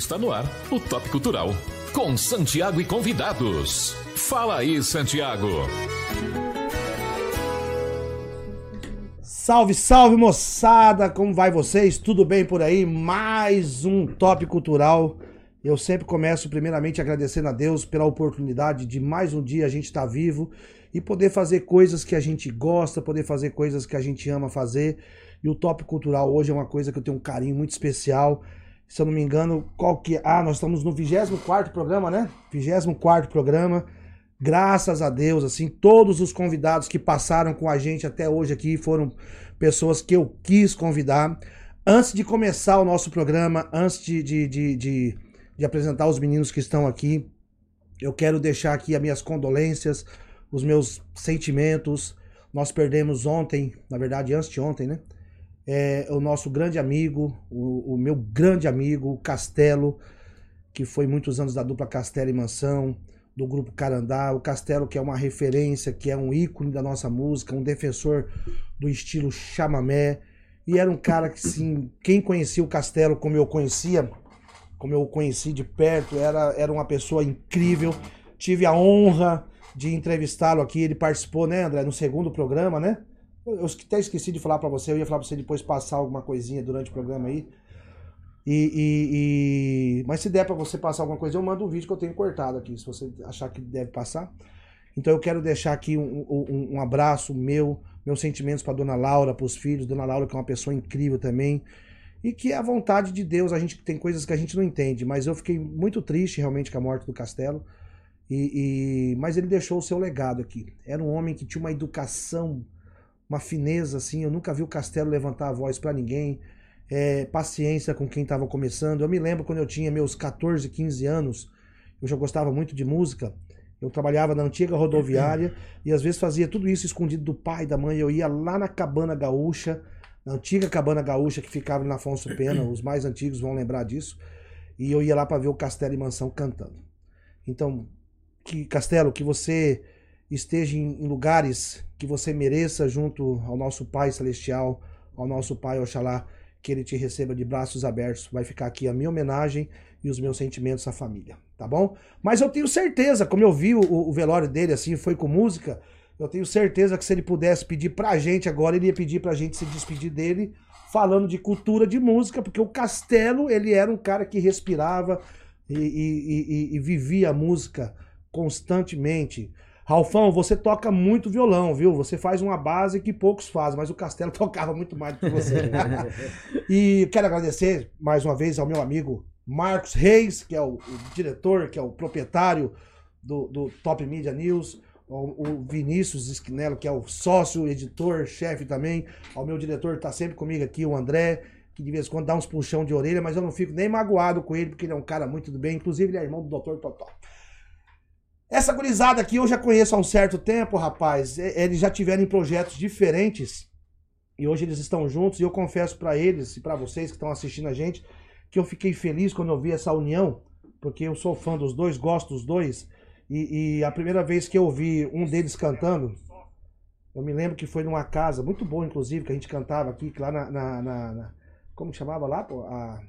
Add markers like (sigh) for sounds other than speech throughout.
Está no ar o Top Cultural com Santiago e convidados. Fala aí, Santiago. Salve, salve moçada! Como vai vocês? Tudo bem por aí? Mais um Top Cultural. Eu sempre começo primeiramente agradecendo a Deus pela oportunidade de mais um dia a gente estar tá vivo e poder fazer coisas que a gente gosta, poder fazer coisas que a gente ama fazer. E o Top Cultural hoje é uma coisa que eu tenho um carinho muito especial. Se eu não me engano, qual que é? Ah, nós estamos no 24 programa, né? 24 programa. Graças a Deus, assim, todos os convidados que passaram com a gente até hoje aqui foram pessoas que eu quis convidar. Antes de começar o nosso programa, antes de, de, de, de, de apresentar os meninos que estão aqui, eu quero deixar aqui as minhas condolências, os meus sentimentos. Nós perdemos ontem, na verdade, antes de ontem, né? É, o nosso grande amigo, o, o meu grande amigo, o Castelo, que foi muitos anos da dupla Castelo e Mansão do grupo Carandá, o Castelo que é uma referência, que é um ícone da nossa música, um defensor do estilo chamamé, e era um cara que sim, quem conhecia o Castelo como eu conhecia, como eu o conheci de perto, era, era uma pessoa incrível. Tive a honra de entrevistá-lo aqui, ele participou, né, André, no segundo programa, né? Eu até esqueci de falar para você, eu ia falar pra você depois passar alguma coisinha durante o programa aí. E, e, e, Mas se der para você passar alguma coisa, eu mando um vídeo que eu tenho cortado aqui, se você achar que deve passar. Então eu quero deixar aqui um, um, um abraço meu, meus sentimentos para dona Laura, para os filhos. Dona Laura, que é uma pessoa incrível também. E que é a vontade de Deus, a gente tem coisas que a gente não entende, mas eu fiquei muito triste realmente com a morte do Castelo. E, e, mas ele deixou o seu legado aqui. Era um homem que tinha uma educação, uma fineza assim. Eu nunca vi o Castelo levantar a voz para ninguém é, paciência com quem estava começando. Eu me lembro quando eu tinha meus 14, 15 anos, eu já gostava muito de música. Eu trabalhava na antiga rodoviária e às vezes fazia tudo isso escondido do pai, da mãe. Eu ia lá na Cabana Gaúcha, na antiga Cabana Gaúcha que ficava na Afonso Pena, os mais antigos vão lembrar disso. E eu ia lá para ver o Castelo e Mansão cantando. Então, que Castelo, que você esteja em, lugares que você mereça junto ao nosso Pai Celestial, ao nosso Pai Oxalá que ele te receba de braços abertos. Vai ficar aqui a minha homenagem e os meus sentimentos à família, tá bom? Mas eu tenho certeza, como eu vi o, o velório dele assim, foi com música, eu tenho certeza que se ele pudesse pedir pra gente agora, ele ia pedir pra gente se despedir dele falando de cultura de música, porque o Castelo, ele era um cara que respirava e, e, e, e vivia a música constantemente. Ralfão, você toca muito violão, viu? Você faz uma base que poucos fazem, mas o Castelo (laughs) tocava muito mais do que você. e quero agradecer mais uma vez ao meu amigo Marcos Reis, que é o, o diretor, que é o proprietário do, do Top Media News, o, Vinícius Esquinelo, que é o sócio, editor, chefe também, ao meu diretor que está sempre comigo aqui, o André, que de vez em quando dá uns puxão de orelha, mas eu não fico nem magoado com ele, porque ele é um cara muito do bem, inclusive ele é irmão do Dr. Totó. Essa gurizada aqui eu já conheço há um certo tempo, rapaz. Eles já tiveram em projetos diferentes e hoje eles estão juntos. E eu confesso para eles e para vocês que estão assistindo a gente que eu fiquei feliz quando eu vi essa união, porque eu sou fã dos dois, gosto dos dois. E, e a primeira vez que eu vi um deles cantando, eu me lembro que foi numa casa muito boa, inclusive, que a gente cantava aqui, lá na. na, na, na como chamava lá? Pô? A,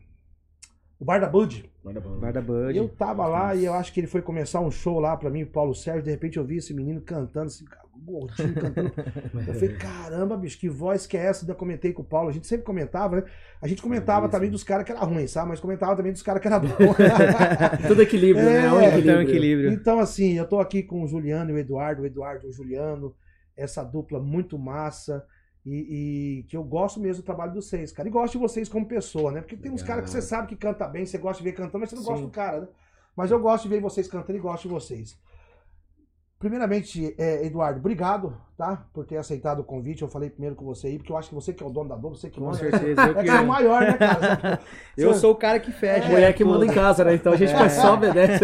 o Bar da Bud. Bar da Bud. Eu tava lá e eu acho que ele foi começar um show lá pra mim, Paulo Sérgio. De repente eu vi esse menino cantando, assim, gordinho cantando. (laughs) eu falei, caramba, bicho, que voz que é essa? Eu comentei com o Paulo. A gente sempre comentava, né? A gente comentava é também dos caras que era ruim, sabe? Mas comentava também dos caras que era bom. (laughs) Tudo equilíbrio, né? é, né? Um equilíbrio. equilíbrio. Então, assim, eu tô aqui com o Juliano e o Eduardo, o Eduardo e o Juliano. Essa dupla muito massa. E, e, que eu gosto mesmo do trabalho de vocês, cara. E gosto de vocês como pessoa, né? Porque tem uns caras que você sabe que canta bem, você gosta de ver cantando, mas você não Sim. gosta do cara, né? Mas eu gosto de ver vocês cantando e gosto de vocês. Primeiramente, é, Eduardo, obrigado, tá? Por ter aceitado o convite. Eu falei primeiro com você aí, porque eu acho que você que é o dono da dor, você que Com certeza. Eu é que é o maior, né, cara? (laughs) eu sou o cara que fecha. É, mulher que manda em casa, né? Então a gente é, só obedece.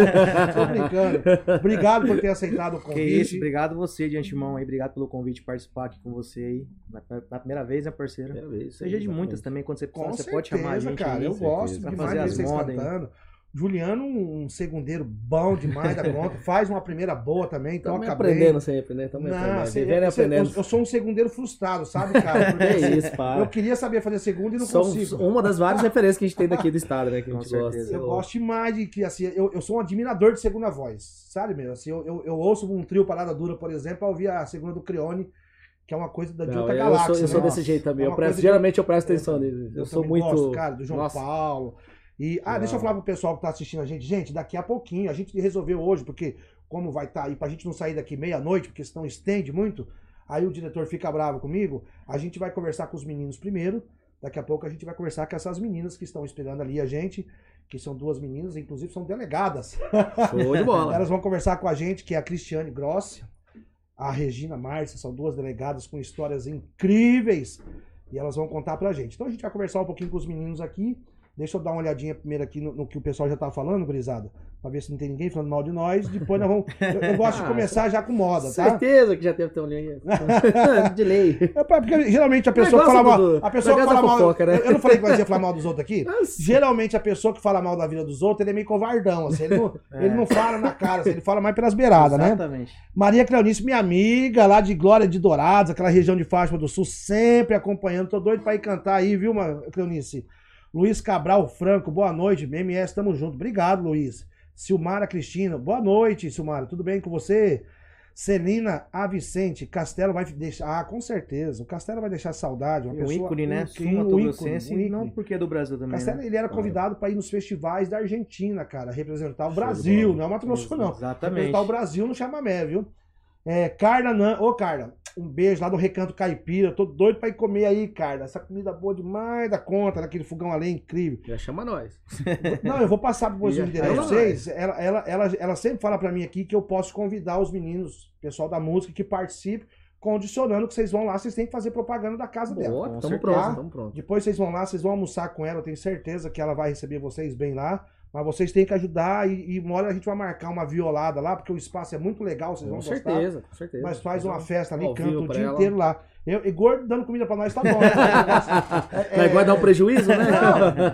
Tô brincando. Obrigado por ter aceitado o convite. (laughs) Que isso, obrigado você de antemão aí. Obrigado pelo convite participar aqui com você aí. Na, na primeira vez, né, parceiro? Primeira vez. Seja de muitas também, quando você, com você certeza, pode chamar a gente. cara. Aí, eu gosto de fazer as modas cantando. Juliano, um segundeiro bom demais da conta, (laughs) faz uma primeira boa também, Estamos toca aprendendo bem. sempre, né? Estamos Não, aprendendo. você- e você- aprendendo. eu, eu sou um segundeiro frustrado, sabe, cara? (laughs) Porque, É assim, isso, para. eu queria saber fazer segunda e não São consigo. uma das várias (laughs) referências que a gente tem daqui do estado, né? Que a Com gente gosta. certeza. Eu gosto demais de que, assim, eu, eu sou um admirador de segunda voz, sabe, meu? Assim, eu, eu, eu ouço um trio Parada Dura, por exemplo, pra ouvir a segunda do Crione, que é uma coisa da, de Não, outra eu galáxia. sou, eu sou né? desse jeito também. É Eu presto, coisa geralmente eu presto eu atenção nele. Eu, Eu sou também muito. gosto, cara, do João Nossa. Paulo. E, ah, deixa eu falar pro pessoal que tá assistindo a gente. Gente, daqui a pouquinho, a gente resolveu hoje, porque como vai estar aí, pra gente não sair daqui meia-noite, porque senão estende muito, aí o diretor fica bravo comigo, a gente vai conversar com os meninos primeiro, daqui a pouco a gente vai conversar com essas meninas que estão esperando ali a gente, que são duas meninas, inclusive são delegadas. Show de bola. (laughs) Elas vão conversar com a gente, que é a Cristiane Grossi, a Regina Márcia, são duas delegadas com histórias incríveis e elas vão contar pra gente. Então a gente vai conversar um pouquinho com os meninos aqui. Deixa eu dar uma olhadinha primeiro aqui no, no que o pessoal já tá falando, gurizada, pra ver se não tem ninguém falando mal de nós. Depois nós vamos. (laughs) Eu, eu gosto de Ah, começar já com moda, tá? Certeza que já teve teu linha. (laughs) de lei. É, porque geralmente a pessoa que fala mal. do- A pessoa que fala mal. fofoca, né? eu, eu não falei que nós ia falar mal dos outros aqui? (laughs) Nossa. Geralmente a pessoa que fala mal da vida dos outros, ele é meio covardão, assim, ele não, É. ele não fala na cara, assim, ele fala mais pelas beiradas, né? Exatamente. Maria Cleonice, minha amiga, lá de Glória de Dourados, aquela região de Fátima do Sul, sempre acompanhando. Tô doido pra ir cantar aí, viu, Cleonice? Luiz Cabral Franco, boa noite. MMS, tamo junto. Obrigado, Luiz. Silmara Cristina, boa noite, Silmara. Tudo bem com você? Celina A. Vicente, Castelo vai deixar. Ah, com certeza. O Castelo vai deixar saudade. Uma o pessoa, ícone, né? um- Suma um Grossense, um não porque é do Brasil também, Castelo, né? ele era convidado para ir nos festivais da Argentina, cara, representar o Brasil, não é Mato Grosso, não. Exatamente. Representar o Brasil no chamamé, viu? É, Carla, Nan... ô Carla, um beijo lá do Recanto Caipira. Eu tô doido pra ir comer aí, Carla. Essa comida boa demais da conta, naquele fogão ali incrível. Já chama nós. (laughs) Não, eu vou passar depois (laughs) o Já endereço vocês. Ela, ela, ela, ela sempre fala pra mim aqui que eu posso convidar os meninos, pessoal da música, que participem, condicionando que vocês vão lá, vocês têm que fazer propaganda da casa dela. Boa, com tamo pronto, tamo pronto. Depois vocês vão lá, vocês vão almoçar com ela, eu tenho certeza que ela vai receber vocês bem lá. Mas vocês têm que ajudar e, e uma hora a gente vai marcar uma violada lá, porque o espaço é muito legal, vocês vão Com gostar. certeza, com certeza. Mas faz uma festa ali, canta o dia ela. inteiro lá. Eu, e gordo dando comida pra nós tá bom. Né? (laughs) É, vai dar um prejuízo, né?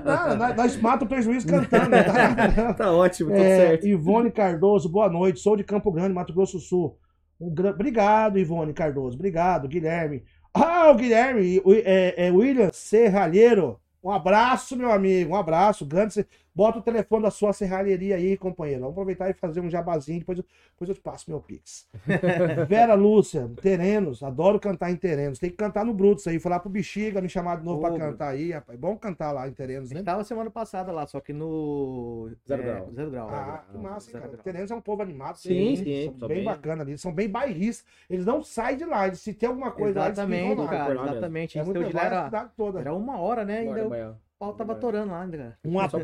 Não, não, nós, mata o prejuízo cantando. né? Tá? (laughs) tá ótimo, tudo É, certo. Ivone Cardoso, boa noite. Sou de Campo Grande, Mato Grosso do Sul. Um gran- Obrigado, Ivone Cardoso. Obrigado, Guilherme. Ah, o Guilherme, é, é William Serralheiro. Um abraço, meu amigo. Um abraço. Grande. Bota o telefone da sua serralheria aí, companheiro. Vamos aproveitar e fazer um jabazinho. Depois eu, depois eu te passo meu pix. (laughs) Vera Lúcia, Terenos. Adoro cantar em Terenos. Tem que cantar no Brutus aí. Falar pro Bexiga me chamar de novo pra Ô, cantar aí, rapaz. Bom cantar lá em Terenos, A né? gente tava semana passada lá, só que no. Zero é, grau. Zero grau. Ah, é, que massa, hein, cara. grau. Terenos é um povo animado. Sim, sim, São são bem bem- bacana ali. Eles são bem bairristas. Eles não saem de lá. Eles, se tem alguma coisa lá, eles Exatamente, ficam lá. cara. lá mesmo. Exatamente. É muito de lá, era, toda. era uma hora, né? Bora Ainda o amanhã. Pau tava atorando lá, cara? Um abraço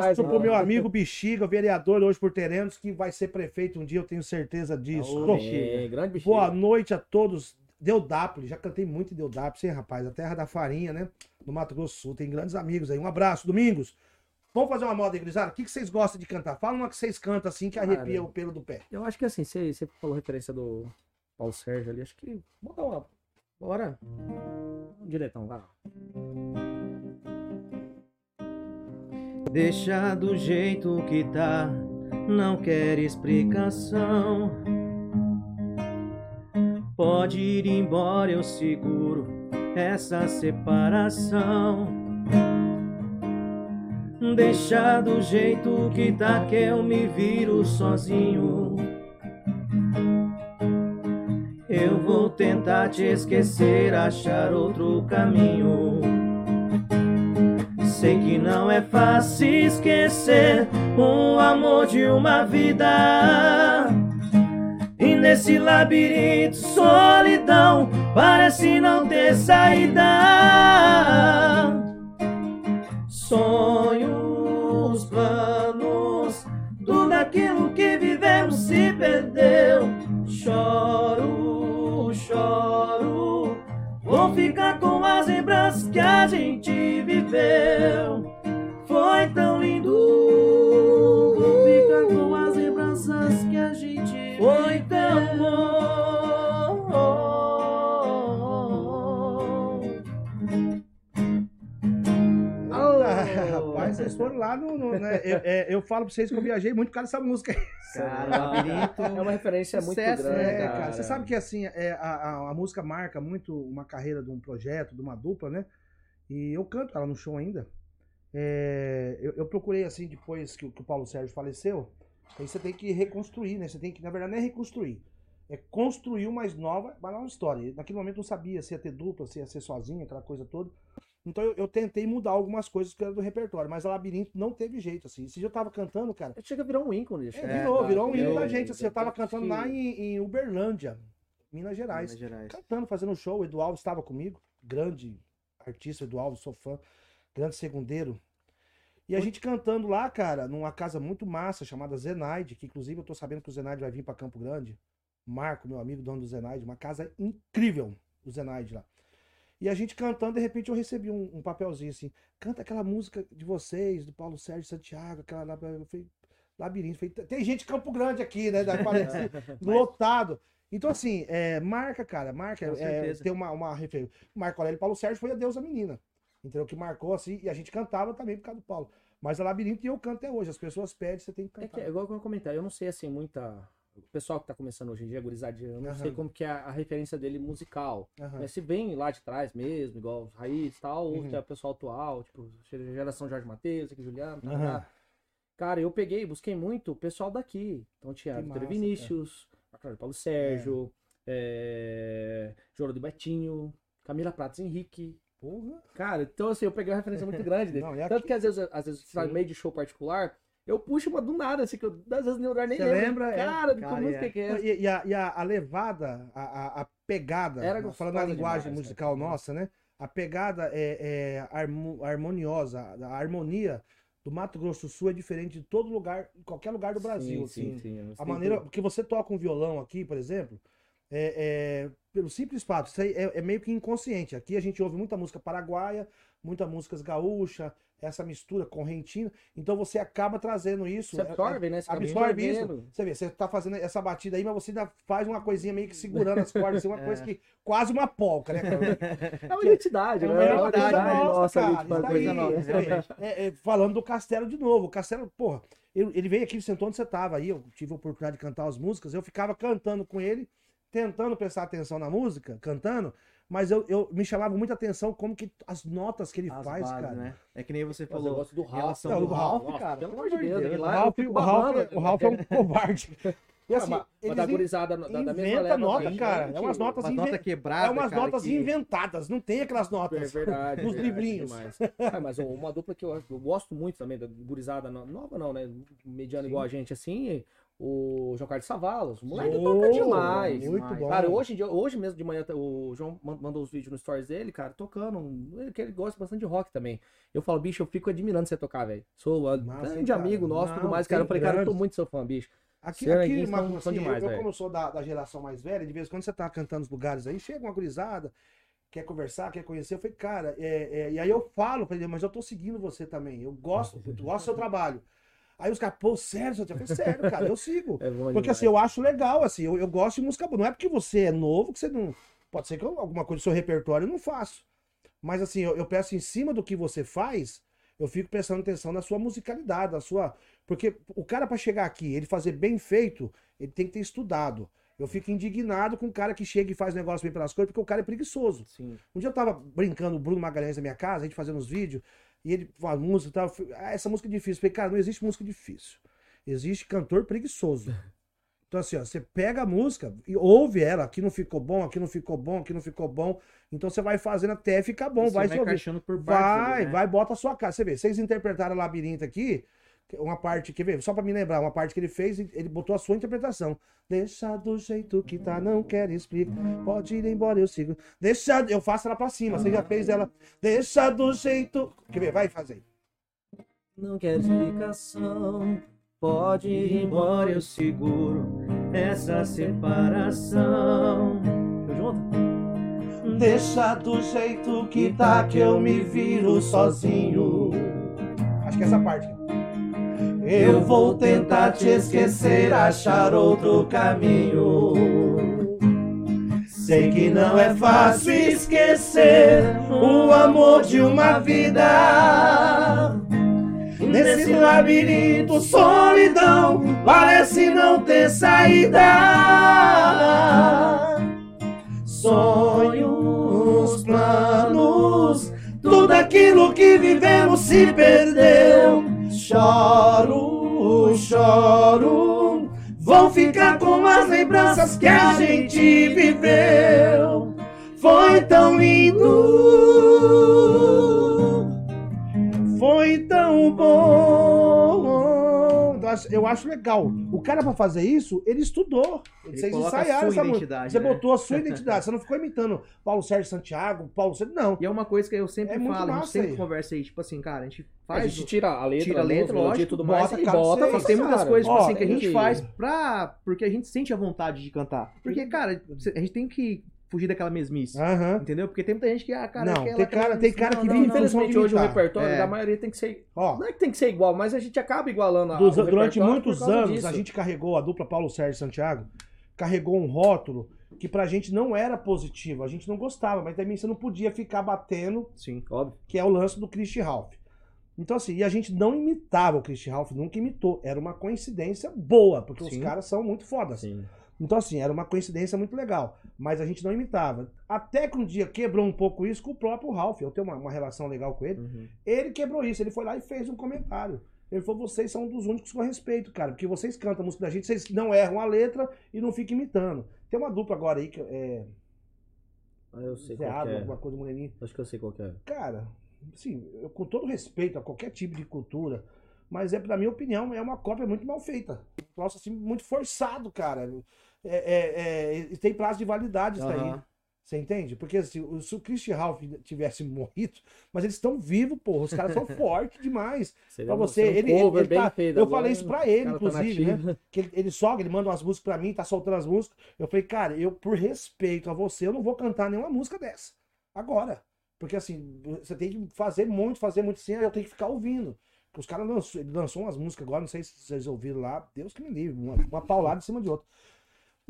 mais, pro meu amigo Bexiga, vereador hoje por Terenos, que vai ser prefeito um dia, eu tenho certeza disso. Ô, Bexiga. Grande bicho. Boa noite a todos. Deudápolis, já cantei muito em Deudápolis, hein, rapaz? A terra da farinha, né? No Mato Grosso do Sul. Tem grandes amigos aí. Um abraço, Domingos. Vamos fazer uma moda aí, Grisada? O que, que vocês gostam de cantar? Fala uma que vocês cantam assim que arrepia Cara. o pelo do pé. Eu acho que assim, você, você falou referência do Paulo Sérgio ali, acho que. Bota uma. Bora. Diretão, vai lá. Deixa do jeito que tá, não quer explicação. Pode ir embora, eu seguro essa separação. Deixa do jeito que tá, que eu me viro sozinho. Eu vou tentar te esquecer, achar outro caminho. Sei que não é fácil esquecer o amor de uma vida. E nesse labirinto, solidão parece não ter saída. Sonhos, planos, tudo aquilo que vivemos se perdeu. Choro. Vou ficar com as lembranças que a gente viveu. Foi tão lindo. Vou ficar com as lembranças que a gente. Foi vocês foram lá no. no- né? eu, é, eu falo pra vocês que eu viajei muito por causa dessa música. Cara, labirinto. É uma referência muito Sucesso, grande, né, É, cara. cara, você sabe que assim, é, a, a, a música marca muito uma carreira de um projeto, de uma dupla, né? E eu canto ela no show ainda. É, eu, eu procurei, assim, depois que, o- que o Paulo Sérgio faleceu, aí você tem que reconstruir, né? Você tem que, na verdade, não é reconstruir. É construir uma mais nova, uma nova história. Naquele momento eu não sabia se ia ter dupla, se ia ser sozinho, aquela coisa toda. Então eu, eu tentei mudar algumas coisas que eram do repertório, mas a Labirinto não teve jeito, assim. Se eu tava cantando, cara, Chega a virar um ícone. é, virou, cara. virou um Eu- da gente. Assim, eu tava cantando lá em, em Uberlândia, Minas Gerais. Minas Gerais. Cantando, fazendo um show. O Eduardo estava comigo. Grande artista, Eduardo, sou fã. Grande segundeiro. E a gente cantando lá, cara, numa casa muito massa, chamada Zenaide, que inclusive eu tô sabendo que o Zenaide vai vir pra Campo Grande. Marco, meu amigo, dono do Zenaide, uma casa incrível, o Zenaide lá. E a gente cantando, de repente eu recebi um, um papelzinho assim, canta aquela música de vocês, do Paulo Sérgio Santiago, aquela lá, eu falei, labirinto. Eu falei, tem gente de Campo Grande aqui, né? Da (laughs) lotado. Então, assim, é, marca, cara, marca. É, tem uma, uma referência. Marco Aurélio e Paulo Sérgio foi a deusa menina. Entendeu? Que marcou assim, e a gente cantava também por causa do Paulo. Mas a labirinto e eu canto até hoje. As pessoas pedem, você tem que É cantar. que, igual que eu comentei, eu não sei assim, muita. O pessoal que tá começando hoje em dia, gurizadinha, eu não Aham. sei como que é a, a referência dele musical. Aham. Mas se vem lá de trás mesmo, igual raiz e tal, ou Uhum. se é o pessoal atual, tipo, geração Jorge Matheus, aqui Juliano, tá, Aham. tá. Cara, eu peguei, busquei muito o pessoal daqui. Então tinha Que Vitor massa, Vinícius, claro, Paulo Sérgio, é... Joro de Betinho, Camila Pratos Henrique. Porra. Cara, então assim, eu peguei uma referência muito grande dele. Não, aqui- Tanto que às vezes, às vezes você tá meio de show particular, eu puxo uma do nada, assim, que eu às vezes nem lugar nem lembro. lembra? É. Cara, de Cara, como música é. que é. E, e a, e a- a levada, a, a- a pegada, Era né, falando na linguagem demais, musical cara. nossa, né? A pegada é, é harmo- harmoniosa, a harmonia do Mato Grosso do Sul é diferente de todo lugar, qualquer lugar do Brasil. sim, assim. sim, sim. A maneira que você toca um violão aqui, por exemplo, é, é- pelo simples fato, isso aí é, é meio que inconsciente. Aqui a gente ouve muita música paraguaia, muita música gaúcha, essa mistura correntina. Então você acaba trazendo isso. Você é- é- absorve, né? Você absorve isso. Você vê, você tá fazendo essa batida aí, mas você ainda faz uma coisinha meio que segurando as (laughs) cordas, assim, uma coisa que. Quase uma polca, né? É uma identidade, É né? uma É identidade nossa, cara. uma coisa nossa. É, é, falando do Castelo de novo. O Castelo, porra, ele, veio aqui, sentou onde você tava aí. Eu tive a oportunidade de cantar as músicas. Eu ficava cantando com ele, tentando prestar atenção na música, cantando. Mas eu, eu me chamava muita atenção como que as notas que ele As faz, bases, cara. né? É que nem você falou. gosto do Ralph. Não, do Ralph, Ralph, cara. pelo amor de Deus, O lá eu Ralph, o Ralph, é- o Ralph é um covarde. (laughs) E assim, Ah, eles da gurizada da, da mesma inventa nota, da cara. gente, É umas notas Uma inven- nota quebrada. É umas cara, notas que- inventadas, não tem aquelas É notas. verdade. (laughs) Nos verdade livrinhos. Ah, mas uma dupla que eu, eu gosto muito também, da gurizada no- nova não, né? Mediano igual a gente, assim, o João Carlos Savalos. O moleque Oh, toca demais. Muito demais. bom. Cara, hoje, hoje mesmo de manhã, o João man- mandou os vídeos no stories dele, cara, tocando. Ele, ele gosta bastante de rock também. Eu falo, bicho, eu fico admirando você tocar, velho. Sou um grande amigo cara? nosso e tudo mais, cara. Eu falei, cara, eu tô muito seu fã, bicho. Aqui, Ser aqui Marcos, assim, demais, eu, velho. como eu sou da, da geração mais velha, de vez em quando você tá cantando nos lugares aí, chega uma gurizada, quer conversar, quer conhecer. Eu falei, cara, é, é, e aí eu falo pra ele, mas eu tô seguindo você também. Eu gosto, eu gosto do seu trabalho. Aí os caras, pô, sério, seu Eu falei, sério, cara, eu sigo. (laughs) É Porque demais. assim, eu acho legal, assim, eu, eu gosto de música boa. Não é porque você é novo que você não. Pode ser que eu- alguma coisa do seu repertório eu não faço. Mas assim, eu, eu peço em cima do que você faz, eu fico prestando atenção na sua musicalidade, na sua. Porque o cara, pra chegar aqui, ele fazer bem feito, ele tem que ter estudado. Eu fico indignado com o cara que chega e faz negócio bem pelas coisas, porque o cara é preguiçoso. Sim. Um dia eu tava brincando, o Bruno Magalhães na minha casa, a gente fazendo os vídeos, e ele fala música e tal. Ah, essa música é difícil. Eu falei, cara, não existe música difícil. Existe cantor preguiçoso. (laughs) Então, assim, ó, você pega a música e ouve ela, aqui não ficou bom, aqui não ficou bom, aqui não ficou bom. Então você vai fazendo até ficar bom, vai vai se ouvir. por partes Vai, né? vai, bota a sua cara. Você vê, vocês interpretaram Labirinto aqui, uma parte, quer ver? Só pra me lembrar, uma parte que ele fez, ele botou a sua interpretação. Deixa do jeito que tá, não quero explicar. Pode ir embora, eu sigo. Deixa, eu faço ela pra cima. Você já fez ela. Deixa do jeito. Quer ver? Vai fazer. Não quer explicação, pode ir embora, eu seguro essa separação. Junto? Deixa do jeito que tá, que eu me viro sozinho. Acho que é essa parte. Eu vou tentar te esquecer, achar outro caminho. Sei que não é fácil esquecer o amor de uma vida. Nesse labirinto, solidão parece não ter saída. Sonhos, planos, tudo aquilo que vivemos se perdeu. Choro, choro, vão ficar com as lembranças que a gente viveu. Foi tão lindo, foi tão bom. Eu acho- Eu acho legal. O cara, pra fazer isso, ele estudou. Ele Vocês a ensaiaram essa música. identidade, Você né? botou a sua (laughs) identidade. Você não ficou imitando Paulo Sérgio Santiago, Paulo Sérgio. Não. E é uma coisa que eu sempre É falo, a gente sempre aí. conversa aí, tipo assim, cara, a gente A faz. gente tira a letra, tira a letra, e lógico, tudo mais bota e bota Mas tem muitas coisas, tipo assim, que a gente faz pra. Porque a gente sente a vontade de cantar. Porque, cara, a gente tem que fugir daquela mesmice. Aham. Entendeu? Porque tem muita gente que, ah, cara, Não, aquela- tem cara- tem cara não, que vive. Infelizmente, hoje o repertório É. da maioria tem que ser. Ó, Não é que tem que ser igual, mas a gente acaba igualando a, Dos- durante muitos anos, disso. a gente carregou a dupla Paulo Sérgio Santiago, carregou um rótulo que pra gente não era positivo, a gente não gostava, mas também você não podia ficar batendo, Sim. Óbvio. que é o lance do Christian Ralph. Então assim, e a gente não imitava o Christian Ralph, nunca imitou, era uma coincidência boa, porque os Sim. caras são muito fodas. Sim. Então assim, era uma coincidência muito legal, mas a gente não imitava. Até que um dia quebrou um pouco isso com o próprio Ralph, eu tenho uma, uma relação legal com ele, Uhum. ele quebrou isso, ele foi lá e fez um comentário. Ele falou: vocês são um dos únicos que eu respeito, cara. Porque vocês cantam a música da gente, vocês não erram a letra e não ficam imitando. Tem uma dupla agora aí que é. Ah, eu sei Zé qual que é. alguma coisa moreninha. Acho que eu sei qual que é. Cara, assim, eu, com todo respeito a qualquer tipo de cultura, mas é, pra minha opinião, é uma cópia muito mal feita. Troço assim, muito forçado, cara. É, é, é, e tem prazo de validade isso aí. Aham. Você entende? Porque assim, o- se o Christian Ralph tivesse (laughs) morrido, mas eles estão vivos, porra. Os caras são (laughs) fortes demais. Pra você, ele- ele- ele tá- eu falei isso pra ele, tá inclusive, né? nativo. Que ele, ele sogra, ele manda umas músicas pra mim, tá soltando as músicas. Eu falei, cara, eu, por respeito a você, eu não vou cantar nenhuma música dessa. Agora. Porque assim, você tem que fazer muito, fazer muito sim, aí eu tenho que ficar ouvindo. Os caras lançou, ele lançou umas músicas agora, não sei se vocês ouviram lá, Deus que me livre, uma, uma paulada em cima de outra.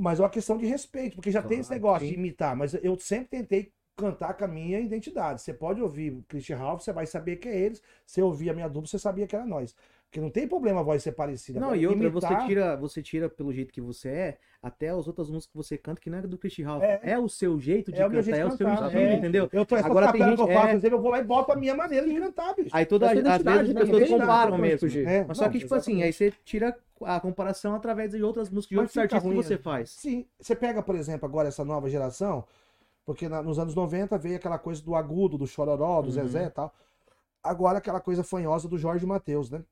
Mas é uma questão de respeito, porque já tem esse Claro, negócio sim. de imitar, mas eu sempre tentei cantar com a minha identidade. Você pode ouvir o Christian Ralph, você vai saber que é eles. Se ouvir a minha dupla, você sabia que era nós. Porque não tem problema a voz ser parecida. Não, e outra, imitar- você tira, você tira pelo jeito que você é, até as outras músicas que você canta, que não é do Christian Ralph. É. É, o seu jeito de É cantar, jeito é o seu cantar, estilo, é. entendeu? Eu tô Agora tem que gente- eu faço, é. eu vou lá e boto a minha maneira de cantar, bicho. Aí toda, Essa às vezes as pessoas comparam totalmente mesmo. É, Mas só não, que, tipo assim, aí você tira a comparação através de outras músicas, de Mas outros artistas ruim, que você né? faz. Sim, você pega, por exemplo, agora essa nova geração, porque na- nos anos 90 veio aquela coisa do agudo, do chororó, do Uhum. Zezé e tal. Agora aquela coisa fanhosa do Jorge Matheus, né?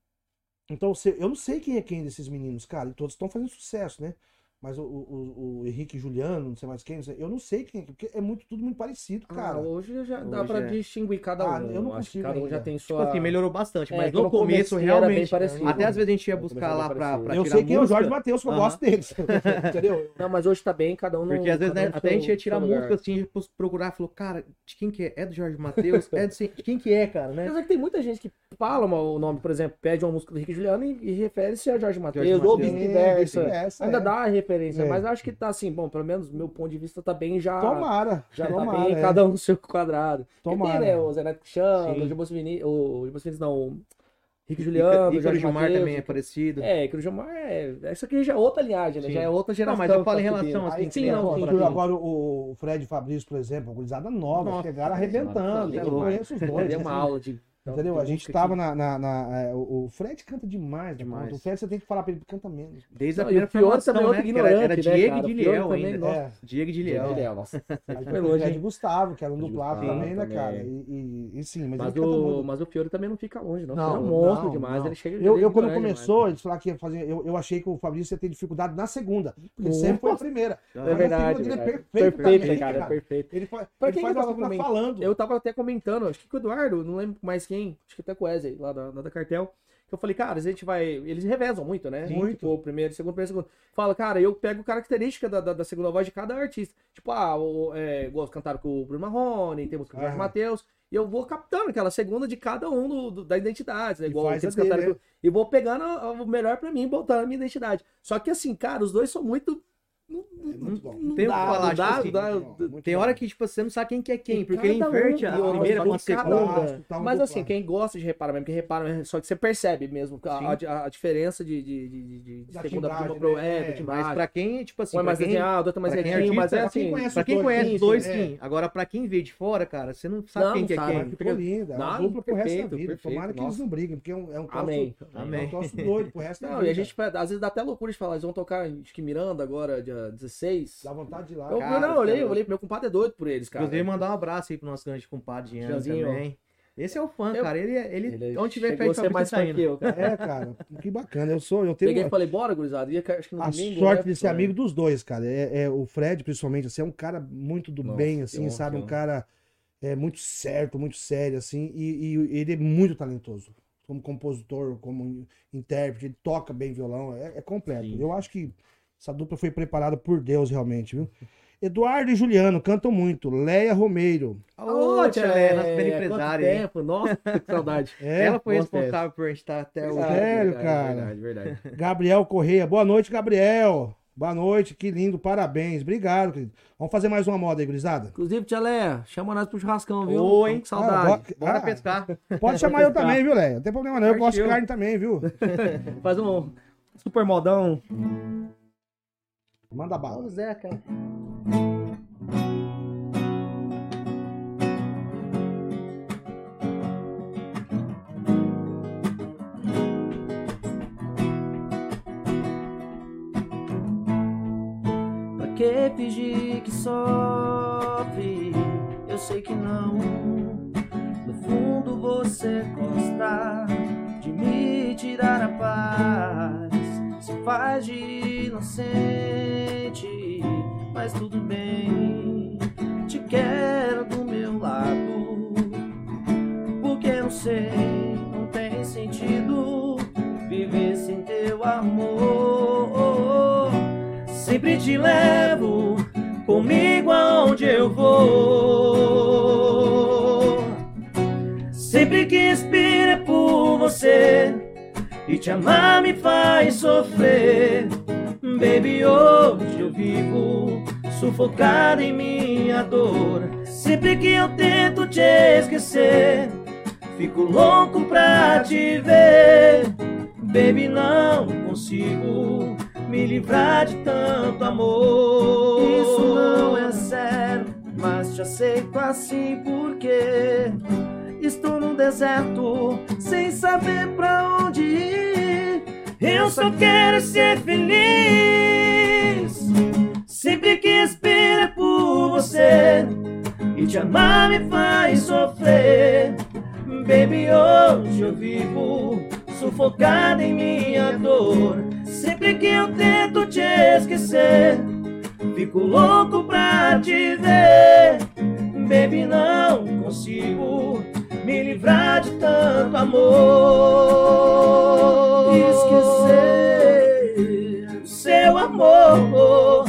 Então, eu não sei quem é quem desses meninos, cara, e todos estão fazendo sucesso, né? Mas o, o, o Henrique Juliano, não sei mais quem, não sei- eu não sei quem é, porque é muito, tudo muito parecido, Ah, cara. hoje já dá Hoje pra é. distinguir cada um. Ah, eu não Acho que consigo cada um ainda. já tem Tipo sua. assim, melhorou bastante, É, mas no começo, era bem realmente, parecido. até às vezes a gente ia buscar lá pra, pra eu tirar sei quem é o Jorge Matheus, que eu gosto deles. (laughs) Entendeu? Não, mas hoje tá bem, cada um no. Porque às vezes, né, um até a gente ia tirar música assim, procurar, falou, cara, de quem que é? É do Jorge Matheus? É de quem que é, cara, né? Apesar que tem muita gente que fala o nome, por exemplo, pede uma música do Rick e Juliano e, e refere-se a Jorge Matheus, ou vice-versa. vice-versa, Ainda é. dá a referência, É. mas acho que tá assim, bom, pelo menos meu ponto de vista tá bem já. Tomara. Já tá tomara, bem, é. cada um no seu quadrado. Porque Tomara. tem, né, o Zé Neto Sim. o Gilberto Vinícius, o Vinícius não, o Rick Juliano, o Ícaro Jorge Gilmar Mateus, também é parecido. É, Ícaro Gilmar é. Isso aqui já é outra linhagem, né? Sim. Já é outra Não, geração. mas eu falo tá em relação, subindo. assim, Aí, sim, não, sim. Agora o Fred Fabrício, por exemplo, gurizada nova, Nossa, chegaram arrebentando. é Eu conheço os dois. Deu uma aula de. Entendeu? de A gente tava aqui. na. na- na- é, o o Fred canta demais, Demais. conta. O Fred você tem que falar pra ele, canta menos. Desde a Não, o primeira Fiore formação, também é outro né? que era, era né, Diego cara? e O Diliel ainda. nossa. É. Diego e Diliel. Diliel, nossa. Aí Foi tem o longe, Fred hein? Gustavo, que era um dublado também, né, cara? E, e- e sim, mas, Mas ele canta o, muito. mas o Fiore também não fica longe, não. Não, é um monstro não, demais. não. Ele chega Eu, ele é eu quando começou, demais. eles falaram que ia fazer. Eu, eu achei que o Fabrício ia ter dificuldade na segunda. Porque sempre foi a primeira. É É verdade. ele é perfeito Perfeito, também, cara, perfeito. Ele faz, faz que eu falando. Eu tava até comentando, acho que com o Eduardo, não lembro mais quem, acho que até com o Wesley, lá da, da Cartel, que eu falei, cara, a gente vai. Eles revezam muito, né? Muito. Tipo, o primeiro, segundo, primeiro, segundo. Fala, cara, eu pego característica da, da, da segunda voz de cada artista. Tipo, ah, o, é, cantaram com o Bruno Marrone, tem música com o Jorge. Matheus. E eu vou captando aquela segunda de cada um do, do- da identidade, né? Igual eles a dele, cantaram né? com- E vou pegando o melhor pra mim, botando a minha identidade. Só que assim, cara, os dois são muito É muito bom. Não tem o que dá, falar, não tipo dá, assim, dá- Tem hora que, tipo, você não sabe quem que é quem, Tem porque um, inverte e a primeira com a tem segunda. Um Mas assim, quem gosta de reparar mesmo, que repara, só que você percebe mesmo a, a- a diferença de, de, de, de- de Da segunda timbragem, prima pro né? é, É, Mas pra quem, tipo assim, Um é pra mais desenhado, outro é mais é retinho, mas é assim. conhece pra quem dois, conhece sim, os dois, sim, é. Agora, pra quem vê de fora, cara, você não sabe Não, quem que é quem. Ficou linda. É uma Não, dupla pro resto da vida. Tomara que eles não briguem, porque é um, é um troço. É um doido pro resto da Não, vida. e a gente, às vezes, dá até loucura de falar, eles vão tocar, acho que Miranda agora, dia 16. Dá vontade de ir lá. Eu, Cara, não, eu olhei, eu olhei, meu compadre é doido por eles, cara. Inclusive, mandar um abraço aí pro nosso grande compadre Jean também. Esse é o fã, Eu- cara. Ele, ele, Ele onde tiver festa ser mais tá fã indo. que eu, cara. É, cara, que bacana. Eu sou, eu tenho Peguei e falei, bora, gurizada. Ia, acho que no a domingo, sorte né? de ser amigo dos dois, cara. É, é o Fred, principalmente, assim, é um cara muito do Nossa, bem, assim, honra, sabe? que Um cara é, muito certo, muito sério, assim, e, e ele é muito talentoso. Como compositor, como intérprete, ele toca bem violão, é, é completo. Sim. Eu acho que essa dupla foi preparada por Deus, realmente, viu? Eduardo e Juliano cantam muito. Leia Romeiro. Ô, tia Léa, nossa quanto empresária, hein? tempo, nossa, que (laughs) saudade. É, Ela foi responsável por a gente estar até hoje. Sério, cara? Verdade, verdade. Gabriel Correia. Boa noite, Gabriel. Boa noite, que lindo, parabéns. Obrigado, querido. Vamos fazer mais uma moda aí, gurizada? Inclusive, tia Léa, chama nós pro churrascão, viu? Ô, Tamo hein? saudade. Ah, bo- Bora Ah, pescar. Pode chamar eu também, viu, Léo? Não tem problema não, eu gosto de carne também, viu? (laughs) Faz um super modão. Manda bala. Zé, cara. Pra que fingir que sofre? Eu sei que não. No fundo você gosta de me tirar a paz. Se faz de inocente, mas tudo bem. Te quero do meu lado. Porque eu sei, não tem sentido viver sem teu amor. Sempre te levo comigo aonde eu vou. Sempre que inspiro é por você e te amar me faz sofrer. Baby, hoje eu vivo sufocado em minha dor. Sempre que eu tento te esquecer, fico louco pra te ver. Baby, não consigo me livrar de tanto amor. Isso não é sério, mas te aceito assim porque estou no deserto sem saber pra onde ir. Eu só quero ser feliz. Sempre que espero é por você e te amar me faz sofrer. Baby, hoje eu vivo sufocado em minha dor. Sempre que eu tento te esquecer, fico louco pra te ver. Baby, não consigo me livrar de tanto amor. Esquecer seu amor.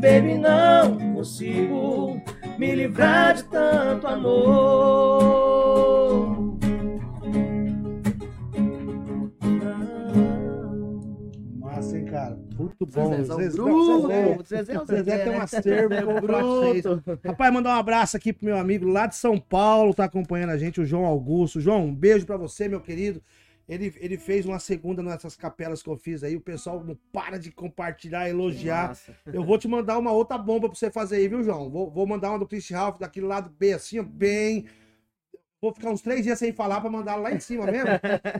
Baby, não consigo me livrar de tanto amor. Muito bom. Zezé, o Zezé, bruto. Zezé, Zezé é Zezé Zezé, tem um né? acervo, falar pra vocês. Rapaz, mandar um abraço aqui pro meu amigo lá de São Paulo, tá acompanhando a gente, o João Augusto. João, um beijo pra você, meu querido. Ele, ele fez uma segunda nessas capelas que eu fiz aí. O pessoal não para de compartilhar, elogiar. Massa. Eu vou te mandar uma outra bomba pra você fazer aí, viu, João? Vou, vou mandar uma do Chris Ralph, daquele lado B, assim, bem. Vou ficar uns três dias sem falar pra mandar lá em cima mesmo.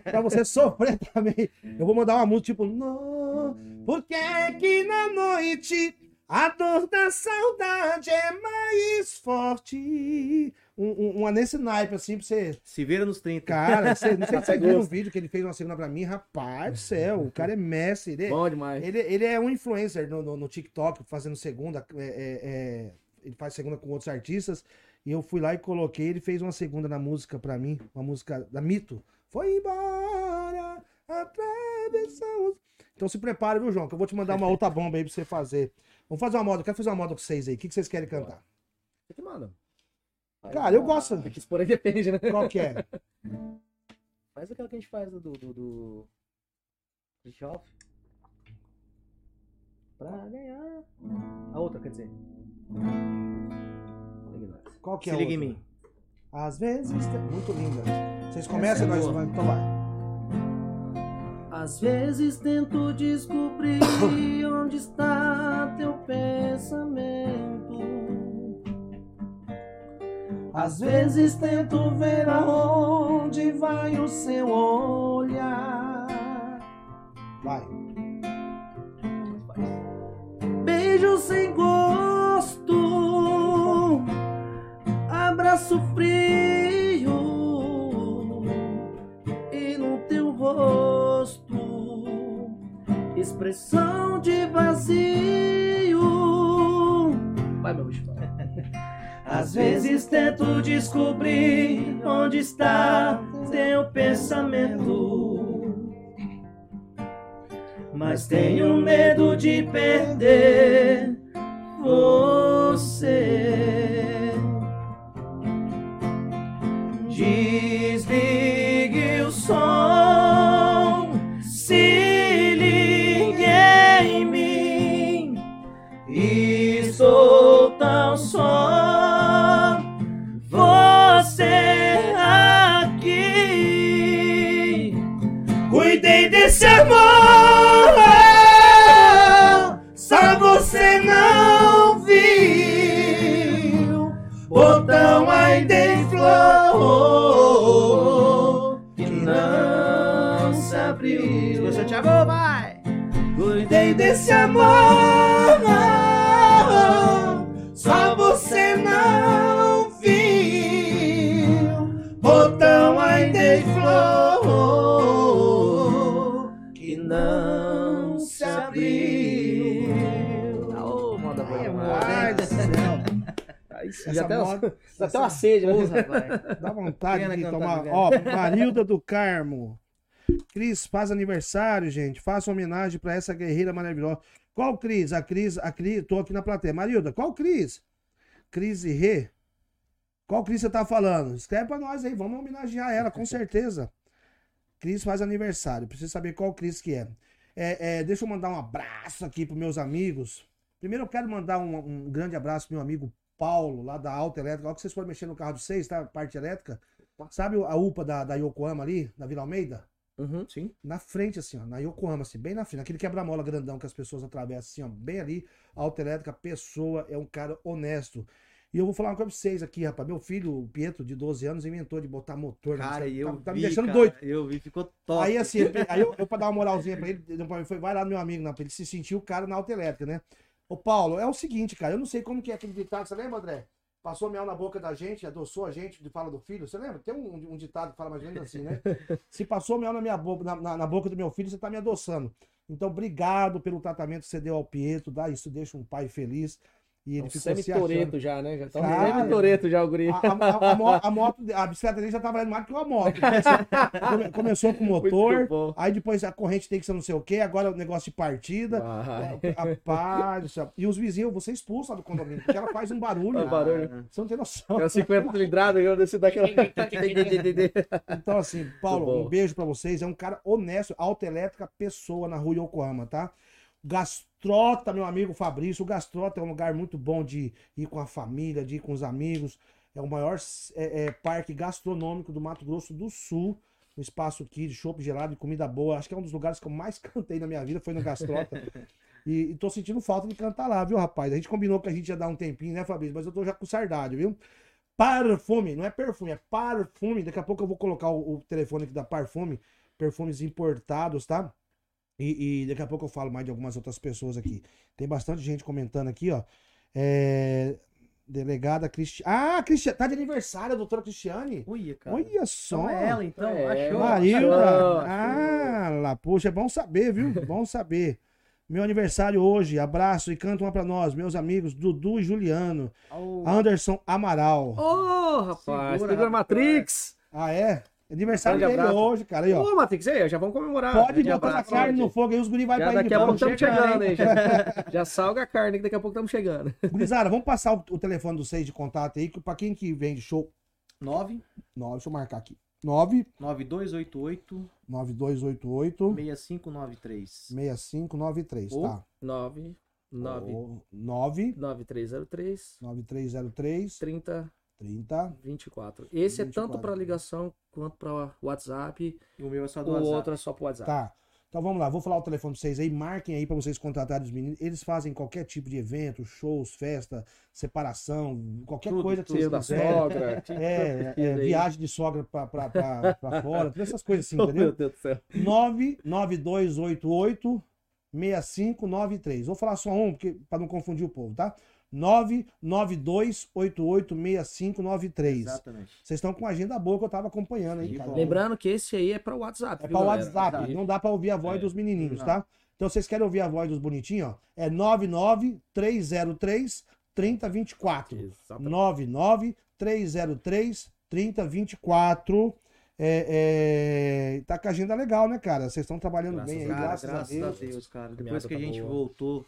pra você sofrer (laughs) também. Eu vou mandar uma música tipo. Não, porque que na noite a dor da saudade é mais forte. Um, um- uma nesse naipe, assim, pra você. Se vira nos 30. Cara, (laughs) você, não sei se você viu no gosto. vídeo que ele fez uma segunda pra mim. Rapaz do céu, o cara é mestre. Ele, Bom demais. ele, ele é um influencer no, no, no TikTok, fazendo segunda. é, é, é, ele faz segunda com outros artistas. E eu fui lá e coloquei. Ele fez uma segunda na música pra mim. Uma música da Mito. Foi embora, atravessamos. Então se prepare, viu, João? Que eu vou te mandar uma outra bomba aí pra você fazer. Vamos fazer uma moda. Eu quero fazer uma moda com vocês aí. O que, que vocês querem cantar? Você que manda. Cara, eu gosto. É que isso por aí depende, né? Qual que é? Faz aquela que a gente faz do. do, do... Christoph. Pra ganhar. A outra, quer dizer. Qual que é Se a liga em outra? mim. Às vezes. tem- Muito linda. Vocês começam, é nós boa. vamos. Então vai. Às vezes tento descobrir (coughs) onde está teu pensamento. Às vezes tento ver aonde vai o seu olhar. Vai. Beijo sem gosto, abraço frio e no teu rosto expressão de vazio. Vai, meu bicho. (laughs) Às vezes tento descobrir onde está teu pensamento. Mas tenho medo de perder você. Desligue o som, se ligue em mim. Estou tão só, você aqui. Cuidei desse amor, só você não viu. Botão ainda em flor, desse amor, só você não viu. Botão ainda em flor, que não se abriu. Ô, moda boa. Essa já até, moda- dá até uma sede, né? Dá vontade Pena de cantar tomar. Ó, Marilda do Carmo. Cris, faz aniversário, gente. Faça homenagem pra essa guerreira maravilhosa. Qual Cris? A Cris, a Cris, tô aqui na plateia. Marilda, qual Cris? Cris e Rê? Qual Cris você tá falando? Escreve pra nós aí, vamos homenagear ela, com certeza. Cris faz aniversário, preciso saber qual Cris que é. É, é, Deixa eu mandar um abraço aqui pros meus amigos. Primeiro eu quero mandar um, um grande abraço pro meu amigo Paulo, lá da Alta Elétrica. Olha que vocês foram mexer no carro de vocês, tá? Parte elétrica. Sabe a UPA da, da Yokohama ali, na Vila Almeida? Uhum, sim. Na frente, assim, ó, na Yokohama, assim, bem na frente, naquele quebra-mola grandão que as pessoas atravessam, assim, ó, bem ali, a autoelétrica, pessoa, é um cara honesto. E eu vou falar uma coisa pra vocês aqui, rapaz. Meu filho, o Pietro, de 12 anos, inventou de botar motor. né? Cara, tá, eu tá vi, me deixando cara, doido. Eu vi, ficou top. Aí assim, aí eu, eu pra dar uma moralzinha pra ele, ele falou, foi, vai lá no meu amigo, não, pra ele se sentir o cara na autoelétrica, né? Ô Paulo, é o seguinte, cara, eu não sei como que é aquele ditado, você lembra, André? Passou mel na boca da gente, adoçou a gente, de fala do filho, você lembra? Tem um, um ditado que fala mais ou menos assim, né? (laughs) Se passou mel na minha boca, na, na- na boca do meu filho, você tá me adoçando. Então, obrigado pelo tratamento que você deu ao Pietro, dá, isso deixa um pai feliz. E ele Um ficou semi-toreto já, né? Já tá um semi-toreto já, o guri. A, a- a a moto, a bicicleta dele já tava valendo mais do que uma moto. Come- Começou com motor, aí depois a corrente tem que ser não sei o quê, agora o negócio de partida. É, Rapaz, do céu. e os vizinhos, você expulsa do condomínio, porque ela faz um barulho. Faz barulho. Você não tem noção. Aquela 50 cilindradas, eu desci daquela. Então, assim, Paulo, um beijo pra vocês. É um cara honesto, autoelétrica, pessoa na rua Yokohama, tá? Gastrota, meu amigo Fabrício. O Gastrota é um lugar muito bom de ir com a família, de ir com os amigos. É o maior é, é, parque gastronômico do Mato Grosso do Sul. Um espaço aqui de chopp gelado, de comida boa. Acho que é um dos lugares que eu mais (laughs) cantei na minha vida, foi no Gastrota. E, e tô sentindo falta de cantar lá, viu, rapaz? A gente combinou que a gente ia dar um tempinho, né, Fabrício? Mas eu tô já com saudade, viu? Perfume, não é perfume, é parfume. Daqui a pouco eu vou colocar o, o telefone aqui da Parfume, perfumes importados, tá? E, e daqui a pouco eu falo mais de algumas outras pessoas aqui. Tem bastante gente comentando aqui, ó. É, Delegada Cristiane. Ah, Cristi... tá de aniversário a doutora Cristiane. Uia, cara. Olha só. Só ela, então. É, achou. Marilda. Achou, Ah, lá, poxa, é bom saber, viu? (laughs) Bom saber. Meu aniversário hoje, abraço e canta uma pra nós, meus amigos Dudu e Juliano, Au. Anderson Amaral. Ô, rapaz, Segura, segura Matrix. Ah, é? Aniversário dele abraço. hoje, cara. Aí, ó. Ô, Matrix, aí, já vamos comemorar. Pode Grande botar a carne gente. no fogo aí, os guri vai Já pra daqui a pouco estamos chegando, hein? hein? Já, (laughs) já salga a carne, que daqui a pouco estamos chegando. (laughs) Gurizada, vamos passar o, o telefone do seis de contato aí, que pra quem que vende show. 9 9, deixa eu marcar aqui. 9 9288 9288 6593. 6593, Ou- tá? 9 9, Ô, 9 9303 9303 30 30. 24. Esse é 24. tanto para ligação quanto para WhatsApp. E o meu é só do O WhatsApp. outro é só para WhatsApp. Tá. Então vamos lá, vou falar o telefone pra vocês aí, marquem aí pra vocês contratarem os meninos. Eles fazem qualquer tipo de evento, shows, festa, separação, qualquer Tudo, coisa que Filho vocês da quiserem. sogra. É, é, aí. viagem de sogra pra, pra, pra, pra (laughs) fora, todas essas coisas assim, Oh, entendeu? meu Deus do céu. 99288 6593. Vou falar só um, porque para não confundir o povo, tá? 99288 6593. Exatamente. Vocês estão com uma agenda boa que eu tava acompanhando aí, cara. Lembrando que esse aí é para WhatsApp. É para galera? WhatsApp, não dá para ouvir a voz É. dos menininhos, Não. tá? Então vocês querem ouvir a voz dos bonitinhos, ó? É 99303 3024. Exatamente. 99 303 3024. É, é, tá com a agenda legal, né, cara? Vocês estão trabalhando Graças bem aí, a Cara, graças, graças, a Deus. cara. Caminhada Depois que a tá gente boa. voltou, de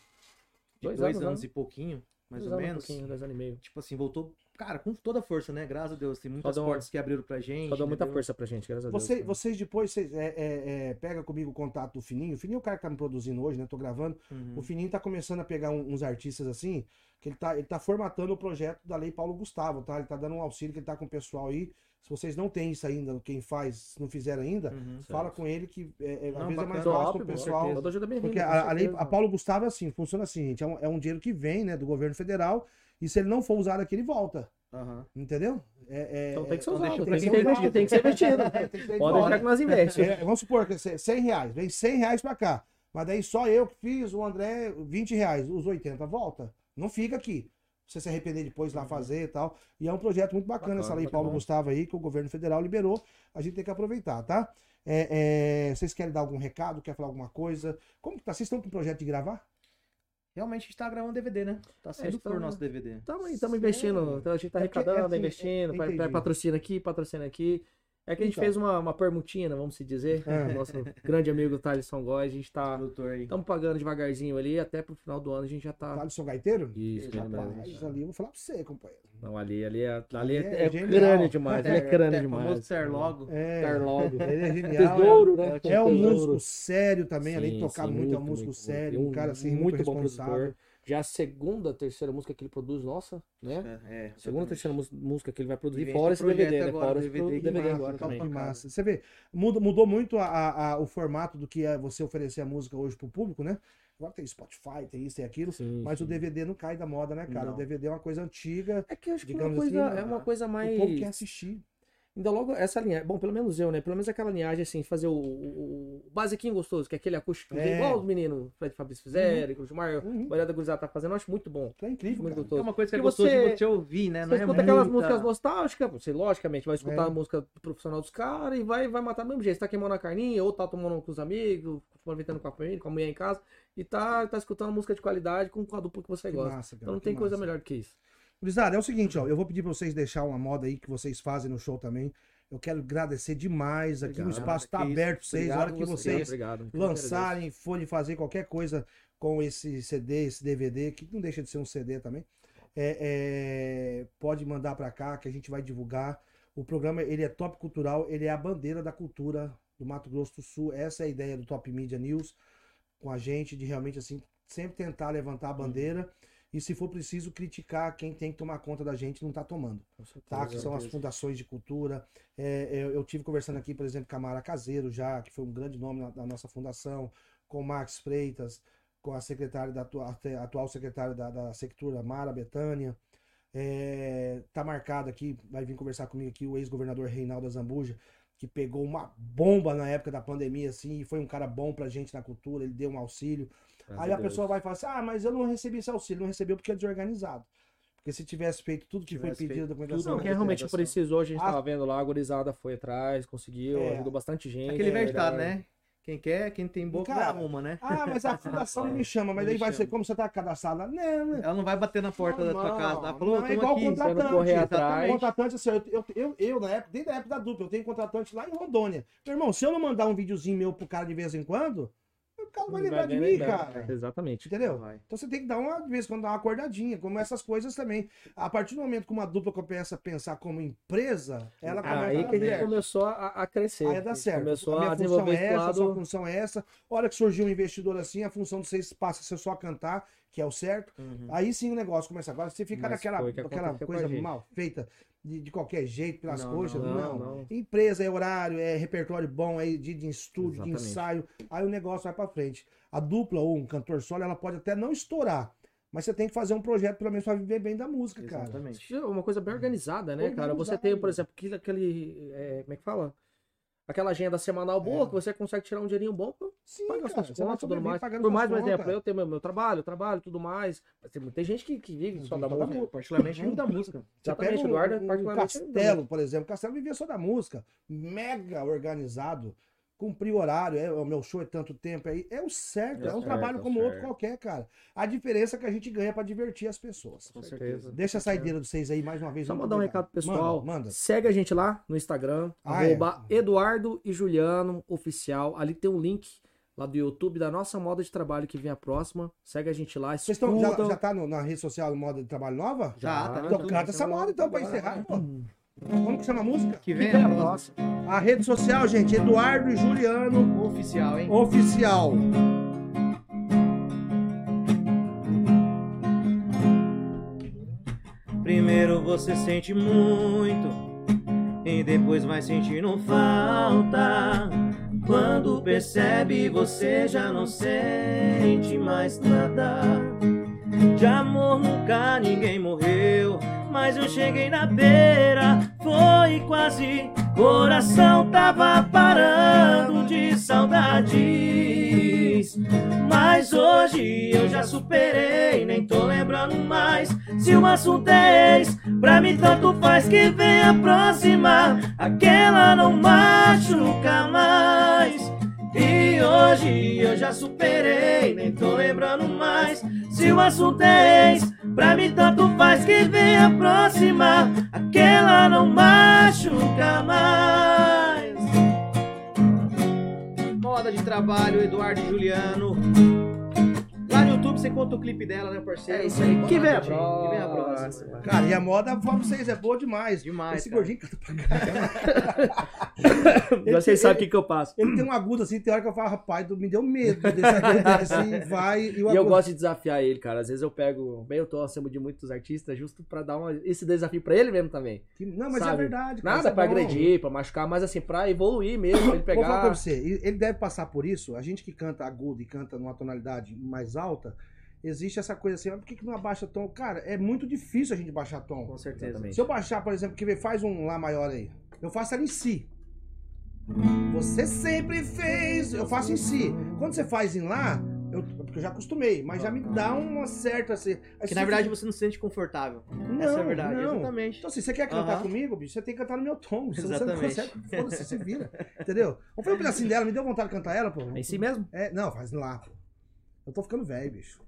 Dois dois, anos, anos, né? e pouquinho, mais ou menos. Um pouquinho, dois anos e meio. Tipo assim, voltou, cara, com toda a força, né? Graças a Deus. Tem muitas uma- portas que abriram pra gente. Só deu muita força pra gente, graças a Deus. Você, vocês depois, vocês, é, é, é, pega comigo o contato do Fininho. O Fininho é o cara que tá me produzindo hoje, né? Tô gravando. Uhum. O Fininho tá começando a pegar um- uns artistas assim, que ele tá, ele tá formatando o projeto da Lei Paulo Gustavo, tá? Ele tá dando um auxílio que ele tá com o pessoal aí. Se vocês não têm isso ainda, quem faz, não fizeram ainda, Uhum. fala com ele que é, é, às Não, vezes é mais fácil pro com pessoal. Porque a, a, lei, a Paulo Gustavo é assim, funciona assim, gente. É um, é um dinheiro que vem, né, do governo federal, e se ele não for usado aqui, ele volta. Aham. Entendeu? É, é- Então tem que ser Então usado, deixa tem que ser investido. Tem que ser investido. É, (laughs) tem que ser de Pode deixar que nós investimos. É, vamos supor que é 100 reais, vem 100 reais pra cá. Mas daí só eu que fiz, o André 20 reais, os 80 volta. Não fica aqui. Você se arrepender depois lá fazer e tal. E é um projeto muito bacana, Bacana, essa lei bacana. Paulo Gustavo aí, que o governo federal liberou. A gente tem que aproveitar, tá? É, é, vocês querem dar algum recado? Quer falar alguma coisa? Como que tá? Vocês estão com o projeto de gravar? Realmente a gente tá gravando DVD, né? Tá saindo então, por nosso DVD. Estamos estamos investindo. Então a gente tá É que- arrecadando, é assim, investindo, é- entendi. patrocina aqui, patrocina aqui. É que a gente Então. fez uma, uma permutinha, né, vamos se dizer. É. Nosso grande amigo Thaleson Góes, a gente tá. Aí. Estamos pagando devagarzinho ali, até pro final do ano a gente já tá. Thaleson Gaiteiro? Isso, ele mesmo. Rapaz, ali eu vou falar pra você, companheiro. Não, ali, ali é, ali Ali é, é é genial. grande demais. Ele é grande É, demais. ser logo. É, Carlogo. ele é genial. Tesouro, né? É um músico sério também, além de Sim, tocar sim, muito, é um músico muito, sério, muito. um cara assim, muito, muito, bom responsável. produtor. Já a segunda, terceira música que ele produz, nossa, né? É, é, Segunda, terceira mús- música que ele vai produzir, fora esse DVD, né? agora, Fora o esse DVD, DVD, massa, agora top também. Massa. Você vê, muda- mudou muito a- a- o formato do que é você oferecer a música hoje pro público, né? Agora tem Spotify, tem isso, tem aquilo, Sim, mas sim. o DVD não cai da moda, né, cara? Não. O DVD é uma coisa antiga, É que eu acho que é uma coisa, assim, é uma coisa mais. o povo quer assistir. Ainda logo essa linha. Bom, pelo menos eu, né? Pelo menos aquela linhagem, assim, fazer o, o, o basiquinho gostoso, que é aquele acústico É. igual os meninos, Fred Fabrício fizeram, que o Gilmar, Uhum. a maioria da gurizada tá fazendo, eu acho muito bom. É incrível, Muito cara. É gostoso. uma coisa que é gostoso você- de você ouvir, né? Você Não é escuta aquelas muita- músicas nostálgicas, você logicamente vai escutar É. a música profissional dos caras e vai, vai matar do mesmo jeito. Você tá queimando a carninha, ou tá tomando com os amigos, aproveitando com a família, com a mulher em casa, e tá, tá escutando música de qualidade com a dupla que você Que gosta. massa, cara, então não tem coisa massa. melhor do que isso. Gurizada, é o seguinte, ó, eu vou pedir pra vocês deixar uma moda aí que vocês fazem no show também. Eu quero agradecer demais aqui, o espaço tá isso. aberto pra vocês, a hora que vocês Obrigado. lançarem, forem fazer qualquer coisa com esse CD, esse DVD, que não deixa de ser um CD também, é, é, pode mandar pra cá que a gente vai divulgar. O programa ele é top cultural, ele é a bandeira da cultura do Mato Grosso do Sul. Essa é a ideia do Top Media News com a gente, de realmente assim sempre tentar levantar a bandeira e se for preciso criticar quem tem que tomar conta da gente não tá tomando certeza. tá? Que são as fundações de cultura. É, eu, eu tive conversando aqui, por exemplo, com a Mara Caseiro já, que foi um grande nome na- da nossa fundação, com o Max Freitas, com a secretária da atua- ate- atual secretária da, da Sectura, Mara Betânia. É, tá marcado aqui, vai vir conversar comigo aqui o ex-governador Reinaldo Zambuja, que pegou uma bomba na época da pandemia, assim, e foi um cara bom pra gente na cultura, ele deu um auxílio. Graças Aí a Deus. pessoa vai falar assim: ah, mas eu não recebi esse auxílio, não recebeu porque é desorganizado. Porque se tivesse feito tudo que foi pedido, a documentação. Não, Não, quem realmente documentação. precisou, a gente Ah. tava vendo lá, a gurizada foi atrás, conseguiu, É. ajudou bastante gente. Aquele é velho ditado, verdade. né? Quem quer, quem tem boca, Cara, arruma, né? Ah, mas a fundação não me (laughs) chama, mas Não daí me vai ser como você tá cadastrado lá. Não, não. Ela não vai bater na porta da tua casa. Ela falou, não, é "Tamo igual aqui, contratante. não correr atrás. Contratante, assim, eu, eu, eu, eu, na época, desde a época da dupla, eu tenho contratante lá em Rondônia. Meu irmão, se eu não mandar um videozinho meu pro cara de vez em quando, o cara vai Vai lembrar de mim, lembrar. cara. Exatamente. Entendeu? Vai. Então você tem que dar uma, de vez em quando, dar uma acordadinha, como essas coisas também. A partir do momento que uma dupla começa a pensar como empresa, ela começa Aí a que a gente começou a, a crescer. Aí dá certo. Começou a minha a função é essa, a sua lado. função é essa. A hora que surgiu um investidor assim, a função de vocês passa a ser só cantar, que é o certo. Uhum. Aí sim o negócio começa. Agora, se ficar naquela aquela coisa mal feita, de, de qualquer jeito, pelas Não, coxas, não, não, não. Empresa é horário, é repertório bom, é de, de estúdio, de Exatamente. ensaio. Aí o negócio vai pra frente. A dupla ou um cantor solo, ela pode até não estourar. Mas você tem que fazer um projeto, pelo menos, pra viver bem da música, cara. Exatamente. É uma coisa bem organizada, né, cara? Você tem, por exemplo, aquele é, como é que fala? Aquela agenda semanal boa, É. que você consegue tirar um dinheirinho bom pra Sim, pagar cara, suas contas tudo mais. Por mais, por contas. exemplo, eu tenho meu, meu trabalho, trabalho tudo mais. Tem, tem gente que, que vive só da música. Particularmente vivo da música. Exatamente, um, Eduardo, um particularmente, Castelo, por exemplo. Castelo vivia só da música. Mega organizado. Cumprir horário. É, o meu show é tanto tempo aí. É o certo. É, É um certo, trabalho é como outro certo. qualquer, cara. A diferença é que a gente ganha pra divertir as pessoas. Com certeza. Deixa a saideira de vocês aí mais uma vez. Só mandar um recado pro pessoal. Manda, manda. Segue a gente lá no Instagram, Ah, é. Eduardo e Juliano Oficial. Ali tem um link lá do YouTube da nossa moda de trabalho que vem a próxima. Segue a gente lá, Vocês estão, já, já tá no- na rede social moda de trabalho nova? Já, tá. Então canta essa moda então pra encerrar. pô. Como que chama a música? Que vem a a próxima. próxima. A rede social, gente, Eduardo e Juliano Oficial, hein? Oficial. Primeiro você sente muito e depois vai sentindo falta. Quando percebe, você já não sente mais nada. De amor nunca ninguém morreu, mas eu cheguei na beira, foi quase. Coração tava parando de saudades. Mas hoje eu já superei, nem tô lembrando mais. Se o assunto é ex, pra mim tanto faz que vem a próxima. Aquela não machuca mais. E hoje eu já superei, nem tô lembrando mais. Se o assunto é ex, pra mim tanto faz que vem a próxima. Aquela não machuca mais. Moda de trabalho, Eduardo Juliano. YouTube você conta o clipe dela, né, parceiro? É isso aí. Que vem a Que vem a próxima. Cara, e a moda, falo pra vocês, é boa demais. Demais, Esse cara. gordinho canta pra caramba. (laughs) Vocês sabem o que, que eu passo. Ele tem um agudo assim, tem hora que eu falo, rapaz, me deu medo de deixar ele assim, (laughs) vai. E, o E eu gosto de desafiar ele, cara. Às vezes eu pego, bem, eu tô acima de muitos artistas, justo pra dar uma- esse desafio pra ele mesmo também. que- Não, mas é sabe? verdade. cara, Nada isso pra é bom. agredir, pra machucar, mas assim, pra evoluir mesmo, pra ele (coughs) Vou falar pegar. pra você, ele deve passar por isso. A gente que canta agudo e canta numa tonalidade mais alta, existe essa coisa assim, mas por que, que não abaixa tom? Cara, é muito difícil a gente baixar tom. Com certeza. Exatamente. Se eu baixar, por exemplo, que vê, faz um Lá maior aí. Eu faço ela em si. Você sempre fez. Eu faço em si. Quando você faz em Lá, eu, porque eu já acostumei, mas já me dá uma certa. Assim, Que na verdade você não se sente confortável. Não, Essa é a verdade. não. Exatamente. Então, assim, você quer cantar comigo, bicho, você tem que cantar no meu tom. Se você não Exatamente. consegue, foda-se, se vira. Entendeu? Vamos fazer um pedacinho dela, me deu vontade de cantar ela, pô. É em si mesmo? É, não, faz lá, pô. Eu tô ficando velho, bicho.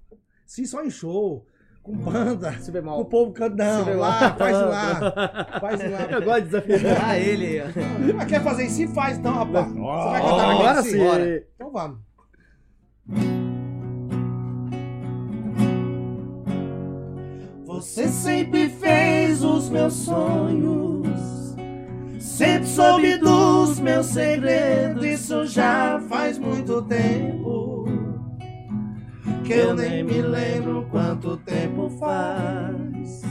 Sim, só em show, com banda, Se com o povo cantando. Lá, faz lá. Faz lá. Eu gosto de desafiar. (laughs) Ah, ele. ó. Mas quer fazer em si? Faz então, rapaz. Você vai cantar agora em si? sim. Bora. Então vamos. Você sempre fez os meus sonhos, sempre soube dos meus segredos. Isso já faz muito tempo que eu nem me lembro quanto tempo faz.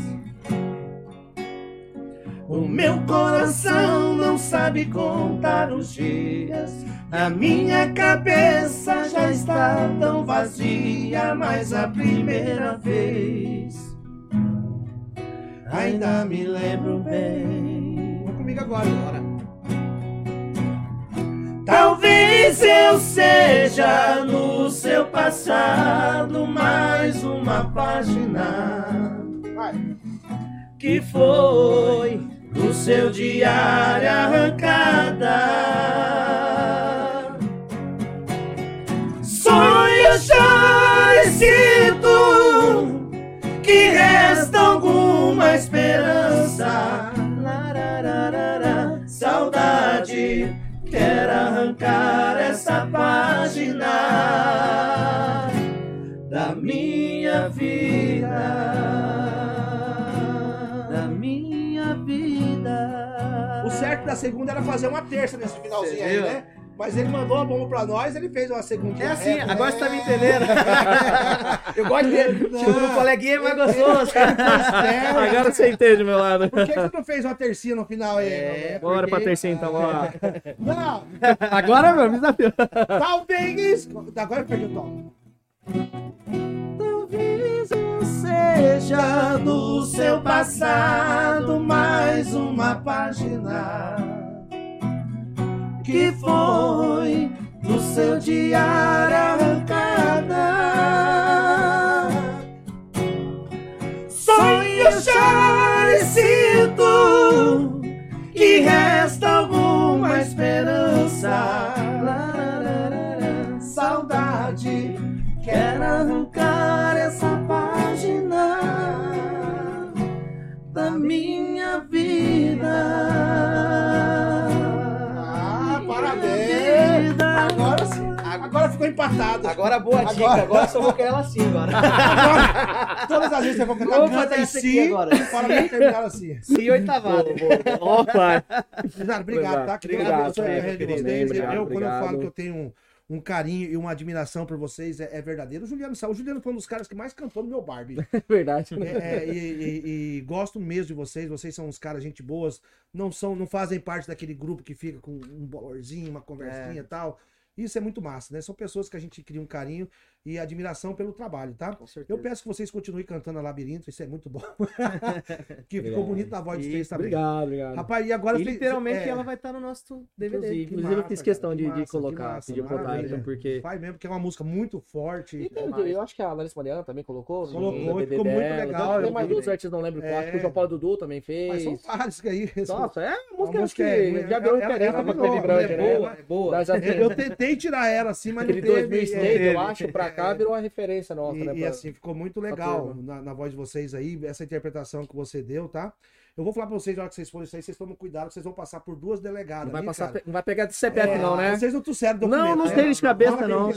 O meu coração não sabe contar os dias. A minha cabeça já está tão vazia, mas a primeira vez ainda me lembro bem. Vamos comigo agora. Bora. Talvez eu seja no seu passado mais uma página que foi do seu diário arrancada. Sonho já escrito que resta alguma esperança. Minha vida, da minha vida. O certo da segunda era fazer uma terça nesse finalzinho aí, né? Mas ele mandou a bomba pra nós, ele fez uma segundinha. É assim, reta, agora né? você tá me entendendo. (laughs) Eu gosto de. Tipo, no coleguinha é mais gostoso. Agora você entende, meu lado. Por que que você não fez uma tercinha no final aí? É, Bora porque- pra terceira então, bora. (laughs) Não, Agora, meu, me desafio. talvez. Agora eu perdi o tom. Talvez eu seja do seu passado mais uma página que foi do seu diário arrancada. Sonho, choro e sinto que resta alguma esperança. Quero arrancar essa página da minha vida. Ah, parabéns! Vida. Agora sim. Agora ficou empatado. Agora boa dica, Agora- agora só vou querer ela assim agora. (laughs) Agora, todas as vezes que eu vou cantar, Vamos canta em si, agora. para não terminar assim. Sim, oitavada. Opa. Obrigado, obrigado, tá? Obrigado, Fred, carreira de querido. vocês. Obrigado, eu, quando eu obrigado. falo que eu tenho um, um carinho e uma admiração por vocês, é, é verdadeiro. O Juliano sabe. O Juliano foi um dos caras que mais cantou no meu bar, bicho. (laughs) Verdade. É, é, e, e- e gosto mesmo de vocês. Vocês são uns caras, gente boas. Não são, não fazem parte daquele grupo que fica com um bolorzinho, uma conversinha e tal. Isso é muito massa, né? São pessoas que a gente cria um carinho e admiração pelo trabalho, tá? Com certeza. Eu peço que vocês continuem cantando a Labirinto, isso é muito bom. (laughs) que ficou Obrigado. bonito na voz de E vocês também. Obrigado, obrigado. Rapaz, e agora E literalmente é, ela vai estar no nosso DVD. Inclusive, que inclusive eu massa, fiz questão que de, de massa, que colocar, massa, contagem, porque. Faz mesmo, porque é uma música muito forte. E tem, eu acho que a Larissa Mariana também colocou. no Colocou, DVD ficou muito dela. legal, Então, eu Tem mais outros artistas, não lembro qual. Acho que É. o João Paulo Dudu também Mas são fez. vários que aí. Nossa, é música, acho que música é- já ela- referência pra ficou- Baby Branca, ela é né? boa, é boa. Já Eu, tentei tirar ela assim, mas não teve. 2006, é, eu acho, pra cá virou uma referência nossa, E, né? e pra- assim, ficou muito legal na, na voz de vocês aí, essa interpretação que você deu, tá? Eu vou falar pra vocês, na hora que vocês forem isso aí, vocês tomem cuidado, que vocês vão passar por duas delegadas. Não vai, ali, passar, não vai pegar de CPF, É, não, né? Vocês não trouxeram Não, documento. não né? sei de cabeça, não.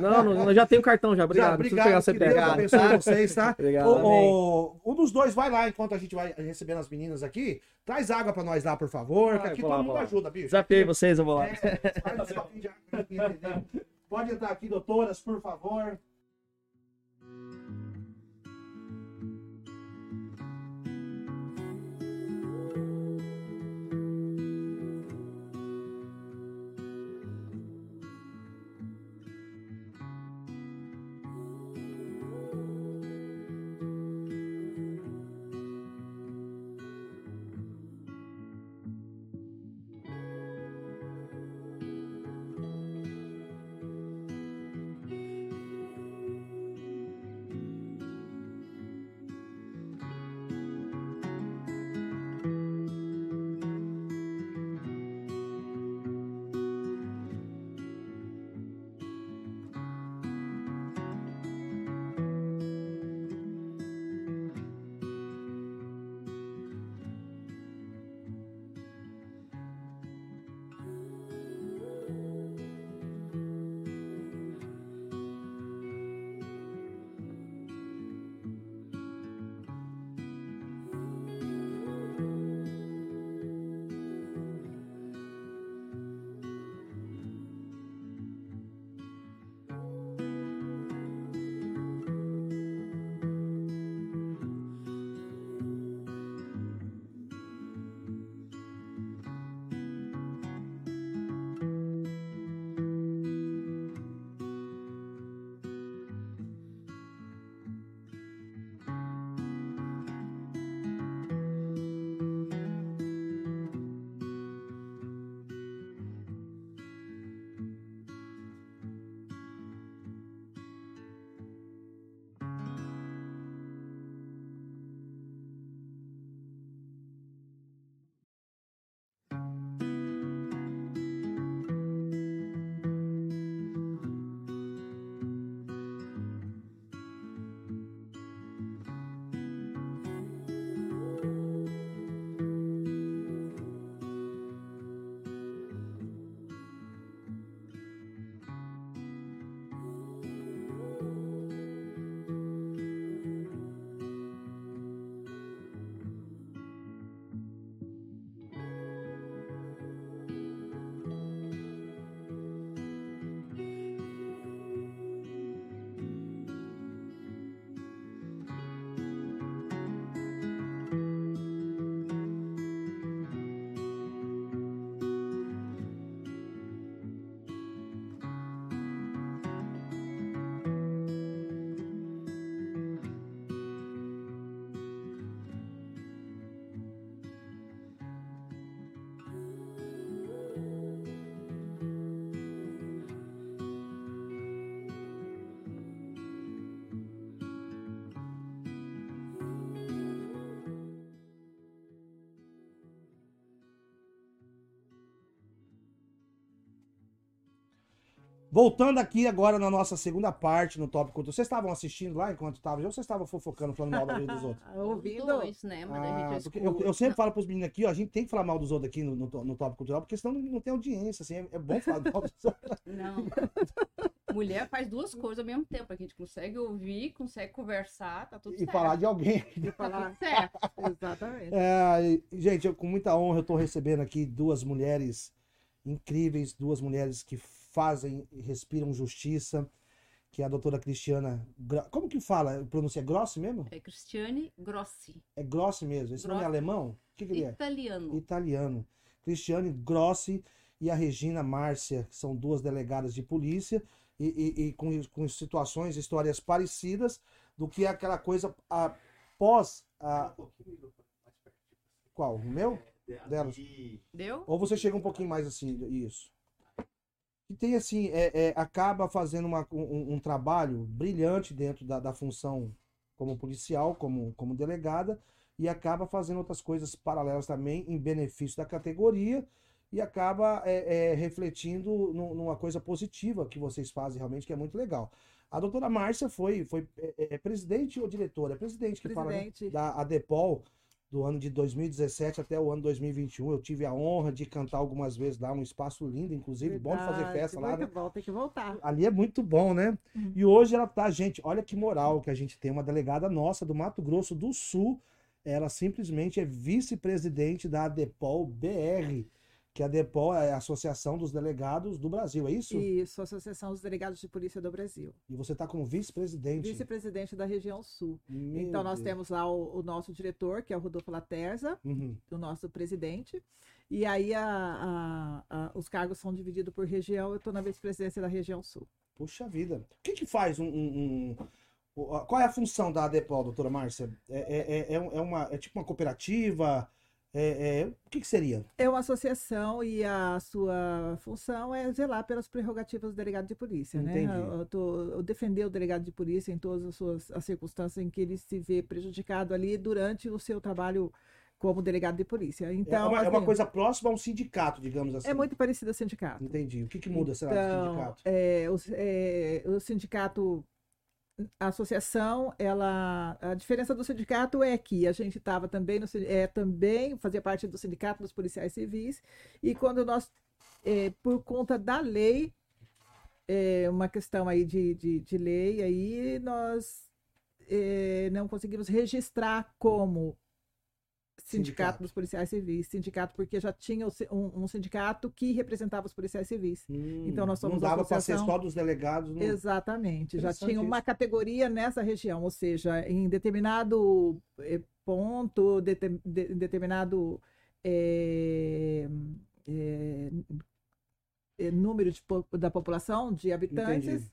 Não, (laughs) não, eu já tenho cartão já. Obrigado. Já, Não pegar obrigado, que CPF. Deus abençoe vocês, tá? (laughs) Obrigado. O, o- um dos dois vai lá, enquanto a gente vai recebendo as meninas aqui, traz água pra nós lá, por favor, que Vai, aqui vou todo lá, mundo ajuda, bicho. Desafiei vocês, eu vou lá. É, (laughs) faz um de água aqui, entendeu? Pode entrar aqui, doutoras, por favor. Voltando aqui agora na nossa segunda parte, no tópico cultural. Vocês estavam assistindo lá enquanto estavam? Ou vocês estavam fofocando, falando mal da vida dos outros? (laughs) Ouvindo. Isso, né? Mas Ah, a gente porque eu, eu sempre falo pros meninos aqui, ó, a gente tem que falar mal dos outros aqui no, no, no tópico cultural, porque senão não, não tem audiência, assim, é, é bom falar mal dos outros. (laughs) Não. Mulher faz duas coisas ao mesmo tempo. A gente consegue ouvir, consegue conversar, tá tudo e certo. falar de alguém. De (laughs) falar. Certo. Exatamente. É, e, gente, eu, com muita honra eu tô recebendo aqui duas mulheres incríveis, duas mulheres que fazem e respiram justiça, que é a doutora Cristiana. Como que fala? Pronuncia é Grossi mesmo? É Cristiane Grossi. É Grossi mesmo. Esse nome é alemão? O que, que ele é? Italiano. Italiano. Cristiane Grossi e a Regina Márcia, que são duas delegadas de polícia, e, e- e com, com situações, histórias parecidas do que aquela coisa após a. Qual? O meu? Delas. Deu? Ou você chega um pouquinho mais assim, isso. E tem assim, é, é, acaba fazendo uma- um, um trabalho brilhante dentro da, da função como policial, como, como delegada, e acaba fazendo outras coisas paralelas também em benefício da categoria e acaba é, é, refletindo nu- numa coisa positiva que vocês fazem realmente, que é muito legal. A doutora Márcia foi, foi é, é, presidente ou diretora? É presidente que fala, né? Presidente. Da ADEPOL, do ano de 2017 até o ano 2021. Eu tive a honra de cantar algumas vezes lá, um espaço lindo, inclusive, bom de fazer Verdade, festa lá, né? Muito bom, tem que voltar. Ali é muito bom, né? Uhum. E hoje ela tá, gente, olha que moral que a gente tem, uma delegada nossa do Mato Grosso do Sul. Ela simplesmente é vice-presidente da ADEPOL BR, que a ADEPOL é a Associação dos Delegados do Brasil, é isso? E, Isso, Associação dos Delegados de Polícia do Brasil. você tá como vice-presidente. Vice-presidente da região sul. Meu então, nós Deus. temos lá o, o nosso diretor, que é o Rodolfo Laterza, Uhum. o nosso presidente. E aí a- a- a- os cargos são divididos por região. Eu estou na vice-presidência da região sul. Puxa vida. O que que faz um... um- um- Qual é a função da ADEPOL, doutora Márcia? É, é, é, é é uma, é tipo uma cooperativa? É, é- o que que seria? É uma associação e a sua função é zelar pelas prerrogativas do delegado de polícia, Entendi. né? Eu, tô, eu defender o delegado de polícia em todas as suas as circunstâncias em que ele se vê prejudicado ali durante o seu trabalho como delegado de polícia. É Então, uma, é uma assim, coisa próxima a um sindicato, digamos assim. é muito parecido ao sindicato. Entendi. O que que muda, será, do Então, sindicato? é, o, é, o sindicato, a associação, ela, a diferença do sindicato é que a gente estava também no, é, também fazia parte do sindicato dos policiais civis e quando nós, é, por conta da lei, é, uma questão aí de, de, de lei, aí nós é, não conseguimos registrar como sindicato, Sindicato. dos policiais civis, sindicato porque já tinha um, um sindicato que representava os policiais civis. Hum, então nós somos Não dava para ser só dos delegados. Não... Exatamente, já tinha uma categoria nessa região, ou seja, em determinado eh, ponto, deter- de- em determinado eh, eh, número de da população, de habitantes. Entendi.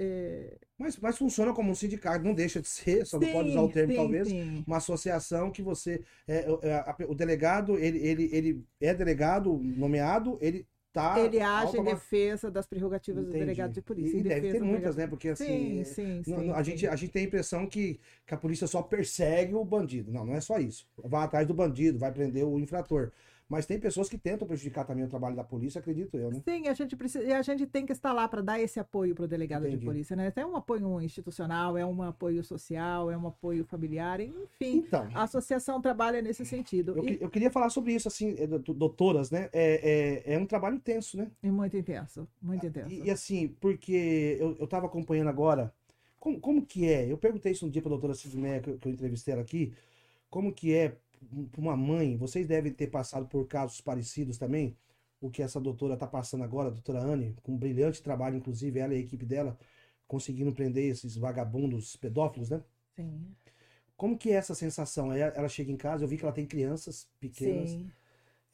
Eh, Mas, mas funciona como um sindicato, não deixa de ser, só não pode usar o sim, termo sim, talvez. sim. Uma associação que você. é, é, o delegado, ele, ele, ele é delegado nomeado, ele tá. Ele age em automa- defesa das prerrogativas Entendi. do delegado de polícia. E em deve ter muitas, né? Porque assim. Sim, é, sim, sim. não- não, a, sim. gente, a gente tem a impressão que, que a polícia só persegue o bandido. Não, não é só isso. Vai atrás do bandido, vai prender o infrator. Mas tem pessoas que tentam prejudicar também o trabalho da polícia, acredito eu, né? Sim, a gente precisa, e a gente tem que estar lá para dar esse apoio para o delegado Entendi. de polícia, né? É um apoio institucional, é um apoio social, é um apoio familiar, enfim. Então. A associação trabalha nesse sentido. Eu, E, eu queria falar sobre isso, assim, é, doutor- doutoras, né? É, é, é um trabalho intenso, né? e muito intenso, muito intenso. E, e assim, porque eu, eu tava acompanhando agora, como, como que é? Eu perguntei isso um dia pra doutora Sidneia, que, que eu entrevistei ela aqui, como que é pra uma mãe, vocês devem ter passado por casos parecidos também, o que essa doutora tá passando agora, a doutora Anne, com um brilhante trabalho, inclusive, ela e a equipe dela, conseguindo prender esses vagabundos pedófilos, né? Sim, Como que é essa sensação? Ela chega em casa, eu vi que ela tem crianças pequenas, sim,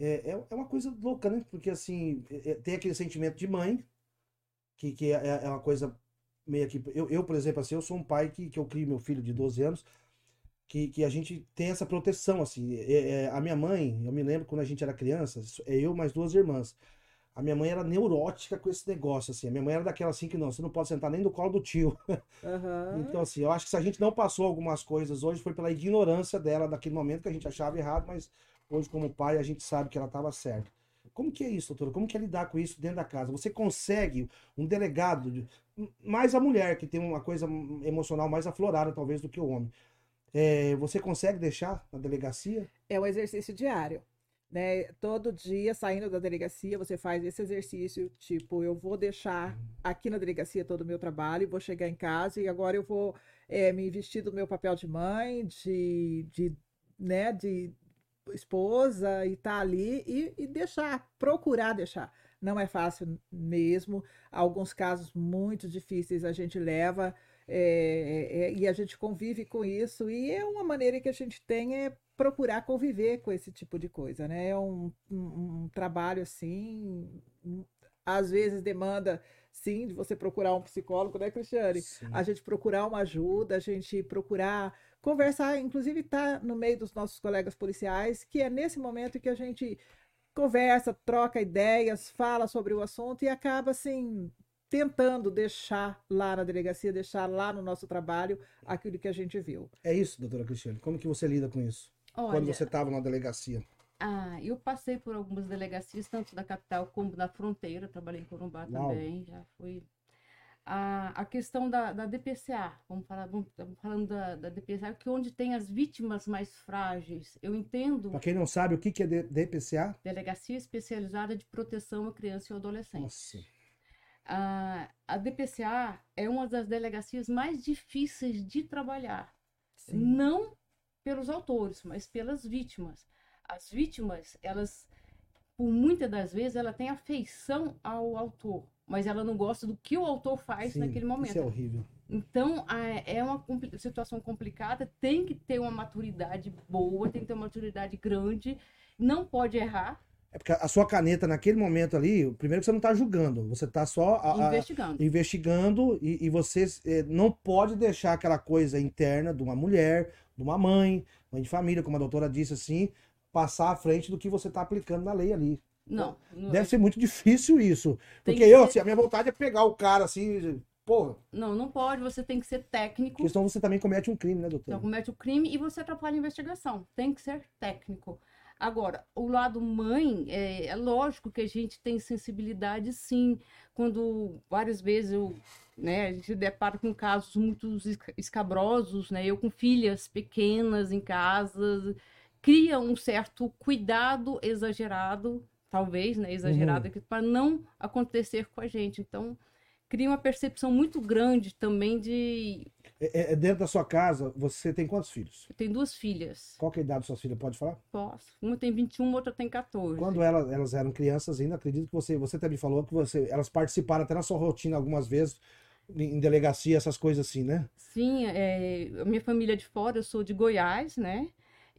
é, é, é uma coisa louca, né? Porque assim, é- é- tem aquele sentimento de mãe, que, que é, é uma coisa meio que. Eu, eu, por exemplo, assim, eu sou um pai que, que eu crio meu filho de 12 anos, que, que a gente tem essa proteção, assim. É- é, a minha mãe, eu me lembro quando a gente era criança, é eu mais duas irmãs. A minha mãe era neurótica com esse negócio, assim. A minha mãe era daquela assim que não, você não pode sentar nem no colo do tio. aham. Então, assim, eu acho que se a gente não passou algumas coisas hoje, foi pela ignorância dela daquele momento que a gente achava errado, mas hoje, como pai, a gente sabe que ela estava certa. Como que é isso, doutora? Como que é lidar com isso dentro da casa? Você consegue um delegado, de- mais a mulher, que tem uma coisa emocional mais aflorada, talvez, do que o homem. É, você consegue deixar na delegacia? É um exercício diário. Né? Todo dia, saindo da delegacia, você faz esse exercício, tipo, eu vou deixar aqui na delegacia todo o meu trabalho, vou chegar em casa e agora eu vou eh, me vestir do meu papel de mãe, de, de, né, de esposa e tá ali e, e deixar, procurar deixar. Não é fácil mesmo. Alguns casos muito difíceis a gente leva é, é, e a gente convive com isso. E é uma maneira que a gente tem é procurar conviver com esse tipo de coisa, né? É um, um, um trabalho assim, um- às vezes demanda sim de você procurar um psicólogo, né, Cristiane? a gente procurar uma ajuda, a gente procurar conversar, inclusive estar no meio dos nossos colegas policiais, que é nesse momento que a gente conversa, troca ideias, fala sobre o assunto e acaba assim tentando deixar lá na delegacia, deixar lá no nosso trabalho aquilo que a gente viu. É isso, doutora Cristiane. Como que você lida com isso? Quando Olha, você estava na delegacia? ah, eu passei por algumas delegacias, tanto da capital como da fronteira, trabalhei em Corumbá Uau. também, já fui. A, a questão da, da DPCA, vamos falar, vamos, estamos falando da, da DPCA, que é onde tem as vítimas mais frágeis. Eu entendo Pra quem não sabe, o que que é D- DPCA? Delegacia Especializada de Proteção à Criança e Adolescente. Nossa. A, a DPCA é uma das delegacias mais difíceis de trabalhar. Não pelos autores, mas pelas vítimas. As vítimas, elas, por muitas das vezes, ela tem afeição ao autor, mas ela não gosta do que o autor faz Sim, naquele momento. Isso é horrível. Então, a- é uma situação complicada, tem que ter uma maturidade boa, tem que ter uma maturidade grande, não pode errar, É porque a sua caneta naquele momento ali, primeiro que você não tá julgando, você tá só a- a- investigando. investigando e, e você eh, não pode deixar aquela coisa interna de uma mulher, de uma mãe, mãe de família, como a doutora disse assim, passar à frente do que você tá aplicando na lei ali. Não, não, Deve ser muito difícil isso. Tem Porque que eu, ser- assim, a minha vontade é pegar o cara assim, pô, não, não pode, você tem que ser técnico. porque senão você também comete um crime, né, doutor? Então, comete o crime e você atrapalha a investigação. Tem que ser técnico. Agora, o lado mãe, é, é lógico que a gente tem sensibilidade, sim. Quando várias vezes eu, né, a gente depara com casos muito esca- escabrosos, né? Eu com filhas pequenas em casa, cria um certo cuidado exagerado, talvez, né, exagerado, para não acontecer com a gente. Então, cria uma percepção muito grande também de É, é dentro da sua casa, você tem quantos filhos? eu tenho duas filhas. Qual que é a idade das suas filhas? Pode falar? Posso. Uma tem 21, outra tem 14. Quando elas, elas eram crianças ainda, acredito que você, você também falou que você, elas participaram até na sua rotina algumas vezes, em delegacia, essas coisas assim, né? Sim, é, a minha família é de fora, eu sou de Goiás, né?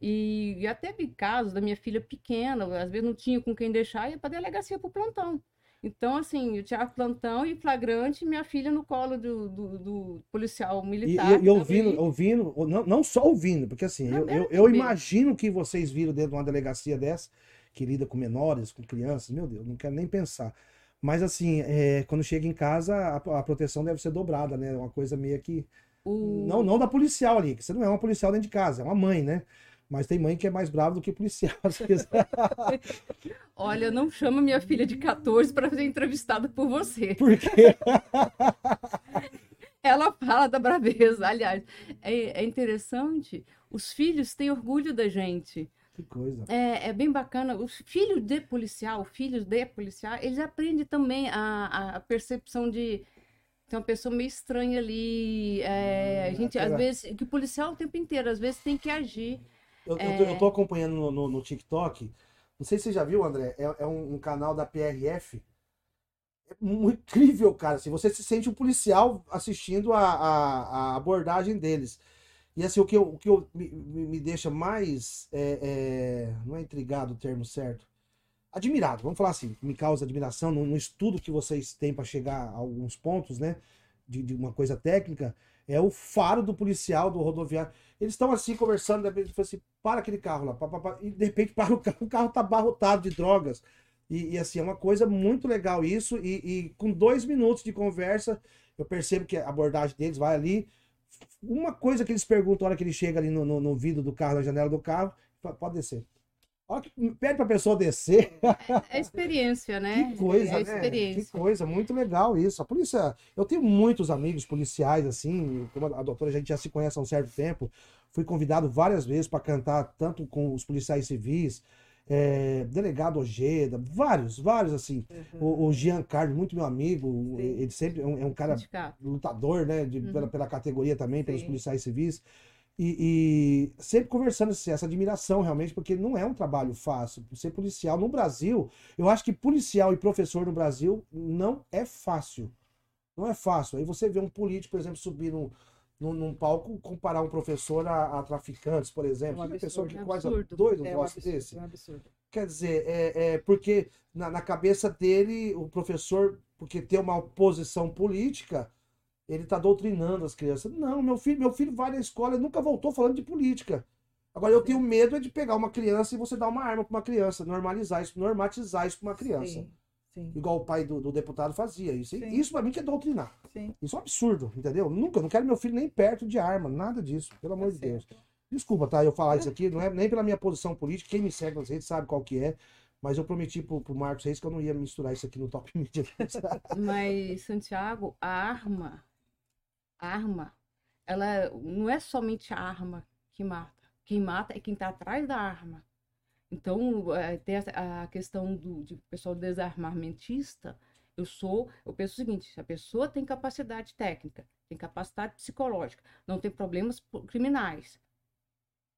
E, e até vi casos da minha filha pequena, às vezes não tinha com quem deixar, ia para delegacia para plantão. Então, assim, eu tinha plantão e flagrante, minha filha no colo do, do, do policial militar. e- e ouvindo, ouvindo, ou não, não só ouvindo, porque assim, Não, eu, eu, eu imagino que vocês viram dentro de uma delegacia dessa, que lida com menores, com crianças, meu Deus, não quero nem pensar. Mas assim, é, quando chega em casa, a, a proteção deve ser dobrada, né? Uma coisa meio que. O- Não, não da policial ali, que você não é uma policial dentro de casa, é uma mãe, né? Mas tem mãe que é mais brava do que policial, (laughs) às vezes. Olha, não chama minha filha de 14 para ser entrevistada por você. Porque (laughs) Ela fala da braveza. Aliás, é, é interessante. Os filhos têm orgulho da gente. Que coisa. É, é bem bacana. Os filhos de policial, filhos de policial, eles aprendem também a, a- percepção de tem uma pessoa meio estranha ali. é, a gente, às vezes, que o policial o tempo inteiro, às vezes tem que agir. Eu, eu tô, eu tô acompanhando no, no- no TikTok. Não sei se você já viu, André. É, é um, um canal da PRF. É incrível, cara. Assim, você se sente um policial assistindo a, a, a abordagem deles. E assim, o que, eu, o que eu, me, me me deixa mais. é, é, não é intrigado o termo certo. Admirado, vamos falar assim. Me causa admiração no, no estudo que vocês têm para chegar a alguns pontos, né? De, de uma coisa técnica. É o faro do policial, do rodoviário. Eles estão assim conversando, de repente, assim, para aquele carro lá, pá, pá, pá, e de repente (laughs) para o carro, o carro tá abarrotado de drogas. E, e, assim, é uma coisa muito legal isso, e, e com dois minutos de conversa, eu percebo que a abordagem deles vai ali, uma coisa que eles perguntam na hora que ele chega ali no, no, no vidro do carro, na janela do carro, pode descer. Ó, que- pede pra pessoa descer. É experiência, né? Que coisa, é né? experiência. Que coisa, muito legal isso. A polícia, eu tenho muitos amigos policiais, assim, como a doutora, a gente já se conhece há um certo tempo. Fui convidado várias vezes para cantar, tanto com os policiais civis, é, delegado Ojeda, vários, vários, assim. O, o Jean Carlos, muito meu amigo, Sim. ele sempre é um, é um cara lutador, né, de- Uhum. pela, pela categoria também, pelos Sim. policiais civis. E, e sempre conversando assim, essa admiração realmente, porque não é um trabalho fácil. Ser policial no Brasil, eu acho que policial e professor no Brasil não é fácil. Não é fácil. Aí você vê um político, por exemplo, subir num, num, num palco, comparar um professor a, a traficantes, por exemplo. É um Uma pessoa absurdo. que É coisa absurdo. doida um É um absurdo, desse. é um absurdo. Quer dizer, é, é porque na, na cabeça dele, o professor, porque tem uma oposição política, ele está doutrinando as crianças. Não, meu filho, meu filho vai na escola e nunca voltou falando de política. Agora, eu tenho medo é de pegar uma criança e você dar uma arma para uma criança, normalizar isso, normatizar isso para uma criança. Sim, sim, Igual o pai do, do deputado fazia. Isso, Sim. isso para mim que é doutrinar. Isso é um absurdo, entendeu? Nunca, não quero meu filho nem perto de arma, nada disso, pelo amor Tá de Deus. certo. Desculpa, tá? Eu falar isso aqui, não é nem pela minha posição política, quem me segue nas redes sabe qual que é, mas eu prometi pro, pro Marcos Reis que eu não ia misturar isso aqui no Top (laughs) Media. Mas, Santiago, a arma, arma, ela não é somente a arma que mata. Quem mata é quem está atrás da arma. Então, eh, tem essa- a questão do de pessoal desarmamentista. Eu sou, eu penso o seguinte: se a pessoa tem capacidade técnica, tem capacidade psicológica, não tem problemas criminais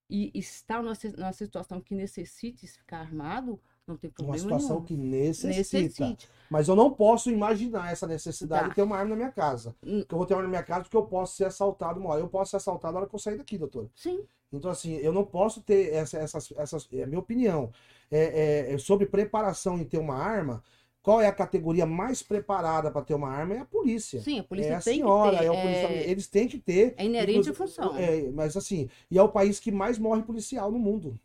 e está numa, numa situação que necessite ficar armado, não tem Uma problema situação nenhum. que necessita. Necessite. Mas eu não posso imaginar essa necessidade Tá. de ter uma arma na minha casa. Hum. Que eu vou ter uma arma na minha casa porque eu posso ser assaltado uma hora. Eu posso ser assaltado na hora que eu sair daqui, doutor. Sim. Então, assim, eu não posso ter essa, essas, essas. É a minha opinião. É, é- é sobre preparação em ter uma arma. Qual é a categoria mais preparada para ter uma arma? É a polícia. Sim, a polícia é a tem senhora, que ter. é o policial. é- Eles têm que ter. É inerente à função. é, mas assim, e é o país que mais morre policial no mundo.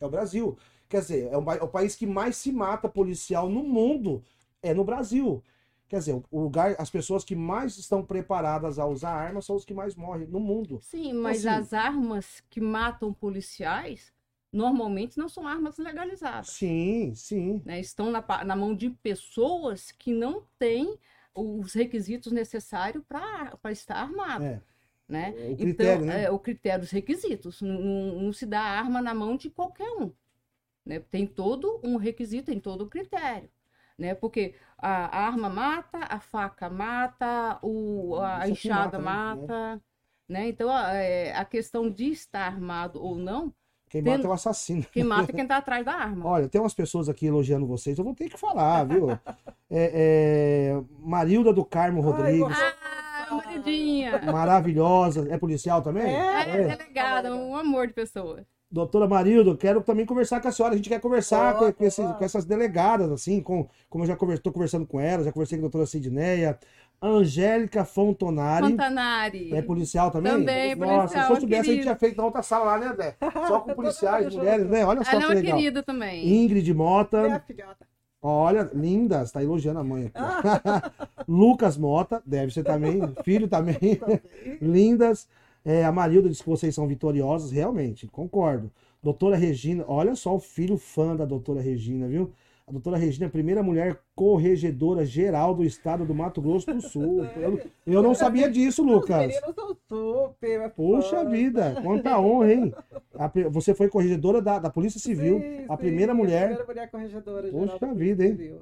É o Brasil. Quer dizer, é o, ba- é o país que mais se mata policial no mundo é no Brasil. Quer dizer, o lugar, as pessoas que mais estão preparadas a usar armas são os que mais morrem no mundo. Sim, mas assim- as armas que matam policiais normalmente não são armas legalizadas. Sim, sim. né? Estão na, na mão de pessoas que não têm os requisitos necessários para estar armado. É. Né? O critério, então, né? é, o critério, os requisitos. Não, não- não se dá arma na mão de qualquer um. Né? Tem todo um requisito, tem todo um critério. Né? Porque a, a arma mata, a faca mata, o, a, enxada mata, né? mata. Né? Então, a, é, a questão de estar armado ou não, Quem Tem- mata é o assassino. quem mata é quem está atrás da (laughs) arma. Olha, tem umas pessoas aqui elogiando vocês, eu vou ter que falar, viu? É, é, Marilda do Carmo Rodrigues, Ah, maridinha! maravilhosa. É policial também? É, delegada, um amor de pessoa. Doutora Marildo, quero também conversar com a senhora. A gente quer conversar com, com esses- com essas delegadas, assim, com, como eu já estou conversando com ela, já conversei com a doutora Sidneia. Angélica Fontonari. Fontanari. É policial também? Também, Nossa, se policial, eu soubesse, a gente tinha feito na outra sala lá, né, André? Só com (laughs) policiais, mulheres, né? Olha só Ela é que legal. querida também. Ingrid É Mota. a filhota. Olha, lindas, tá elogiando a mãe aqui. ó. (laughs) Lucas Mota, deve ser também, (laughs) filho também. lindas. É, a Marilda disse que vocês são vitoriosas, realmente, concordo. Doutora Regina, olha só o filho fã da doutora Regina, viu? A doutora Regina é a primeira mulher corregedora geral do estado do Mato Grosso do Sul. Eu, eu não sabia disso, Lucas. super. Puxa vida, quanta honra, hein? A você foi corregedora da, da Polícia Civil, Sim, a sim, primeira mulher. A primeira mulher corregedora. Da vida, hein? Civil.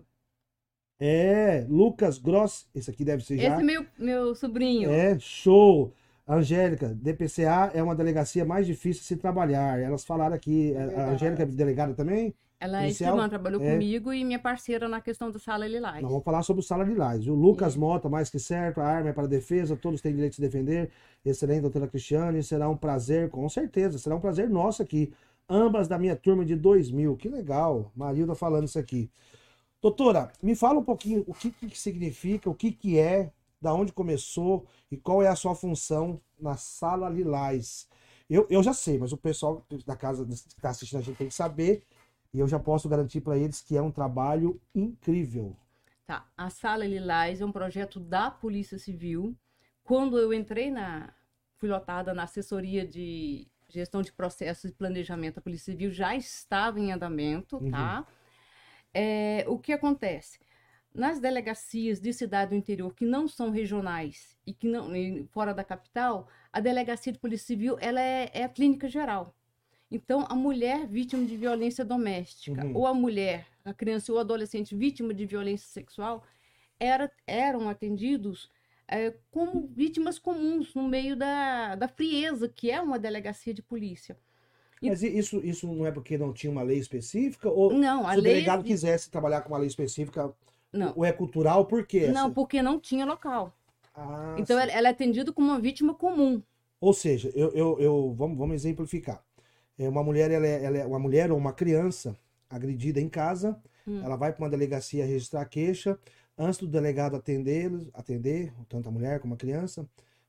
É, Lucas Gross, esse aqui deve ser já. Esse é meu, meu sobrinho. É, show. Angélica, DPCA é uma delegacia mais difícil de se trabalhar. Elas falaram aqui, É a-. Angélica é delegada também? Ela é policial? escrivã, trabalhou É. comigo e minha parceira na questão da sala Lilás. Nós vamos falar sobre o de Lais. O Lucas. Mota, mais que certo, a arma é para a defesa, todos têm direito de se defender. Excelente, doutora Cristiane, será um prazer, com certeza, será um prazer nosso aqui. Ambas da minha turma de 2000, que legal. Marilda falando isso aqui. Doutora, me fala um pouquinho o que, que significa, o que, que é, da onde começou e qual é a sua função na Sala Lilás. Eu, eu já sei, mas o pessoal da casa que está assistindo a gente tem que saber. E eu já posso garantir para eles que é um trabalho incrível. Tá. A Sala Lilás é um projeto da Polícia Civil. Quando eu entrei na. fui lotada na assessoria de gestão de processos e planejamento da Polícia Civil já estava em andamento, Uhum. tá? É, o que acontece? Nas delegacias de cidade do interior que não são regionais e que não e fora da capital, a delegacia de polícia civil ela é, é a clínica geral. Então, a mulher vítima de violência doméstica Uhum. ou a mulher, a criança ou adolescente vítima de violência sexual era, eram atendidos é, como vítimas comuns no meio da, da frieza, que é uma delegacia de polícia. Mas isso, isso não é porque não tinha uma lei específica? Ou Não, a se o lei. delegado quisesse trabalhar com uma lei específica, Não, ou é cultural, por quê? não, essa? porque não tinha local. Ah, Então, ela, ela é atendida como uma vítima comum. Ou seja, eu, eu, eu- vamos, vamos exemplificar. É uma mulher, ela é, ela é uma mulher ou uma criança agredida em casa, Hum. ela vai para uma delegacia registrar a queixa, antes do delegado atender, atender tanto a mulher como a criança,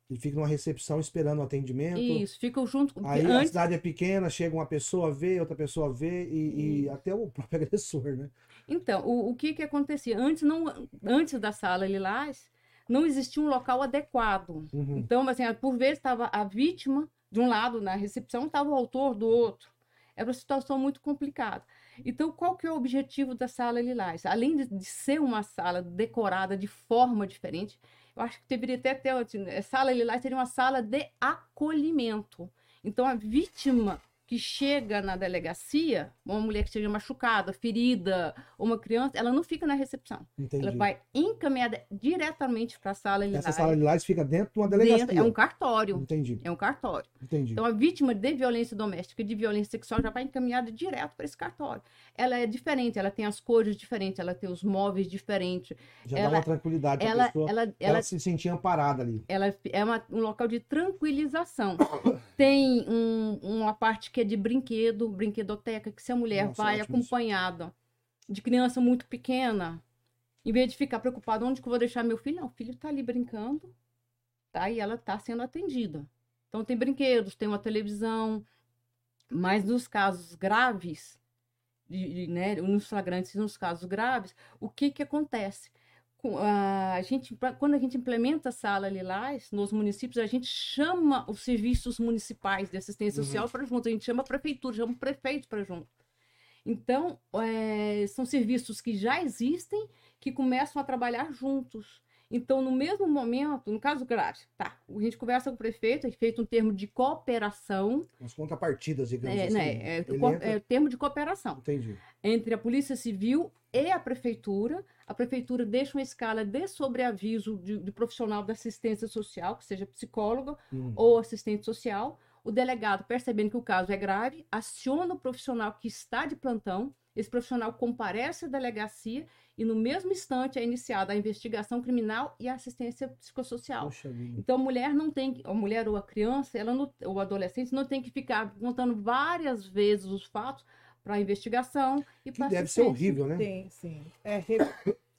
ele fica numa recepção esperando o atendimento. Isso, ficam junto. porque Aí a antes, cidade é pequena, chega uma pessoa vê, outra pessoa vê e, e até o próprio (laughs) agressor, né? Então, o, o que que acontecia? Antes, não, antes da sala Lilás, não existia um local adequado. Uhum. Então, assim, por vezes estava a vítima de um lado na recepção, estava o autor do outro. Era uma situação muito complicada. Então, qual que é o objetivo da sala Lilás? Além de, de ser uma sala decorada de forma diferente, eu acho que deveria até ter, assim, a sala Lilás seria uma sala de acolhimento. Então, a vítima que chega na delegacia, uma mulher que esteja machucada, ferida, uma criança, ela não fica na recepção. Entendi. Ela vai encaminhada diretamente para a sala Lilás. Essa sala lá fica dentro de uma Dentro- delegacia. é um cartório. Entendi, É um cartório. entendi. Então, a vítima de violência doméstica e de violência sexual já vai encaminhada direto para esse cartório. Ela é diferente, ela tem as cores diferentes, ela tem os móveis diferentes. Já dá ela- uma tranquilidade pra Ela, pessoa. ela, Ela, ela, se sentia amparada ali. ela é uma- um local de tranquilização. (coughs) Tem um- uma parte que é de brinquedo, brinquedoteca, que se a mulher Nossa, vai isso. acompanhada de criança muito pequena, em vez de ficar preocupada onde que eu vou deixar meu filho, não, o filho está ali brincando, tá? E ela está sendo atendida. Então tem brinquedos, tem uma televisão, mas nos casos graves, de- de, né, nos flagrantes nos casos graves, o que que acontece? A gente, quando a gente implementa a sala Lilás nos municípios, a gente chama os serviços municipais de assistência Uhum. social para junto, a gente chama a prefeitura, chama o prefeito para junto. Então, é, são serviços que já existem, que começam a trabalhar juntos. Então, no mesmo momento, no caso grave, tá, a gente conversa com o prefeito, é feito um termo de cooperação, As contrapartidas, digamos é, assim. né, é, entra- é termo de cooperação Entendi. entre a Polícia Civil e a Prefeitura. A Prefeitura deixa uma escala de sobreaviso de, de profissional da assistência social, que seja psicólogo Hum. ou assistente social. O delegado, percebendo que o caso é grave, aciona o profissional que está de plantão. Esse profissional comparece à delegacia e, no mesmo instante, é iniciada a investigação criminal e a assistência psicossocial. Poxa vida. Então, a mulher não tem, a mulher ou a criança, ela não, ou o adolescente não tem que ficar contando várias vezes os fatos para investigação e para deve ser horrível, né? Sim, sim. É, (coughs) re-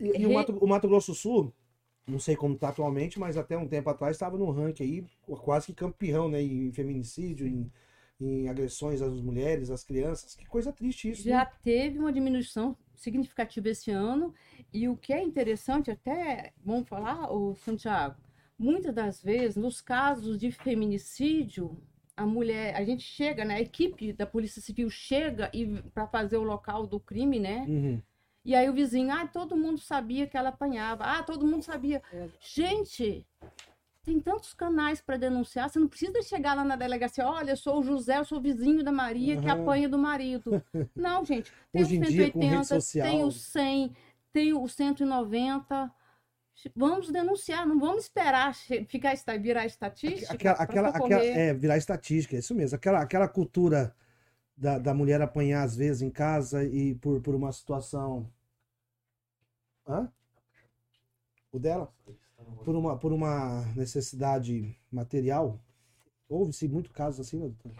E, e o, Mato, o Mato Grosso do Sul, não sei como tá atualmente, mas até um tempo atrás estava no ranking aí, quase que campeão, né? Em feminicídio, em, em agressões às mulheres, às crianças. Que coisa triste isso. Já né? teve uma diminuição significativa esse ano, e o que é interessante, até vamos falar, o Santiago, muitas das vezes, nos casos de feminicídio, a mulher, a gente chega, né, a equipe da Polícia Civil chega e para fazer o local do crime, né? Uhum. E aí o vizinho, ah, todo mundo sabia que ela apanhava. Ah, todo mundo sabia. É. Gente, tem tantos canais para denunciar, você não precisa chegar lá na delegacia, olha, eu sou o José, eu sou o vizinho da Maria que Aham. apanha do marido. (laughs) Não, gente, tem Hoje o em dia, com rede 180, social. tem o 100, tem o 190. Vamos denunciar, não vamos esperar ficar virar estatística Aquela, aquela, aquela, é, virar estatística, é isso mesmo. Aquela, aquela cultura da, da mulher apanhar, às vezes, em casa e por, por uma situação. Hã? O dela? Por uma, por uma necessidade material. Houve-se muito casos assim, né, doutora?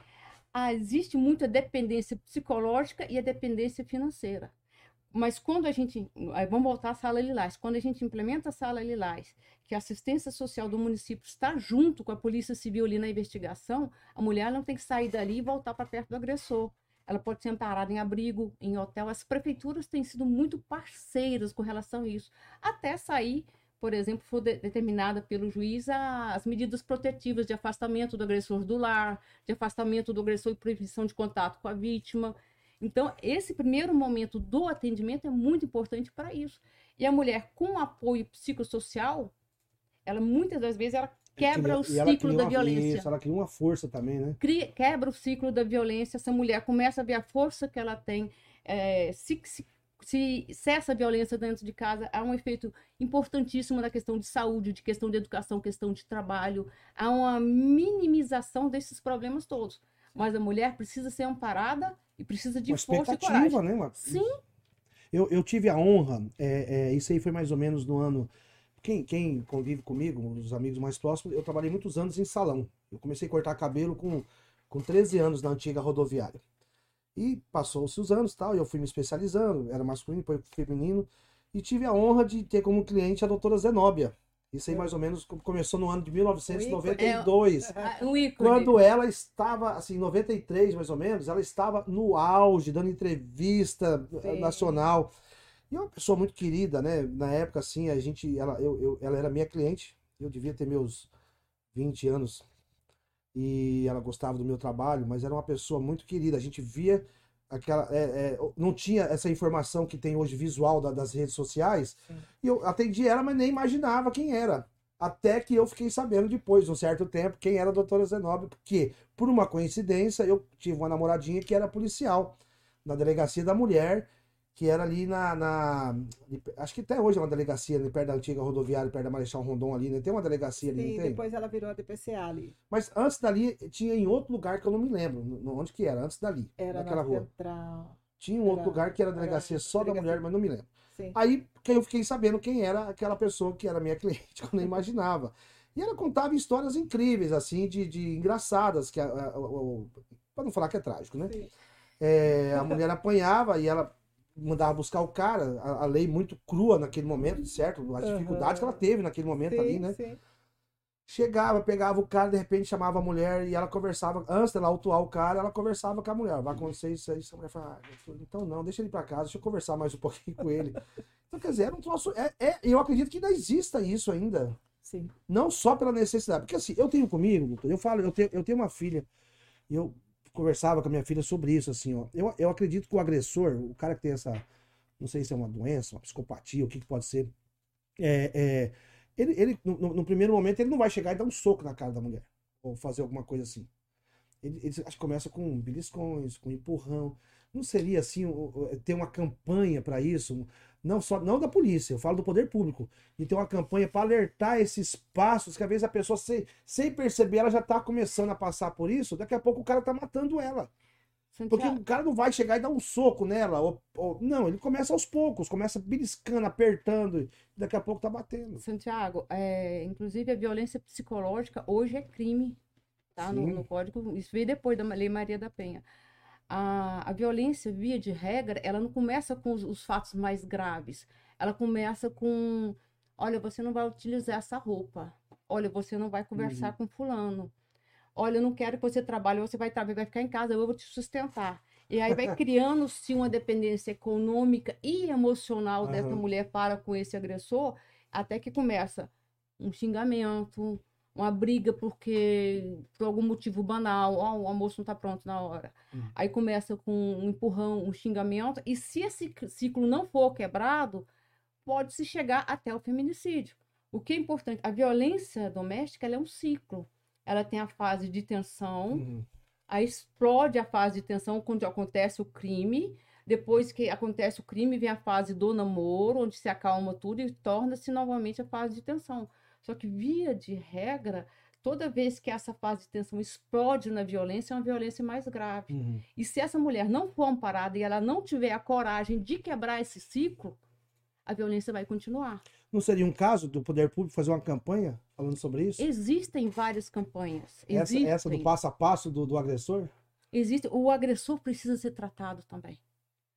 Ah, existe muita dependência psicológica e a dependência financeira. Mas quando a gente. Vamos voltar à sala Lilás. Quando a gente implementa a sala Lilás, que a assistência social do município está junto com a Polícia Civil ali na investigação, a mulher não tem que sair dali e voltar para perto do agressor. Ela pode ser amparada em abrigo, em hotel. As prefeituras têm sido muito parceiras com relação a isso. Até sair por exemplo, for de- determinada pelo juiz a- as medidas protetivas de afastamento do agressor do lar, de afastamento do agressor e proibição de contato com a vítima. Então, esse primeiro momento do atendimento é muito importante para isso. E a mulher com apoio psicossocial, ela muitas das vezes ela quebra o E ela ciclo cria da uma- violência Isso, ela cria uma força também, né? cria- quebra o ciclo da violência, essa mulher começa a ver a força que ela tem, é, se, se, se cessa a violência dentro de casa, há um efeito importantíssimo na questão de saúde, de questão de educação, questão de trabalho, há uma minimização desses problemas todos. Mas a mulher precisa ser amparada e precisa de uma força e expectativa, coragem. né? Uma... Sim. Eu, eu tive a honra, é, é, isso aí foi mais ou menos no ano. Quem, quem convive comigo, os amigos mais próximos, eu trabalhei muitos anos em salão. Eu comecei a cortar cabelo com, com 13 anos na antiga rodoviária. E passou-se os anos tal, e eu fui me especializando, era masculino, depois feminino, e tive a honra de ter como cliente a doutora Zenóbia. Isso aí mais ou menos co- começou no ano de 1992. Ah, Um ícone. Quando ela estava, assim, em 93 mais ou menos, ela estava no auge, dando entrevista eh, Sim. nacional. E é uma pessoa muito querida, né? Na época, assim, a gente, ela, eu, eu- ela era minha cliente, eu devia ter meus 20 anos. E ela gostava do meu trabalho, mas era uma pessoa muito querida. A gente via aquela. é, é, não tinha essa informação que tem hoje visual da- das redes sociais. E eu atendi ela, mas nem imaginava quem era. Até que eu fiquei sabendo depois, de um certo tempo, quem era a doutora Zenobia, porque, por uma coincidência, eu tive uma namoradinha que era policial, na delegacia da mulher, que era ali na. na- acho que até hoje é uma delegacia, ali perto da antiga rodoviária, perto da Marechal Rondon ali, né? Tem uma delegacia ali, Sim, não tem? depois ela virou a DPCA ali. Mas antes dali, tinha em outro lugar que eu não me lembro, onde que era, antes dali, Era naquela na rua. central. Tinha um outro era- lugar que era era delegacia só da delegacia. mulher, mas não me lembro. Sim. Aí que eu fiquei sabendo quem era aquela pessoa que era minha (laughs) cliente, que eu nem imaginava. E ela contava histórias incríveis, assim, de, de engraçadas, que a, a- o- o- pra não falar que é trágico, né? Sim. É, a mulher (laughs) apanhava e ela mandava buscar o cara, a, a lei muito crua naquele momento, certo? As Aham. dificuldades que ela teve naquele momento ali, Sim, né? sim. Chegava, pegava o cara, de repente chamava a mulher e ela conversava. Antes dela autuar o cara, ela conversava com a mulher. Vai acontecer isso aí. A mulher fala, ah, então não, deixa ele pra casa, deixa eu conversar mais um (laughs) pouquinho com ele. Então, quer dizer, era um troço. É, é- eu acredito que ainda exista isso ainda. Sim. Não só pela necessidade. Porque assim, eu tenho comigo, eu falo, eu tenho, eu tenho uma filha, e eu conversava com a minha filha sobre isso, assim, ó. Eu, eu acredito que o agressor, o cara que tem essa, não sei se é uma doença, uma psicopatia, o que, que pode ser, é, é, ele, ele no, no- primeiro momento, ele não vai chegar e dar um soco na cara da mulher, ou fazer alguma coisa assim. Ele, ele acho que começa com beliscões, com empurrão. Não seria assim ter uma campanha para isso? Não só não da polícia, eu falo do poder público. E ter uma campanha para alertar esses passos que às vezes a pessoa sem, sem perceber ela já tá começando a passar por isso, daqui a pouco o cara tá matando ela. Porque Santiago, o cara não vai chegar e dar um soco nela. Ou, ou- não, ele começa aos poucos, começa beliscando, apertando, e daqui a pouco tá batendo. Santiago, é, inclusive a violência psicológica hoje é crime, tá? No, no código, isso veio depois da Lei Maria da Penha. A, a violência, via de regra, ela não começa com os, os fatos mais graves. Ela começa com, olha, você não vai utilizar essa roupa. Olha, você não vai conversar Uhum. com fulano. Olha, eu não quero que você trabalhe, você vai trabalhar, vai ficar em casa, eu vou te sustentar. E aí vai (laughs) criando-se uma dependência econômica e emocional dessa Aham. mulher para com esse agressor, até que começa um xingamento, uma briga porque por algum motivo banal, ó, o almoço não está pronto na hora. Hum. Aí começa com um empurrão, um xingamento, e se esse ciclo não for quebrado, pode se chegar até o feminicídio. O que é importante, a violência doméstica é um ciclo. Ela tem a fase de tensão, Uhum. aí explode a fase de tensão quando acontece o crime. Depois que acontece o crime, vem a fase do namoro, onde se acalma tudo e torna-se novamente a fase de tensão. Só que, via de regra, toda vez que essa fase de tensão explode na violência, é uma violência mais grave. Uhum. E se essa mulher não for amparada e ela não tiver a coragem de quebrar esse ciclo, a violência vai continuar. Não seria um caso do poder público fazer uma campanha falando sobre isso? Existem várias campanhas. Essa, Existem. essa do passo a passo do, do agressor? Existe, o agressor precisa ser tratado também.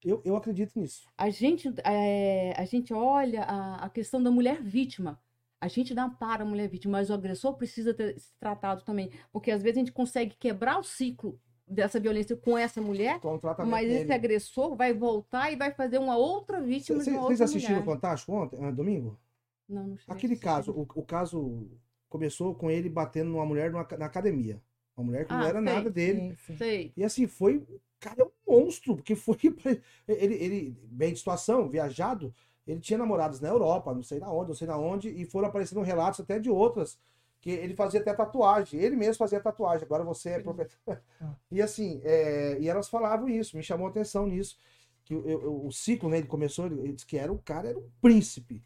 Eu, eu acredito nisso. A gente, é, a gente olha a, a questão da mulher vítima. A gente não para a mulher vítima, mas o agressor precisa ter ser tratado também. Porque às vezes a gente consegue quebrar o ciclo dessa violência com essa mulher, Com o tratamento mas esse dele. agressor vai voltar e vai fazer uma outra vítima de Cê- uma Vocês assistiram o. Fantástico ontem, ah, domingo? Não, não cheguei Aquele caso, o, o caso começou com ele batendo numa mulher numa- na academia. Uma mulher que não Ah, era sei. nada dele. Sim, sim. Sei. E assim, foi. Cara, é um monstro, porque foi. (laughs) Ele, ele, bem de situação, viajado, ele tinha namoradas na Europa, não sei na onde, não sei na onde, e foram aparecendo relatos até de outras, que ele fazia até tatuagem, ele mesmo fazia tatuagem, agora você é proprietário. (laughs) E assim, é, e elas falavam isso, me chamou a atenção nisso. Que eu- eu- o ciclo, né, ele começou, ele, ele disse que era o cara, era um príncipe.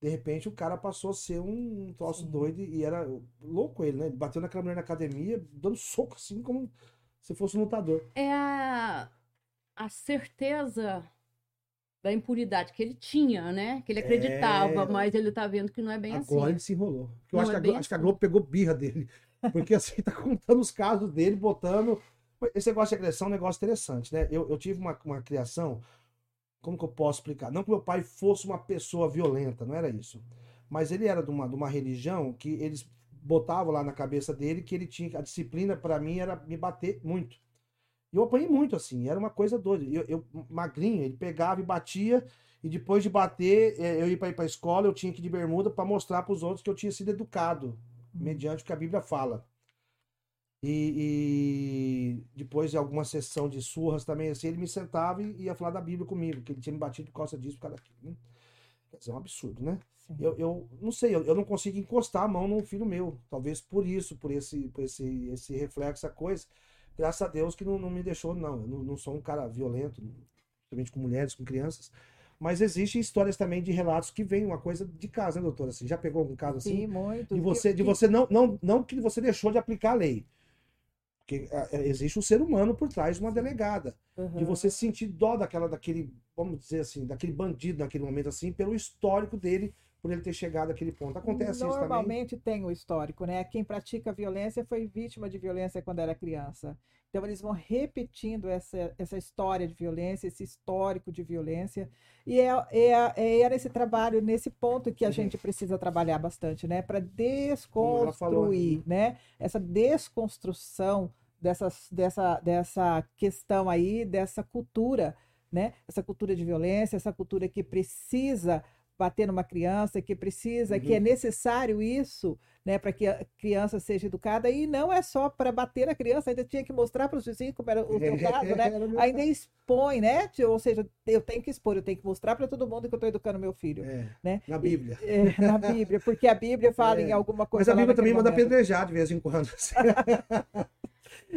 De repente o cara passou a ser um troço Sim. doido e era louco ele, né? Ele bateu naquela mulher na academia, dando soco assim como se fosse um lutador. É a, a certeza da impunidade que ele tinha, né? Que ele acreditava, É. mas ele tá vendo que não é bem Agora assim. ele se enrolou. Eu acho, é que a, bem Glo- acho que a assim. Globo pegou birra dele. (laughs) Porque assim, tá contando os casos dele, botando. Esse negócio de agressão é um negócio interessante, né? Eu, eu tive uma, uma criação. Como que eu posso explicar? Não que meu pai fosse uma pessoa violenta, não era isso. Mas ele era de uma, de uma religião que eles botavam lá na cabeça dele que ele tinha. A disciplina, para mim, era me bater muito. E eu apanhei muito, assim, era uma coisa doida. Eu, eu magrinho, ele pegava e batia, e depois de bater, eh, eu ia para ir para escola, eu tinha que ir de bermuda para mostrar para os outros que eu tinha sido educado, mediante o que a Bíblia fala. E, e depois de alguma sessão de surras também, assim, ele me sentava e ia falar da Bíblia comigo, que ele tinha me batido por causa disso, por causa daquilo. né? Quer dizer, é um absurdo, né? Sim. Eu, eu não sei, eu, eu não consigo encostar a mão num filho meu. Talvez por isso, por esse, por esse, esse reflexo, essa coisa. Graças a Deus que não, não me deixou, não. Eu não, não sou um cara violento, principalmente com mulheres, com crianças. Mas existem histórias também de relatos que vem uma coisa de casa, né, doutora? Você já pegou algum caso assim? Sim, muito. De você, de você não, não, não que você deixou de aplicar a lei. Porque ah, eh, existe um ser humano por trás de uma delegada. De Uhum. você sentir dó daquela, daquele, vamos dizer assim, daquele bandido naquele momento assim, pelo histórico dele, por ele ter chegado àquele ponto. Acontece isso também. Normalmente tem o histórico, né? Quem pratica violência foi vítima de violência quando era criança. Então eles vão repetindo essa, essa história de violência, esse histórico de violência. E é, é, é, era esse trabalho, nesse ponto que a Uhum. gente precisa trabalhar bastante, né? Para falou, desconstruir, né? Essa desconstrução dessas, dessa, dessa questão aí, dessa cultura, né? Essa cultura de violência, essa cultura que precisa bater numa criança, que precisa, que é necessário isso, né, para que a criança seja educada, e não é só para bater a criança, ainda tinha que mostrar para os vizinhos como era o teu (laughs) caso, né? Ainda expõe, né? Ou seja, eu tenho que expor, eu tenho que mostrar para todo mundo que eu estou educando meu filho, É, né? na Bíblia. É, na Bíblia, porque a Bíblia (laughs) fala É. em alguma Mas coisa a lá Bíblia também naquele manda momento. apedrejar de vez em quando. assim. (laughs)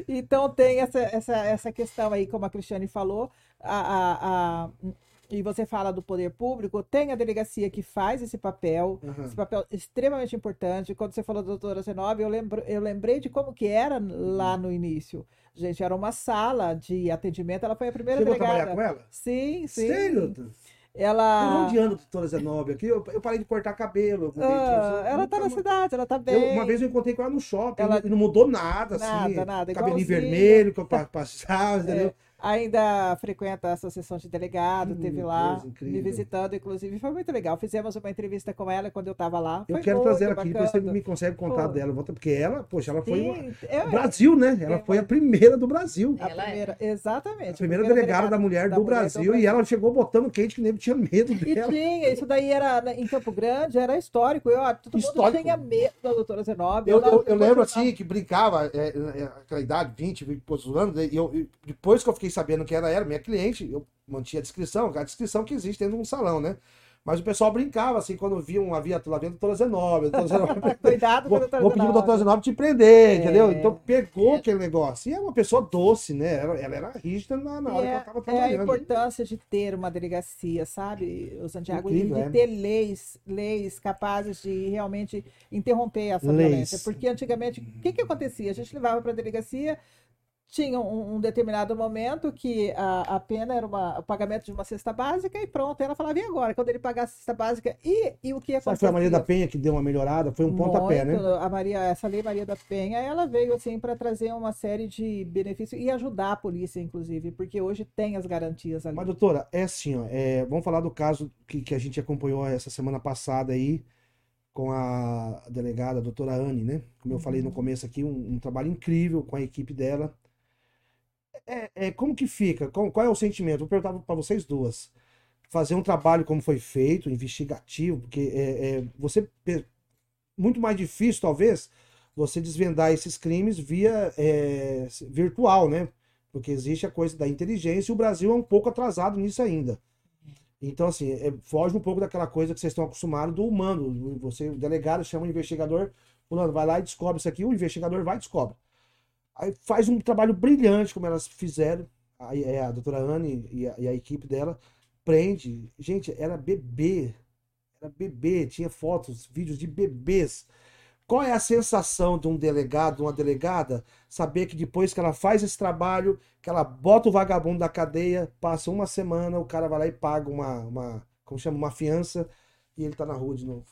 Então tem essa, essa, essa questão aí, como a Cristiane falou, a, a, a- e você fala do poder público, tem a delegacia que faz esse papel, Aham. esse papel extremamente importante. Quando você falou da doutora Zenobia, eu, lembro, eu lembrei de como que era lá no início. Gente, era uma sala de atendimento, ela foi a primeira Chegou delegada. trabalhar com ela? Sim, sim. Sério? Ela, onde anda a doutora Zenobia aqui? Eu, eu parei de cortar cabelo. eu ah, ela tá nunca na cidade, ela tá Eu- bem. uma vez eu encontrei com ela no shopping Ela- e não mudou nada, assim. Nada, nada, Cabelinho vermelho que eu pa- passava, (laughs) entendeu? Ainda frequenta a associação de delegado, Hum, teve lá me visitando, inclusive, foi muito legal. Fizemos uma entrevista com ela quando eu estava lá. Eu Foi quero muito trazer ela aqui, depois você me consegue contar Foi. dela. Porque ela, poxa, ela foi uma... Sim, é, Brasil, né? Ela É, foi a primeira do Brasil. a Ela é. primeira, exatamente. A primeira delegada da mulher do Brasil. E ela chegou botando quente que nem tinha medo E dela. tinha, isso daí era na- em Campo Grande, era histórico. Eu, ó, todo Histórico. mundo tinha medo da doutora Zenobia. Eu, eu, eu lembro assim que brincava, é, é, aquela idade, 20, 20 e poucos anos, e eu, e depois que eu fiquei sabendo que ela era minha cliente, eu mantinha a descrição, a descrição que existe dentro de um salão, né? Mas o pessoal brincava, assim, quando via uma viatura vendo doutora doutora Zenobia. (laughs) Cuidado com a doutora vou pedir pro Zenobia. doutor Zenobia te prender, É. entendeu? Então pegou aquele negócio. E é uma pessoa doce, né? Ela, ela era rígida na, na hora que é, ela tava é a trabalhando. importância de ter uma delegacia, sabe, o Santiago, de, Incrível, de é. ter leis, leis capazes de realmente interromper essa Leis. violência. Porque antigamente, o que, que acontecia? A gente levava para a delegacia, tinha um, um determinado momento que a, a pena era uma- o pagamento de uma cesta básica e pronto. Ela falava, e agora? Quando ele pagasse a cesta básica, e, e o que Sabe acontecia? que foi a Maria da Penha que deu uma melhorada? Foi um pontapé, né? A Maria, essa lei Maria da Penha, ela veio assim para trazer uma série de benefícios e ajudar a polícia, inclusive, porque hoje tem as garantias ali. Mas, doutora, é assim, ó, é, vamos falar do caso que, que a gente acompanhou essa semana passada aí com a delegada, a doutora Anne, né? Como eu falei no começo aqui, um, um trabalho incrível com a equipe dela. É, é, como que fica? Qual, qual é o sentimento? Vou perguntar para vocês duas. fazer um trabalho como foi feito, investigativo, porque é, é, você muito mais difícil, talvez, você desvendar esses crimes via é, virtual, né? Porque existe a coisa da inteligência e o Brasil é um pouco atrasado nisso ainda. Então, assim, é, foge um pouco daquela coisa que vocês estão acostumados do humano. Você, o delegado chama o investigador, fulano, vai lá e descobre isso aqui, o investigador vai e descobre. Aí faz um trabalho brilhante, como elas fizeram, a, é, a doutora Anne e a, e a equipe dela, prende. Gente, era bebê. Era bebê, tinha fotos, vídeos de bebês. Qual é a sensação de um delegado, de uma delegada, saber que depois que ela faz esse trabalho, que ela bota o vagabundo da cadeia, passa uma semana, o cara vai lá e paga uma, uma como chama, uma fiança, e ele tá na rua de novo.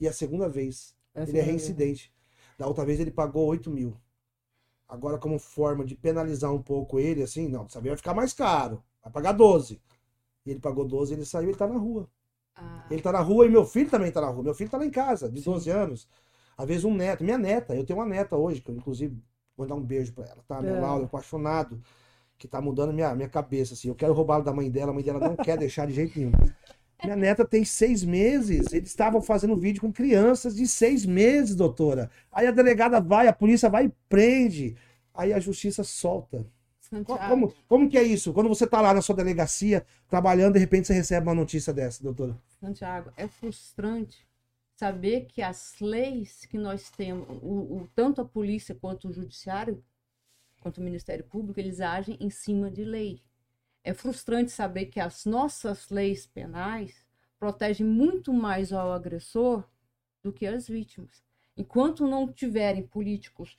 E é a segunda vez. Ele é reincidente. Da outra vez ele pagou 8 mil. Agora, como forma de penalizar um pouco ele, assim, não, dessa vez vai ficar mais caro. Vai pagar 12. E ele pagou 12, ele saiu, ele tá na rua. Ah, Ele tá na rua e meu filho também tá na rua. Meu filho tá lá em casa, de 12 anos. Às vezes um neto. Minha neta, eu tenho uma neta hoje, que eu inclusive vou dar um beijo pra ela, tá? Minha É. Laura, apaixonado, que tá mudando minha, minha cabeça, assim. Eu quero roubá-lo da mãe dela, a mãe dela não quer (laughs) deixar de jeito nenhum. Minha neta tem seis meses. Eles estavam fazendo vídeo com crianças de seis meses, doutora. Aí a delegada vai, a polícia vai e prende. Aí a justiça solta. Santiago, Como, como que é isso? Quando você tá lá na sua delegacia, trabalhando, de repente você recebe uma notícia dessa, doutora. Santiago, é frustrante saber que as leis que nós temos, o, o- tanto a polícia quanto o judiciário, quanto o Ministério Público, eles agem em cima de lei. É frustrante saber que as nossas leis penais protegem muito mais ao agressor do que as vítimas. Enquanto não tiverem políticos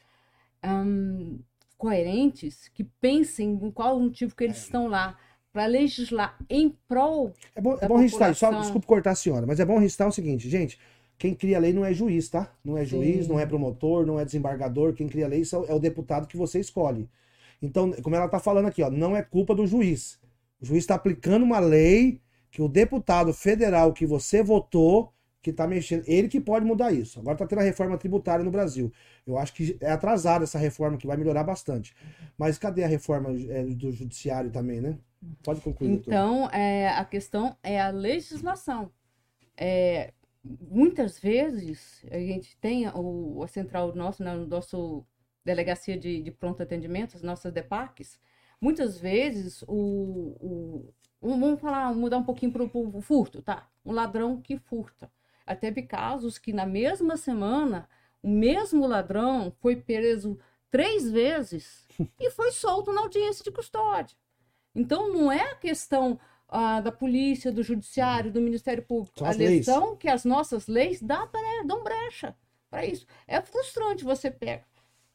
hum, coerentes, que pensem em qual o motivo que eles estão lá, para legislar em prol É bom, é bom registrar. Só, desculpa cortar a senhora, mas é bom registrar o seguinte, gente. Quem cria a lei não é juiz, tá? Não é juiz, Sim. não é promotor, não é desembargador. Quem cria a lei é o deputado que você escolhe. Então, como ela tá falando aqui, ó, não é culpa do juiz. O juiz está aplicando uma lei que o deputado federal que você votou, que tá mexendo, ele que pode mudar isso. Agora tá tendo a reforma tributária no Brasil. Eu acho que é atrasada essa reforma, que vai melhorar bastante. Mas cadê a reforma é, do judiciário também, né? Pode concluir, doutor. Então, é, a questão é a legislação. É, muitas vezes a gente tem o, a central nossa, né, o nosso delegacia de, de pronto atendimento, as nossas DEPACs, muitas vezes o, o- um- vamos falar, mudar um pouquinho para o furto, tá? Um ladrão que furta. Até teve casos que na mesma semana o mesmo ladrão foi preso três vezes (laughs) e foi solto na audiência de custódia. Então não é a questão ah, da polícia, do judiciário, do Ministério Público. São a leis. lição que as nossas leis dá dão brecha para isso. É frustrante você pegar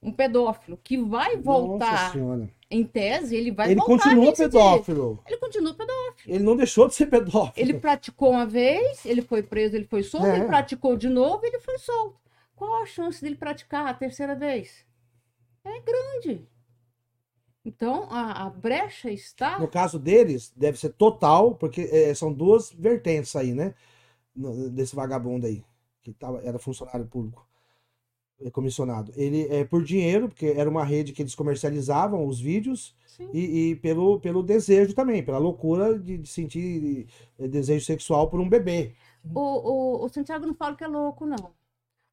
um pedófilo que vai voltar em tese, ele vai Ele voltar continua pedófilo. Ele continua pedófilo. Ele não deixou de ser pedófilo. Ele praticou uma vez, ele foi preso, ele foi solto, É. ele praticou de novo, ele foi solto. Qual a chance dele praticar a terceira vez? É grande. Então, a, a brecha está. No caso deles, deve ser total, porque é, são duas vertentes aí, né? Desse vagabundo aí, que tava, era funcionário público, comissionado. Ele é por dinheiro, porque era uma rede que eles comercializavam os vídeos, e, e pelo, pelo desejo também, pela loucura de, de sentir eh, desejo sexual por um bebê. O, o, o Santiago não fala que é louco, não.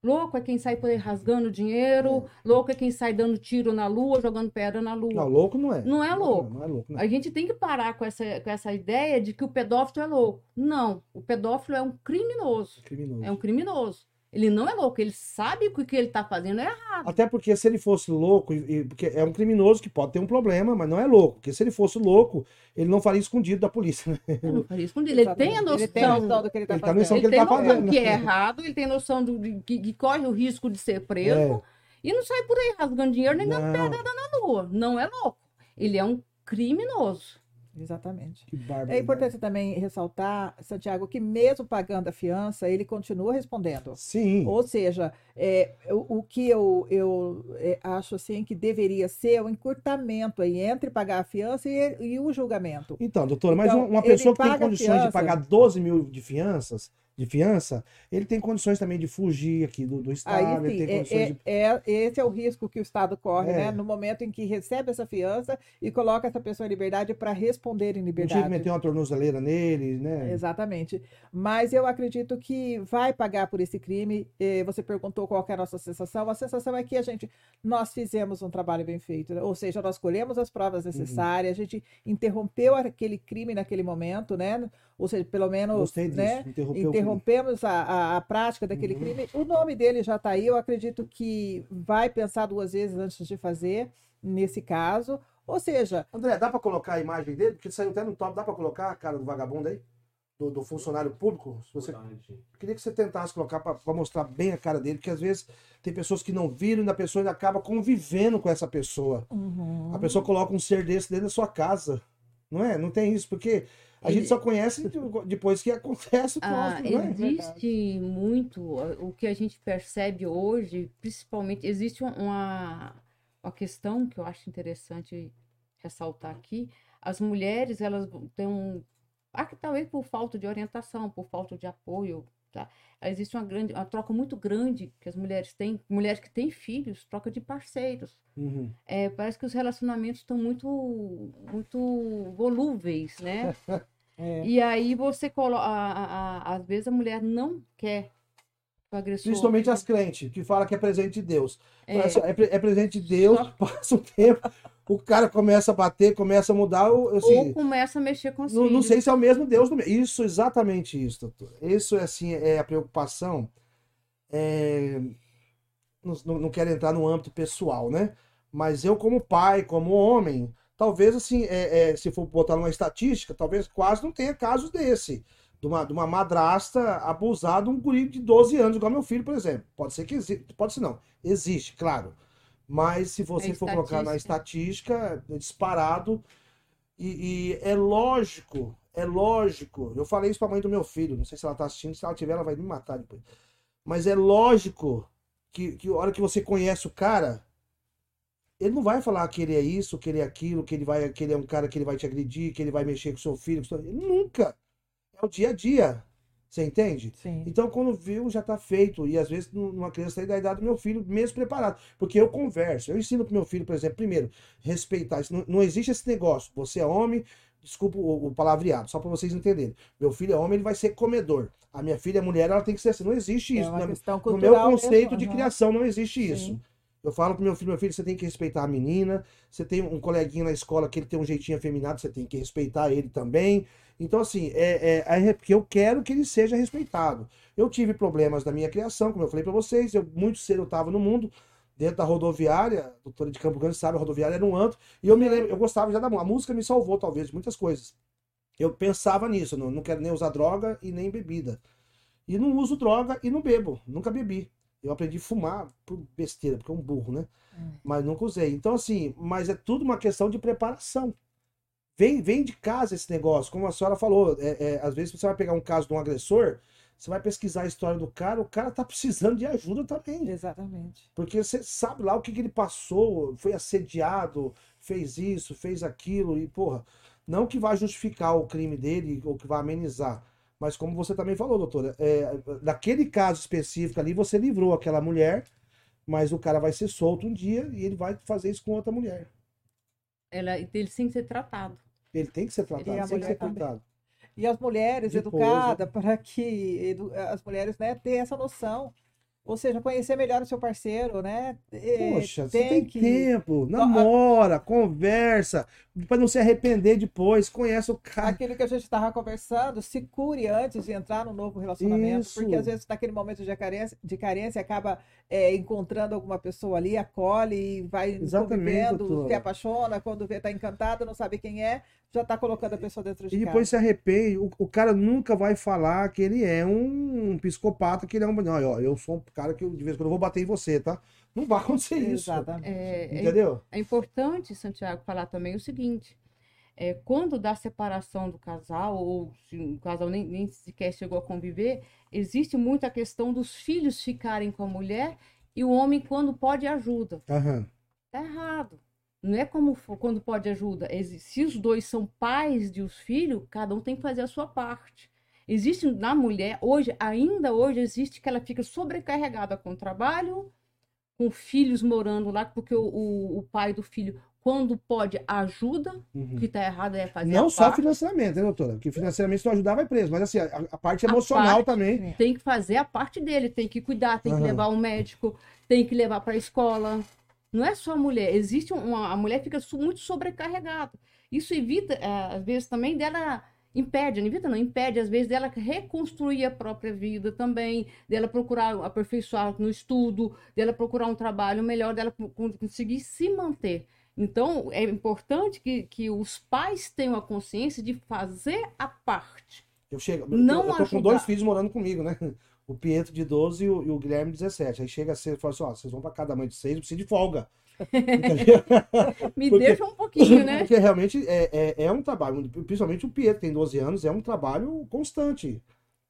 Louco é quem sai por aí rasgando dinheiro, louco é quem sai dando tiro na lua, jogando pedra na lua. Não, louco não é. Não é louco. Não, não é louco, não. A gente tem que parar com essa, com essa ideia de que o pedófilo é louco. Não, o pedófilo é um criminoso. Criminoso. É um criminoso. Ele não é louco, ele sabe que o que ele está fazendo é errado. Até porque se ele fosse louco, e- e- porque é um criminoso que pode ter um problema, mas não é louco. Porque se ele fosse louco, ele não faria escondido da polícia. né? Ele não faria escondido. Ele tem a noção. Ele tem a noção do que ele está Ele tá fazendo. noção que Ele ele tem tá noção fazendo. que é errado, ele tem noção do, de, que, que corre o risco de ser preso É. e não sai por aí rasgando dinheiro nem dando Não. pedra na lua. Não é louco. Ele é um criminoso. Exatamente. Que bárbaro. É importante também ressaltar, Santiago, que mesmo pagando a fiança, ele continua respondendo. Sim. Ou seja, é, o, o que eu, eu é, acho assim que deveria ser o encurtamento aí entre pagar a fiança e, e o julgamento. Então, doutora, mas Então, uma, uma ele pessoa que tem condições de fiança. pagar 12 mil de fianças, de fiança, ele tem condições também de fugir aqui do, do estado, Aí sim, tem é, é- de. é- esse é o risco que o Estado corre, É. né? No momento em que recebe essa fiança e coloca essa pessoa em liberdade para responder em Não tinha que liberdade. meter uma tornozeleira nele, né? Exatamente. Mas eu acredito que vai pagar por esse crime. Eh, Você perguntou qual é a nossa sensação. A sensação é que a gente, nós fizemos um trabalho bem feito, né? ou seja, nós colhemos as provas Uhum. necessárias, a gente interrompeu aquele crime naquele momento, né? Ou seja, pelo menos, Gostei disso, né? interrompeu crime. Interrompemos a, a, a prática daquele Uhum. crime. O nome dele já está aí. Eu acredito que vai pensar duas vezes antes de fazer, nesse caso. Ou seja, André, dá pra colocar a imagem dele? Porque saiu até no top, dá pra colocar a cara do vagabundo aí? Do, do funcionário público? Se você... Eu queria que você tentasse colocar pra, pra mostrar bem a cara dele, porque às vezes tem pessoas que não viram e a pessoa ainda acaba convivendo com essa pessoa. uhum, A pessoa coloca um ser desse dentro da sua casa. Não é? Não tem isso, porque a gente só conhece de- depois que acontece o Ah, não é? existe muito ah, o que a gente percebe hoje, principalmente, existe um- uma, uma questão que eu acho interessante ressaltar aqui. As mulheres, elas têm um. ah, Talvez por falta de orientação, por falta de apoio, tá? Existe uma grande, uma troca muito grande que as mulheres têm, mulheres que têm filhos, troca de parceiros. Uhum. É, parece que os relacionamentos estão muito, muito volúveis, né? (laughs) é. E aí você coloca. Às vezes a mulher não quer que o agressor. Principalmente as crentes, que fala que é presente de Deus. É, assim, É, pre- é presente de Deus, Só- (laughs) passa o tempo, o cara começa a bater, começa a mudar. eu- ou Assim, começa a mexer com os não, não sei se é o mesmo Deus. Isso, exatamente isso, doutor. Isso é assim, é a preocupação. é, não, não quero entrar no âmbito pessoal, né? Mas eu, como pai, como homem, talvez assim, é, é, se for botar numa estatística, talvez quase não tenha casos desse. De uma, de uma madrasta abusar de um guri de 12 anos, igual meu filho, por exemplo. Pode ser que existe, pode ser não. Existe, claro. Mas se você É for colocar na estatística. é disparado. E, e é lógico, é lógico. Eu falei isso pra mãe do meu filho. Não sei se ela tá assistindo. Se ela tiver, ela vai me matar depois. Mas é lógico que, que a hora que você conhece o cara, ele não vai falar que ele é isso, que ele é aquilo, que ele vai, que ele é um cara que ele vai te agredir, que ele vai mexer com seu filho. com seu- Nunca. É o dia a dia. Você entende? Sim. Então, quando viu, já tá feito. E às vezes, numa criança aí da idade do meu filho, mesmo preparado. Porque eu converso. Eu ensino pro meu filho, por exemplo, primeiro, respeitar. Não, não existe esse negócio. Você é homem, desculpa o, o palavreado, só para vocês entenderem. Meu filho é homem, ele vai ser comedor. A minha filha é mulher, ela tem que ser assim. Não existe É isso. uma questão No cultural meu conceito mesmo, de criação não existe Sim. isso. Eu falo pro meu filho, meu filho, você tem que respeitar a menina. Você tem um coleguinha na escola que ele tem um jeitinho afeminado, você tem que respeitar ele também. Então, assim, é, é, é porque eu quero que ele seja respeitado. Eu tive problemas na minha criação, como eu falei pra vocês. Eu, muito cedo eu tava no mundo, dentro da rodoviária. A doutora de Campo Grande sabe, a rodoviária era um antro. E eu me lembro, eu gostava já da música. A música me salvou, talvez, de muitas coisas. Eu pensava nisso, não, não quero nem usar droga e nem bebida. E não uso droga e não bebo, nunca bebi. Eu aprendi a fumar por besteira, porque é um burro, né? Mas nunca usei. Então, assim, mas é tudo uma questão de preparação. Vem, vem de casa esse negócio, como a senhora falou. É, é, às vezes você vai pegar um caso de um agressor, você vai pesquisar a história do cara, o cara tá precisando de ajuda também. Exatamente. Porque você sabe lá o que, que ele passou, foi assediado, fez isso, fez aquilo, e porra, não que vá justificar o crime dele ou que vá amenizar. Mas como você também falou, doutora, é, daquele caso específico ali, você livrou aquela mulher, mas o cara vai ser solto um dia e ele vai fazer isso com outra mulher. Ela, ele tem que ser tratado. Ele tem que ser tratado, E a tem que ser também. tratado. E as mulheres Depois, educadas para que edu- as mulheres né, tenham essa noção. Ou seja, conhecer melhor o seu parceiro, né? É, Poxa, você tem que- tempo, namora, conversa, para não se arrepender depois, conhece o cara. Aquilo que a gente estava conversando, se cure antes de entrar no novo relacionamento, Isso. porque às vezes naquele momento de carência, de carência acaba é, encontrando alguma pessoa ali, acolhe e vai Exatamente, se apaixona, quando vê tá encantado, não sabe quem é, já está colocando a pessoa dentro de E casa. depois se arrepende, o, o cara nunca vai falar que ele é um, psicopata, que ele é um. Não, ó, eu sou um cara que de vez em quando eu vou bater em você, tá? Não vai acontecer isso. Exatamente. É, é Entendeu? É importante, Santiago, falar também o seguinte: é, quando dá separação do casal, ou se o casal nem, nem sequer chegou a conviver, existe muito a questão dos filhos ficarem com a mulher e o homem, quando pode, ajuda. Aham. Tá errado. Não é como quando pode ajuda. Se os dois são pais de os filhos, cada um tem que fazer a sua parte. Existe na mulher, hoje, ainda hoje, existe que ela fica sobrecarregada com o trabalho, com filhos morando lá, porque o, o, o pai do filho, quando pode, ajuda. O que está errado é fazer Não a só parte. financeiramente, né, doutora? Porque financeiramente se não ajudar, vai preso. Mas assim, a, a parte A emocional parte- também. Tem que fazer a parte dele, tem que cuidar, tem Aham. que levar ao médico, tem que levar para a escola. Não é só a mulher, existe uma. A mulher fica muito sobrecarregada. Isso evita, eh, às vezes, também dela. Impede, não evita, não, impede, às vezes, dela reconstruir a própria vida também, dela procurar aperfeiçoar no estudo, dela procurar um trabalho melhor, dela co- con- conseguir se manter. Então, é importante que, que os pais tenham a consciência de fazer a parte. Eu chego. Não eu, eu tô com ajudar. dois filhos morando comigo, né? O Pietro de 12 e o, e o Guilherme de 17. Aí chega cedo e fala assim: ó, vocês vão pra cada mãe de seis, eu preciso de folga. Me Porque- (laughs) deixa um pouquinho, né? Porque realmente é, é, é um trabalho, principalmente o Pietro, tem 12 anos, é um trabalho constante.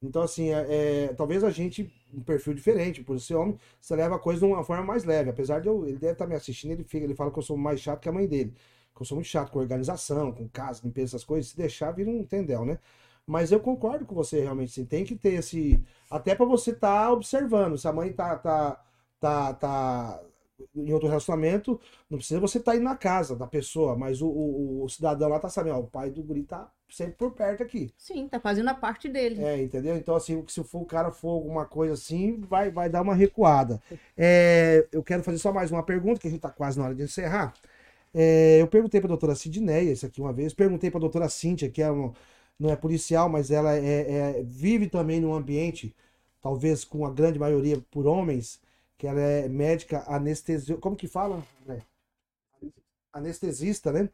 Então, assim, é, é- talvez a gente, um perfil diferente, por ser homem, você leva a coisa de uma forma mais leve. Apesar de eu, ele deve estar me assistindo, ele, fica, ele fala que eu sou mais chato que a mãe dele. Que eu sou muito chato com organização, com casa, limpeza, essas coisas. Se deixar, vira um tendel, né? Mas eu concordo com você, realmente. Tem que ter esse. Até para você estar observando. Se a mãe tá, tá, tá, tá em outro relacionamento, não precisa você estar indo na casa da pessoa, mas o, o, o cidadão lá tá sabendo, ó, o pai do guri tá sempre por perto aqui. Sim, tá fazendo a parte dele. É, entendeu? Então, assim, se for, o cara for alguma coisa assim, vai, vai dar uma recuada. É, eu quero fazer só mais uma pergunta, que a gente tá quase na hora de encerrar. É, eu perguntei pra doutora Sidneia isso aqui uma vez, perguntei pra doutora Cíntia, que é um- não é policial, mas ela é, é- vive também num ambiente, talvez com a grande maioria por homens, que ela é médica anestesio... Como que fala? André? Anestesista, né?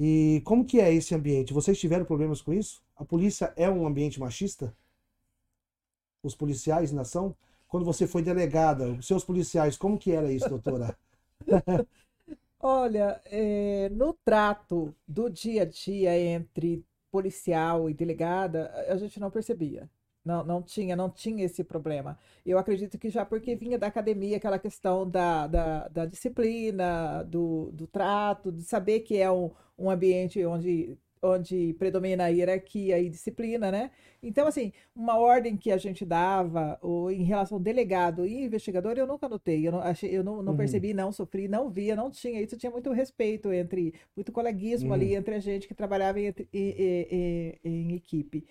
E como que é esse ambiente? Vocês tiveram problemas com isso? A polícia é um ambiente machista? Os policiais ainda são? Quando você foi delegada, os seus policiais, como que era isso, doutora? (laughs) (laughs) Olha, eh, no trato do dia a dia entre policial e delegada, a gente não percebia. Não, não tinha, não tinha esse problema. Eu acredito que já porque vinha da academia aquela questão da, da, da disciplina, do, do trato, de saber que é um, um ambiente onde, onde predomina a hierarquia e disciplina, né? Então, assim, uma ordem que a gente dava, ou em relação ao delegado e investigador, eu nunca notei, eu não, achei, eu não, não Uhum. percebi, não sofri, não via, não tinha. Isso tinha muito respeito entre, muito coleguismo ali Uhum. entre a gente que trabalhava em, em- em- em equipe.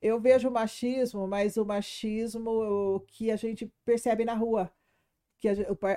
Eu vejo o machismo, mas o machismo que a gente percebe na rua. Que a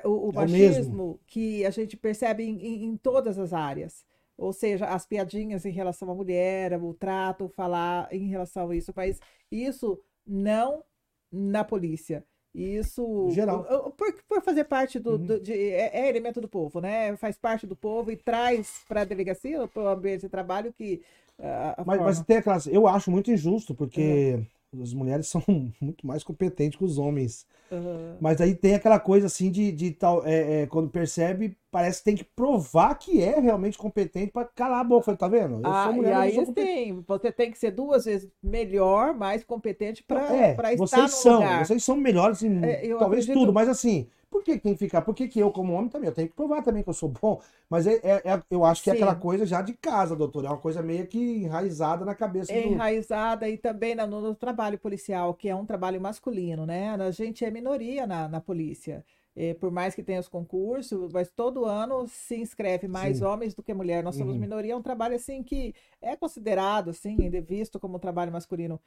o, o- o É o mesmo. machismo que a gente percebe em, em- em todas as áreas. Ou seja, as piadinhas em relação à mulher, o trato, falar em relação a isso. Mas isso não na polícia. Isso Geral. por, por fazer parte do, Uhum. do- de- é, é elemento do povo, né? Faz parte do povo e traz para a delegacia, para o ambiente de trabalho que a Mas, mas tem aquelas. Eu acho muito injusto, porque as mulheres são (laughs) muito mais competentes que os homens. Aham. Mas aí tem aquela coisa assim de, de tal. é, é, quando percebe, parece que tem que provar que é realmente competente pra calar a boca. Falei, Tá vendo? Eu Ah, sou e mulher, eu aí sim, você tem que ser duas vezes melhor, mais competente para É, estar vocês no são, lugar. vocês são melhores em É, talvez acredito- tudo, mas assim, por que tem que ficar? Por que, que eu, como homem, também? Eu tenho que provar também que eu sou bom. Mas é, é- é- eu acho que é Sim. aquela coisa já de casa, doutor. É uma coisa meio que enraizada na cabeça É do. enraizada e também no, no trabalho policial, que é um trabalho masculino, né? A gente é minoria na, na polícia. É, por mais que tenha os concursos, mas todo ano se inscreve mais Sim. homens do que mulher. Nós somos Uhum. minoria, é um trabalho assim que é considerado assim, visto como um trabalho masculino.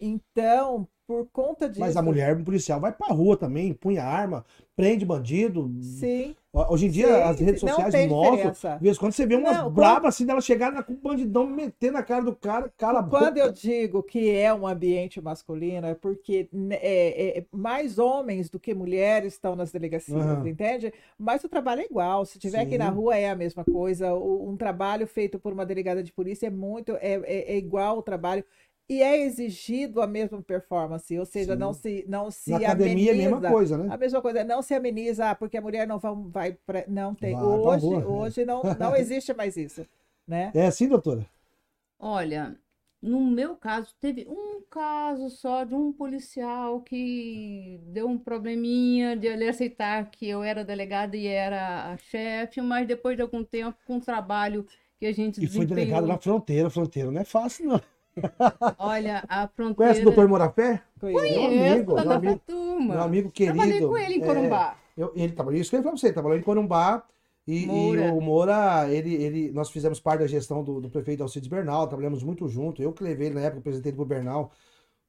Então, por conta disso, Mas a mulher policial vai pra rua também, punha arma, prende bandido. sim, Hoje em dia, Sim, as redes sociais mostram. De vez em quando você vê umas Não, brabas assim dela chegar com o bandidão, meter na cara do cara, cala a Quando eu digo que é um ambiente masculino, é porque né, é, é- mais homens do que mulheres estão nas delegacias, Aham. entende? Mas o trabalho é igual. Se tiver aqui na Sim. rua é a mesma coisa. O- um trabalho feito por uma delegada de polícia é muito, é, é- é igual o trabalho. E é exigido a mesma performance, ou seja, Sim. não se, não se Na academia é a mesma ameniza. coisa, né? A mesma coisa, não se ameniza, ah, porque a mulher não vai, pra- não tem. Vai hoje, é. hoje não, não (laughs) existe mais isso, né? É assim, doutora? Olha, no meu caso, teve um caso só de um policial que deu um probleminha de ele aceitar que eu era delegada e era a chefe, mas depois de algum tempo, com o trabalho que a gente E foi delegado na fronteira. Fronteira não é fácil, não. Olha, a fronteira. Conhece o doutor Morafé? Conheço. Meu Conheço, amigo, tá meu amigo, turma. meu amigo querido. Trabalhei com ele em é, Corumbá. Eu, ele trabalhou, isso que eu ia falar pra você, ele trabalhou em Corumbá e, e Moura. o Moura, ele, ele, nós fizemos parte da gestão do, do prefeito Alcides Bernal, trabalhamos muito junto. Eu que levei ele na época, apresentei ele pro Bernal,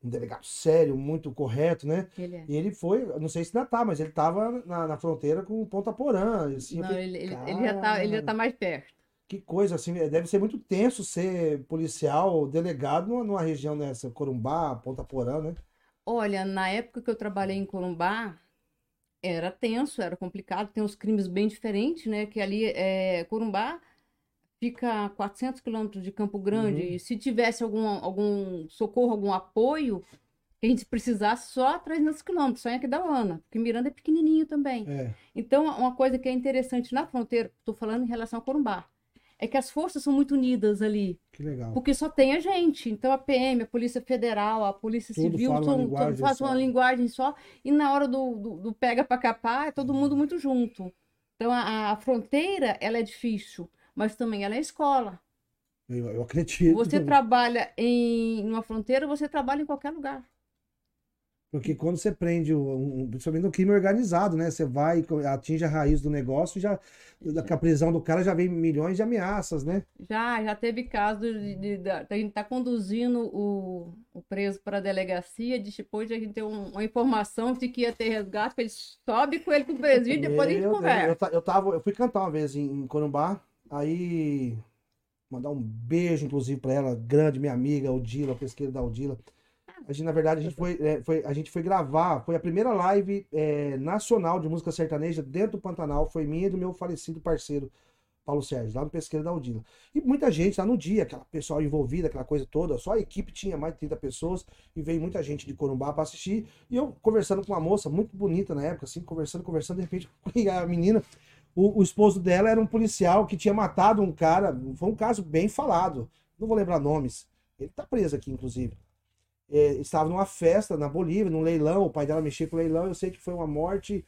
um delegado sério, muito correto, né? Ele é. E ele foi, não sei se ainda tá, mas ele tava na, na fronteira com Ponta Porã. Assim, Não, falei, ele, ele, ele já tá, ele já tá mais perto. Que coisa, assim, deve ser muito tenso ser policial, delegado numa, região dessa, Corumbá, Ponta Porã, né? Olha, na época que eu trabalhei em Corumbá, era tenso, era complicado, tem uns crimes bem diferentes, né? Que ali, é, Corumbá fica a 400 quilômetros de Campo Grande, Uhum. e se tivesse algum, algum socorro, algum apoio, que a gente precisasse só a 300 quilômetros, só em Aquidauana, porque Miranda é pequenininho também. É. Então, uma coisa que é interessante na fronteira, estou falando em relação a Corumbá, é que as forças são muito unidas ali. Que legal. Porque só tem a gente. Então a PM, a Polícia Federal, a Polícia Civil, fala uma todo- linguagem todo faz só. uma linguagem só. E na hora do, do, do pega para capar, é todo mundo muito junto. Então a, a fronteira, ela é difícil, mas também ela é escola. Eu, eu acredito. Você trabalha em uma fronteira, você trabalha em qualquer lugar. Porque quando você prende, um, um- principalmente no crime organizado, né? Você vai, e atinge a raiz do negócio, já com a prisão do cara já vem milhões de ameaças, né? Já, já teve caso de, de- da da gente estar conduzindo o, o preso para a delegacia, de depois de a gente ter um- uma informação de que ia ter resgate, ele sobe com ele pro presídio, depois a gente Deus, conversa. Eu, eu, tava, eu fui cantar uma vez em, em Corumbá, aí mandar um beijo, inclusive, pra ela, grande, minha amiga, Odila, pesqueira da Odila. A gente, na verdade, a gente foi, é, foi- a gente foi gravar, foi a primeira live é, nacional de música sertaneja dentro do Pantanal, foi minha e do meu falecido parceiro, Paulo Sérgio, lá no Pesqueiro da Odila. E muita gente lá no dia, aquela pessoal envolvida, aquela coisa toda, só a equipe tinha mais de 30 pessoas e veio muita gente de Corumbá para assistir. E eu conversando com uma moça muito bonita na época, assim, conversando, conversando, de repente, (laughs) a menina, o, o esposo dela era um policial que tinha matado um cara, foi um caso bem falado, não vou lembrar nomes, ele tá preso aqui, inclusive. É, estava numa festa na Bolívia, num leilão, o pai dela mexia com o leilão, eu sei que foi uma morte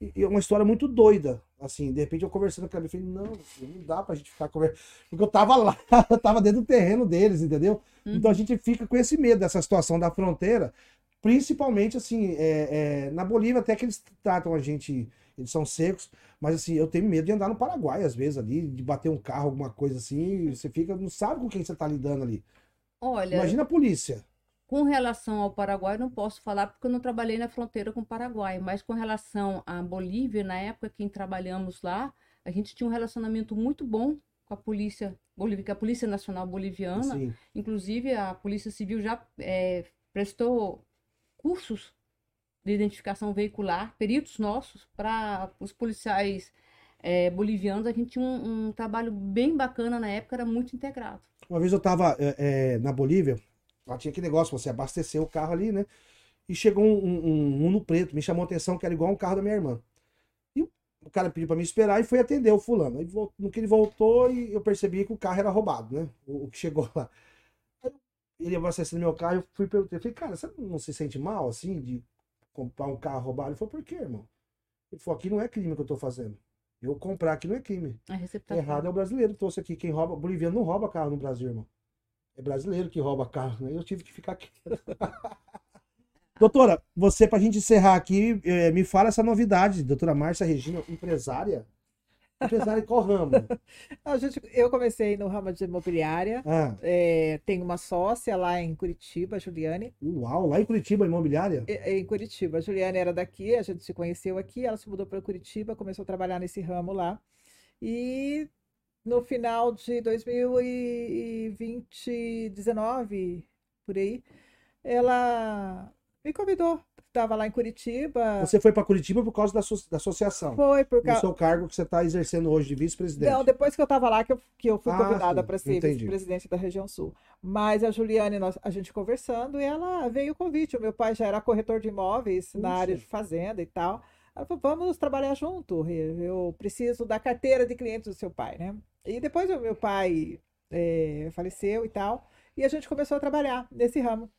e, e uma história muito doida, assim, de repente eu conversando com ela, eu falei, não, não dá pra gente ficar conversando, porque eu tava lá, (laughs) eu tava dentro do terreno deles, entendeu? Então a gente fica com esse medo dessa situação da fronteira, principalmente, assim, é, é, na Bolívia até que eles tratam a gente, eles são secos, mas assim, eu tenho medo de andar no Paraguai, às vezes, ali, de bater um carro, alguma coisa assim, você fica, não sabe com quem você tá lidando ali. Olha, Imagina a polícia. Com relação ao Paraguai, não posso falar porque eu não trabalhei na fronteira com o Paraguai, mas com relação à Bolívia, na época que trabalhamos lá, a gente tinha um relacionamento muito bom com a polícia boliviana, a Polícia Nacional Boliviana. Assim, Inclusive, a Polícia Civil já eh, prestou cursos de identificação veicular, peritos nossos, para os policiais eh, bolivianos. A gente tinha um, um trabalho bem bacana na época, era muito integrado. Uma vez eu tava é, é, na Bolívia, lá tinha aquele negócio, você abastecer o carro ali, né? E chegou um, um, um Uno preto, me chamou a atenção que era igual um carro da minha irmã. E o- cara pediu pra me esperar e foi atender o fulano. Aí no que ele voltou, e eu percebi que o carro era roubado, né? O, o que chegou lá. Aí ele abastecendo meu carro, eu fui perguntar, eu falei, cara, você não se sente mal, assim, de comprar um carro roubado? Ele falou, por quê, irmão? Ele falou, aqui não é crime que eu tô fazendo. Eu comprar aqui não é crime. Receptação. Errado é o brasileiro trouxe aqui. Quem rouba, boliviano não rouba carro no Brasil, irmão. É brasileiro que rouba carro, né? Eu tive que ficar aqui. (laughs) Doutora, você, pra gente encerrar aqui, eh, me fala essa novidade. Doutora Márcia Regina, empresária? Empresária em qual ramo? (laughs) A gente, eu comecei no ramo de imobiliária. Ah, é, tenho uma sócia lá em Curitiba, a Juliane. uau, lá em Curitiba, imobiliária? É, é, Em Curitiba. A Juliane era daqui, a gente se conheceu aqui, ela se mudou para Curitiba, começou a trabalhar nesse ramo lá. E no final de 2020, 19, por aí, ela me convidou. Estava lá em Curitiba. Você foi pra Curitiba por causa da, da associação. Foi por Do causa. seu cargo que você está exercendo hoje de vice-presidente. Não, depois que eu estava lá, que eu, que eu fui Ah, convidada para ser vice-presidente da região sul. Mas a Juliane, nós- a gente conversando, e ela veio o convite. O meu pai já era corretor de imóveis na área de fazenda e tal. Ela falou, vamos trabalhar junto. Eu preciso da carteira de clientes do seu pai, né? E depois o meu pai eh, faleceu e tal. E a gente começou a trabalhar nesse ramo.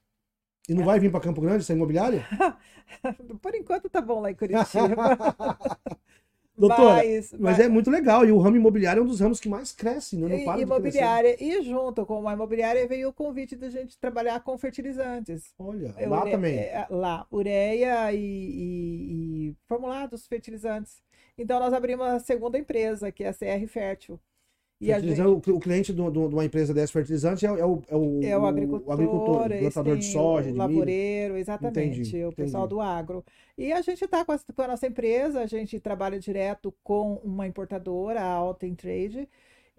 E não vai vir pra Campo Grande, essa imobiliária? (laughs) Por enquanto tá bom lá em Curitiba. (laughs) Doutora, Mas, Mas é muito legal. E o ramo imobiliário é um dos ramos que mais cresce, né? Não E- para imobiliária. E junto com a imobiliária veio o convite da gente trabalhar com fertilizantes. Olha, É, lá ure- também. é, lá, ureia e, e- e formulados fertilizantes. Então nós abrimos a segunda empresa, que é a CR Fértil. E a gente, Fertilizante, o, cliente de uma empresa dessa fertilizante é, o- é o, é o, é o agricultor, agricultor, o eles plantador de soja, de milho. lavoureiro, exatamente, Entendi, o pessoal entendi. do agro. E a gente está com, a- com a nossa empresa, a gente trabalha direto com uma importadora, a Alten Trade,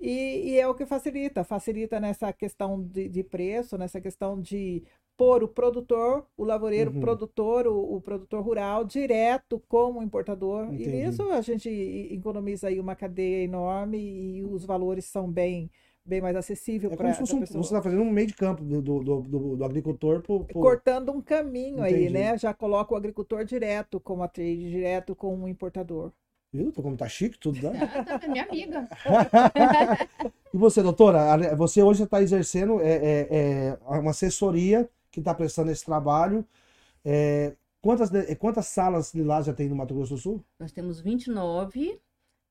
e, e é o que facilita, facilita nessa questão de, de preço, nessa questão de pôr o produtor, o lavoureiro Uhum. produtor, o, o produtor rural, direto com o importador. Entendi. E nisso a gente economiza aí uma cadeia enorme e os valores são bem, bem mais acessíveis É para um, pessoa você está fazendo um meio de campo do, do, do, do- do agricultor pro, pro- cortando um caminho aí, Entendi. né? Já coloca o agricultor direto com a trade, direto com o importador. Viu? Como tá chique tudo, né? Tá, (laughs) minha amiga. (laughs) E você, doutora, você hoje está exercendo é, é, é, uma assessoria que está prestando esse trabalho. É, quantas, quantas salas lilás já tem no Mato Grosso do Sul? Nós temos 29.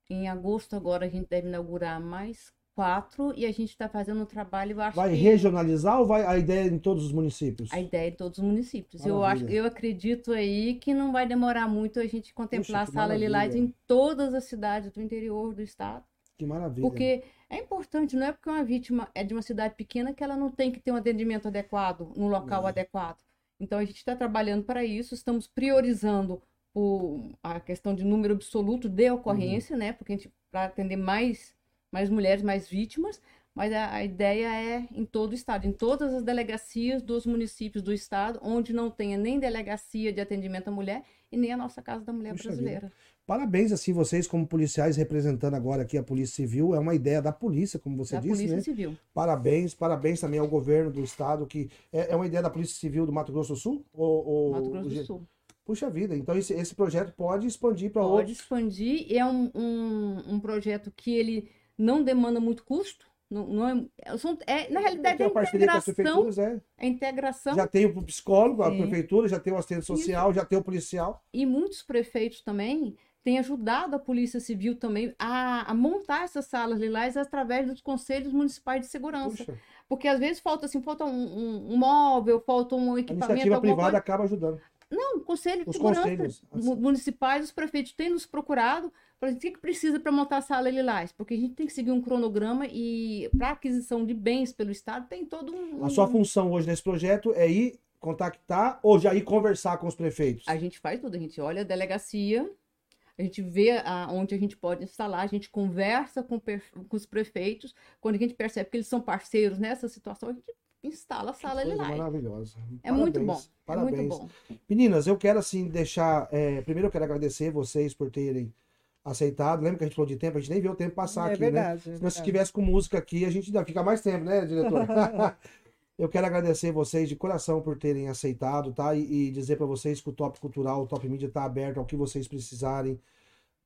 Em agosto agora a gente deve inaugurar mais quatro e a gente está fazendo um trabalho, eu acho Vai que regionalizar ou vai a ideia é em todos os municípios? a ideia é de todos os municípios. Eu acho, eu acredito aí que não vai demorar muito a gente contemplar Puxa, a sala Lilás em todas as cidades do interior do estado. Que maravilha. Porque é importante, não é porque uma vítima é de uma cidade pequena que ela não tem que ter um atendimento adequado, num local Não. adequado. Então a gente está trabalhando para isso, estamos priorizando o, a questão de número absoluto de ocorrência, né? Porque a gente para atender mais, mais mulheres, mais vítimas, mas a, a ideia é em todo o estado, em todas as delegacias dos municípios do estado, onde não tenha nem delegacia de atendimento à mulher e nem a nossa Casa da Mulher Puxa Brasileira. Parabéns, assim, vocês como policiais representando agora aqui a Polícia Civil. É uma ideia da polícia, como você da disse, Polícia né? Civil. Parabéns, parabéns também ao governo do estado, que é, é uma ideia da Polícia Civil do Mato Grosso do Sul? Ou, ou- Mato Grosso do Sul. Puxa vida, então esse, esse projeto pode expandir para Pode outros. expandir. É um, um, um projeto que ele não demanda muito custo. Não, não é, são- é, na realidade, é com as integração. prefeituras, é. É integração. Já tem o psicólogo, a Sim. prefeitura, já tem o assistente social, já tem o policial. E muitos prefeitos também têm ajudado a Polícia Civil também a, a montar essas salas lilás através dos conselhos municipais de segurança. Puxa, Porque às vezes falta assim, falta um, um- um móvel, falta um a equipamento, iniciativa alguma privada coisa. acaba ajudando. Não, o Conselho de Os Segurança conselhos, assim. mu- municipais, os prefeitos têm nos procurado para o que, que precisa para montar a sala lilás, porque a gente tem que seguir um cronograma e para aquisição de bens pelo Estado tem todo um. A sua função hoje nesse projeto é ir contactar ou já ir conversar com os prefeitos? A gente faz tudo, a gente olha a delegacia, a gente vê a, onde a gente pode instalar, a gente conversa com, com os prefeitos, quando a gente percebe que eles são parceiros nessa situação, a gente instala a sala Coisa lilás. maravilhosa. É muito bom. Parabéns, É muito Parabéns. bom. Meninas, eu quero assim deixar. é, primeiro eu quero agradecer vocês por terem aceitado. Lembra que a gente falou de tempo? A gente nem viu o tempo passar é aqui, né? verdade. é Se nós estivesse com música aqui, a gente ainda fica mais tempo, né, diretor? (laughs) Eu quero agradecer vocês de coração por terem aceitado, tá? E, e dizer para vocês que o Top Cultural, o Top Mídia está aberto ao que vocês precisarem.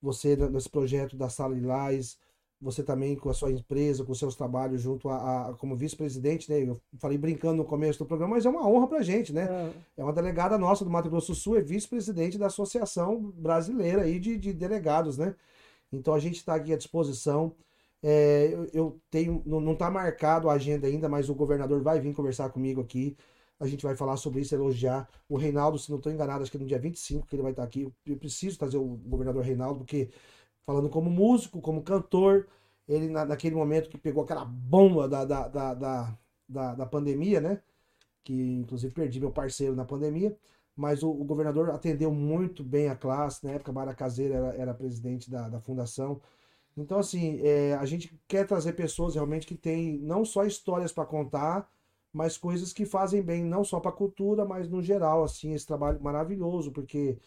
Você nesse projeto da Sala Lilás, você também com a sua empresa, com os seus trabalhos junto a, a- como vice-presidente, né? Eu falei brincando no começo do programa, mas é uma honra pra gente, né? Ah, É uma delegada nossa do Mato Grosso do Sul, é vice-presidente da Associação Brasileira aí de, de Delegados, né? Então a gente está aqui à disposição. É, eu, tenho, não, não tá marcado a agenda ainda, mas o governador vai vir conversar comigo aqui. A gente vai falar sobre isso, elogiar. O Reinaldo, se não estou enganado, acho que é no dia 25 que ele vai estar aqui. Eu preciso trazer o governador Reinaldo, porque falando como músico, como cantor, ele na, naquele momento que pegou aquela bomba da, da, da, da, da, da pandemia, né? Que inclusive perdi meu parceiro na pandemia. Mas o, o governador atendeu muito bem a classe. Na época, Mara Caseira era, era presidente da, da fundação. Então, assim, é, a gente quer trazer pessoas realmente que têm não só histórias para contar, mas coisas que fazem bem, não só para a cultura, mas no geral, assim, esse trabalho maravilhoso, porque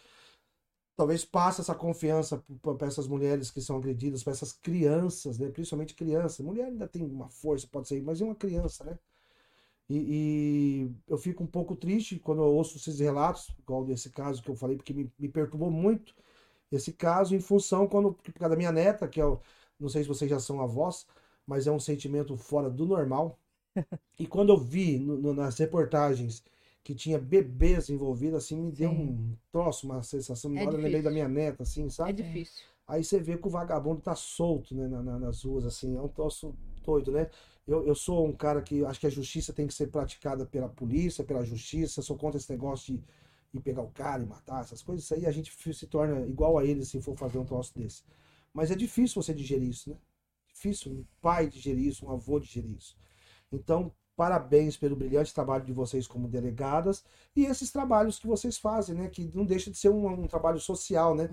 talvez passe essa confiança para essas mulheres que são agredidas, para essas crianças, né? Principalmente crianças. Mulher ainda tem uma força, pode ser, mas é uma criança, né? E, e eu fico um pouco triste quando eu ouço esses relatos, igual desse caso que eu falei, porque me, me perturbou muito esse caso, em função, quando, por causa da minha neta, que é o, não sei se vocês já são avós, mas é um sentimento fora do normal. (laughs) E quando eu vi no- no- nas reportagens que tinha bebês envolvidos, assim, me deu Sim. um troço, uma sensação. É eu lembrei da minha neta, assim, É sabe? difícil. Aí você vê que o vagabundo tá solto, né, na- na- nas ruas, assim, é um troço doido, né? Eu, eu sou um cara que acho que a justiça tem que ser praticada pela polícia, pela justiça, sou contra esse negócio de ir pegar o cara e matar, essas coisas, isso aí a gente se torna igual a ele se for fazer um troço desse. Mas é difícil você digerir isso, né? Difícil um pai digerir isso, um avô digerir isso. Então, parabéns pelo brilhante trabalho de vocês como delegadas e esses trabalhos que vocês fazem, né? Que não deixa de ser um, um trabalho social, né?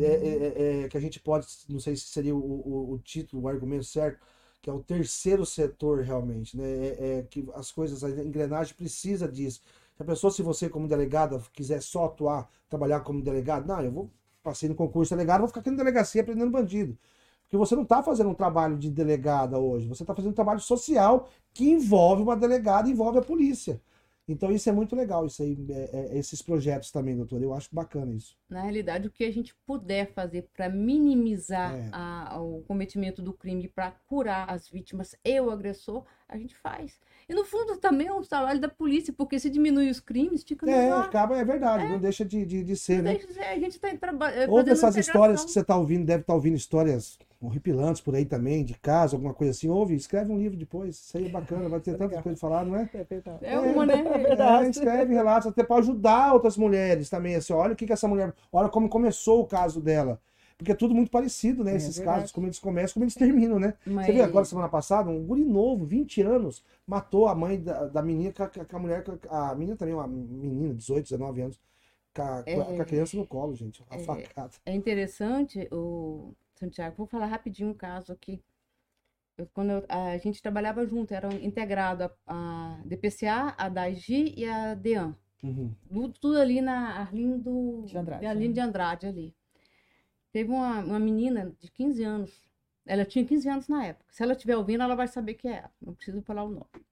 É, é, é, é, que a gente pode, não sei se seria o, o, o título, o argumento certo, que é o terceiro setor realmente, né? É, é que as coisas, a engrenagem precisa disso. Se a pessoa, se você como delegada quiser só atuar, trabalhar como delegado, não, eu vou passei no concurso de delegado, vou ficar aqui na delegacia prendendo bandido. Porque você não está fazendo um trabalho de delegada hoje, você está fazendo um trabalho social que envolve uma delegada, envolve a polícia. Então isso é muito legal, isso aí, é- é- esses projetos também, doutor. Eu acho bacana isso. Na realidade, o que a gente puder fazer para minimizar É. a- o cometimento do crime, para curar as vítimas e o agressor, a gente faz. E no fundo também é um trabalho da polícia, porque se diminui os crimes, fica É, melhor. acaba, é verdade, não deixa de, de, de ser, né? Deixa de ser, A gente está trabalhando. Ouve essas histórias que você está ouvindo, deve estar ouvindo histórias horripilantes por aí também, de casa, alguma coisa assim. Ouve, escreve um livro depois. Isso aí é bacana, vai ter tantas coisas pra falar, não é? É verdade. É uma, né? É verdade. É, escreve relatos até para ajudar outras mulheres também. Assim, olha o que, que essa mulher. Olha como começou o caso dela. Porque é tudo muito parecido, né? É Esses verdade. casos, como eles começam, como eles terminam, né? Mas... Você viu agora, semana passada, um guri novo, 20 anos, matou a mãe da, da menina, com a, com a mulher, a, a menina também, uma menina, 18, 19 anos, com a, a- com a É. criança no colo, gente. Uma É. facada. É interessante, o Santiago, vou falar rapidinho um caso aqui. Eu- quando eu- a gente trabalhava junto, era integrado a, a DPCA, a DAIGI e a DEAN. Uhum. Tudo, tudo ali na Arlindo De Andrade, Arlindo né? de Andrade ali. Teve uma, uma menina de 15 anos. Ela tinha 15 anos na época. Se ela estiver ouvindo, ela vai saber que é ela. Não preciso falar o nome.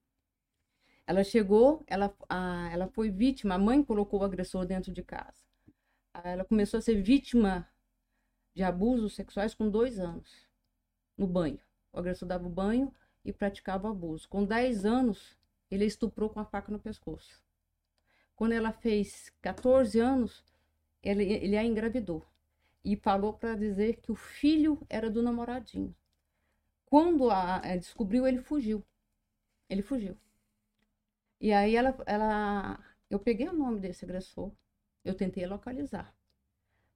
Ela chegou, ela, a- ela foi vítima, a mãe colocou o agressor dentro de casa. Ela começou a ser vítima de abusos sexuais com dois anos, no banho. O agressor dava o banho e praticava o abuso. Com 10 anos, ele estuprou com a faca no pescoço. Quando ela fez 14 anos, ele, ele a engravidou e falou para dizer que o filho era do namoradinho. Quando a, a descobriu, ele fugiu. Ele fugiu. E aí ela, ela, eu peguei o nome desse agressor, eu tentei localizar.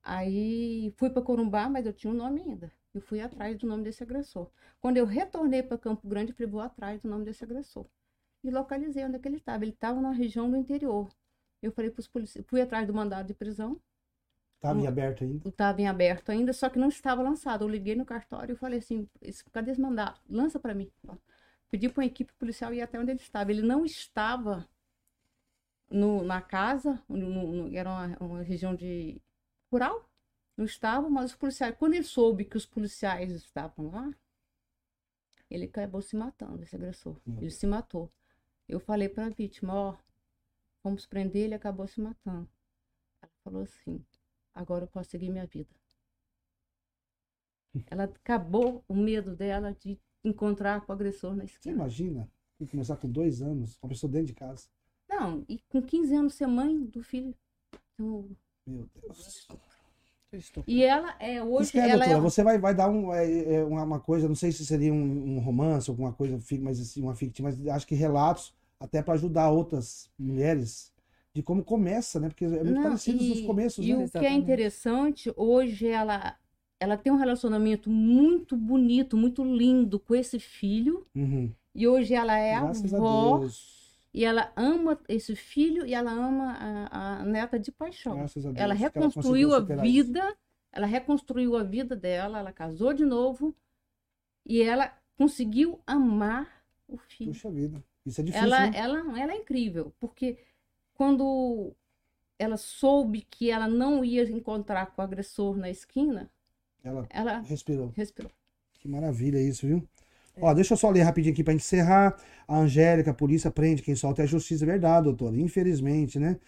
Aí fui para Corumbá, mas eu tinha o nome ainda. Eu fui atrás do nome desse agressor. Quando eu retornei para Campo Grande, falei, vou atrás do nome desse agressor. E localizei onde é que ele estava. Ele estava numa região do interior. Eu falei para os policiais, fui atrás do mandado de prisão, Tava em aberto ainda. estava em aberto ainda, só que não estava lançado. Eu liguei no cartório e falei assim: "Esse- cadê esse mandado? Lança para mim. Pedi para uma equipe policial ir até onde ele estava. Ele não estava no, na casa, no- no- era uma, uma região de rural, não estava, mas os policiais, quando ele soube que os policiais estavam lá, ele acabou se matando, esse agressor. Meu Ele se matou. Eu falei para a vítima: ó, vamos prender, ele acabou se matando. Ela falou assim: agora eu posso seguir minha vida. Ela acabou o medo dela de encontrar com o agressor na Você esquina. imagina? Tem que começar com dois anos, uma pessoa dentro de casa. Não, e com 15 anos ser mãe do filho. Então, Meu Deus. e ela é hoje, Escreve, ela é doutora, você vai, vai dar um, é, é, uma, uma coisa, não sei se seria um, um romance, alguma coisa, mas assim, uma fictícia, mas acho que relatos até para ajudar outras mulheres de como começa, né? Porque é muito Não, parecido e- os começos, E né? o que é Exatamente. interessante, hoje ela, ela tem um relacionamento muito bonito, muito lindo com esse filho. Uhum. E hoje ela é Graças a avó. Deus. E ela ama esse filho e ela ama a, a neta de paixão. Graças a Deus. Ela reconstruiu conseguiu a superar isso. vida, ela reconstruiu a vida dela, ela casou de novo e ela conseguiu amar o filho. Puxa vida. Isso é difícil, Ela, né? ela, ela é incrível, porque quando ela soube que ela não ia encontrar com o agressor na esquina, Ela ela respirou. respirou. Que maravilha isso, viu? Ó, deixa eu só ler rapidinho aqui gente encerrar. A Angélica, a polícia prende quem solta é a justiça. É verdade, doutora. Infelizmente, né?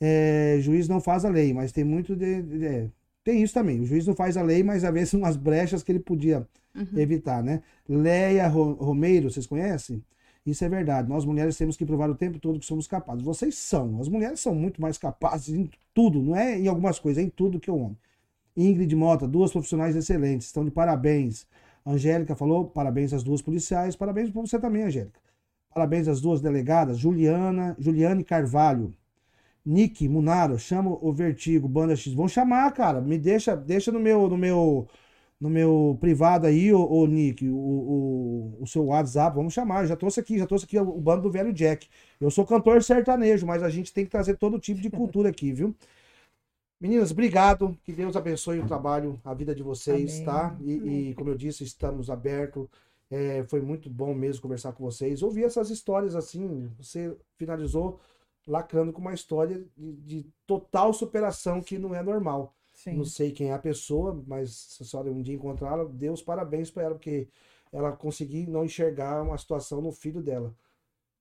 É, juiz não faz a lei, mas tem muito de. de- é, tem isso também. O juiz não faz a lei, mas às vezes (laughs) umas brechas que ele podia Uhum. evitar, né? Leia Ro- Romeiro, vocês conhecem? Isso é verdade. Nós mulheres temos que provar o tempo todo que somos capazes. Vocês são. As mulheres são muito mais capazes em tudo, não é em algumas coisas, é em tudo que o homem. Ingrid Mota, duas profissionais excelentes, estão de parabéns. Angélica falou, parabéns às duas policiais, parabéns para você também, Angélica. Parabéns às duas delegadas, Juliana, Juliane Carvalho. Nick Munaro, chama o Vertigo, Banda X. Vão chamar, cara. Me deixa, deixa no meu, no meu, no meu privado aí, ô, ô Nick, o, o, o seu WhatsApp. Vamos chamar. Já trouxe aqui, já trouxe aqui o, o bando do velho Jack. Eu sou cantor sertanejo, mas a gente tem que trazer todo tipo de cultura aqui, viu? (laughs) Meninas, obrigado. Que Deus abençoe o trabalho, a vida de vocês, Amém. tá? E, e, como eu disse, estamos abertos. É, foi muito bom mesmo conversar com vocês. Ouvir essas histórias assim. Você finalizou lacrando com uma história de, de total superação que não é normal. Sim. Não sei quem é a pessoa, mas se a senhora um dia encontrá-la, Deus parabéns para ela, porque ela conseguiu não enxergar uma situação no filho dela,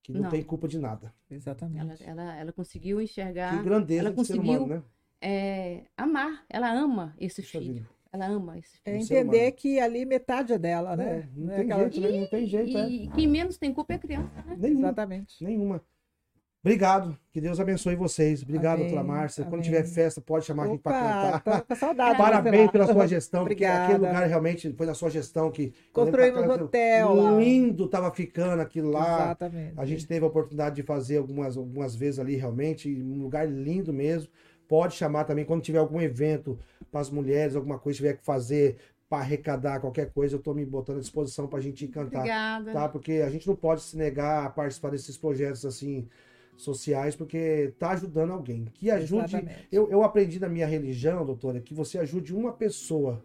que não, Não. tem culpa de nada. Exatamente. Ela, ela, ela conseguiu enxergar, Que grandeza ela conseguiu humano, né? é, amar. Ela ama esse Puxa filho. Ela ama esse filho. É entender que ali metade é dela, né? É, não Não é tem aquela- jeito, né? Não tem jeito, é. E quem menos tem culpa é a criança, né? Nenhuma, Exatamente. nenhuma. Obrigado, que Deus abençoe vocês. Obrigado, Amém, doutora Márcia. Quando amém. tiver festa, pode chamar aqui para Opa, cantar. com saudade. (laughs) Parabéns pela sua gestão, porque Obrigada. aquele lugar realmente foi na sua gestão que. Construímos um hotel. Lindo tava ficando aquilo lá. Exatamente. A gente teve a oportunidade de fazer algumas, algumas vezes ali, realmente, um lugar lindo mesmo. Pode chamar também, quando tiver algum evento para as mulheres, alguma coisa tiver que fazer para arrecadar qualquer coisa, eu estou me botando à disposição para a gente cantar. Obrigada. Tá? Porque a gente não pode se negar a participar desses projetos assim sociais, porque tá ajudando alguém. Que ajude. Exatamente. Eu, eu aprendi na minha religião, doutora, que você ajude uma pessoa,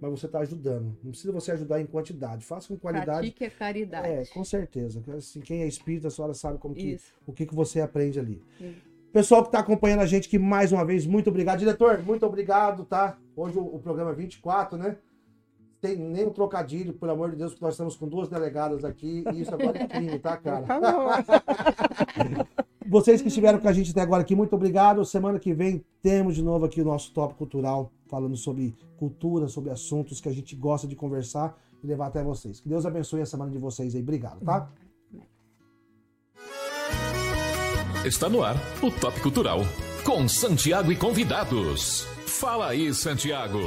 mas você está ajudando. Não precisa você ajudar em quantidade. Faça com qualidade. Pratique a caridade. É, com certeza. Assim, quem é espírita, a senhora sabe como que, Isso. o que, que você aprende ali. Sim. Pessoal que está acompanhando a gente aqui mais uma vez, muito obrigado. Diretor, muito obrigado, tá? Hoje o, o programa é 24, né? Tem nem um trocadilho, pelo amor de Deus, porque nós estamos com duas delegadas aqui e isso agora é crime, tá, cara? (laughs) Favor. (laughs) Vocês que estiveram com a gente até agora aqui, muito obrigado. Semana que vem temos de novo aqui o nosso Top Cultural, falando sobre cultura, sobre assuntos que a gente gosta de conversar e levar até vocês. Que Deus abençoe a semana de vocês aí. Obrigado, tá? Está no ar o Top Cultural com Santiago e convidados. Fala aí, Santiago.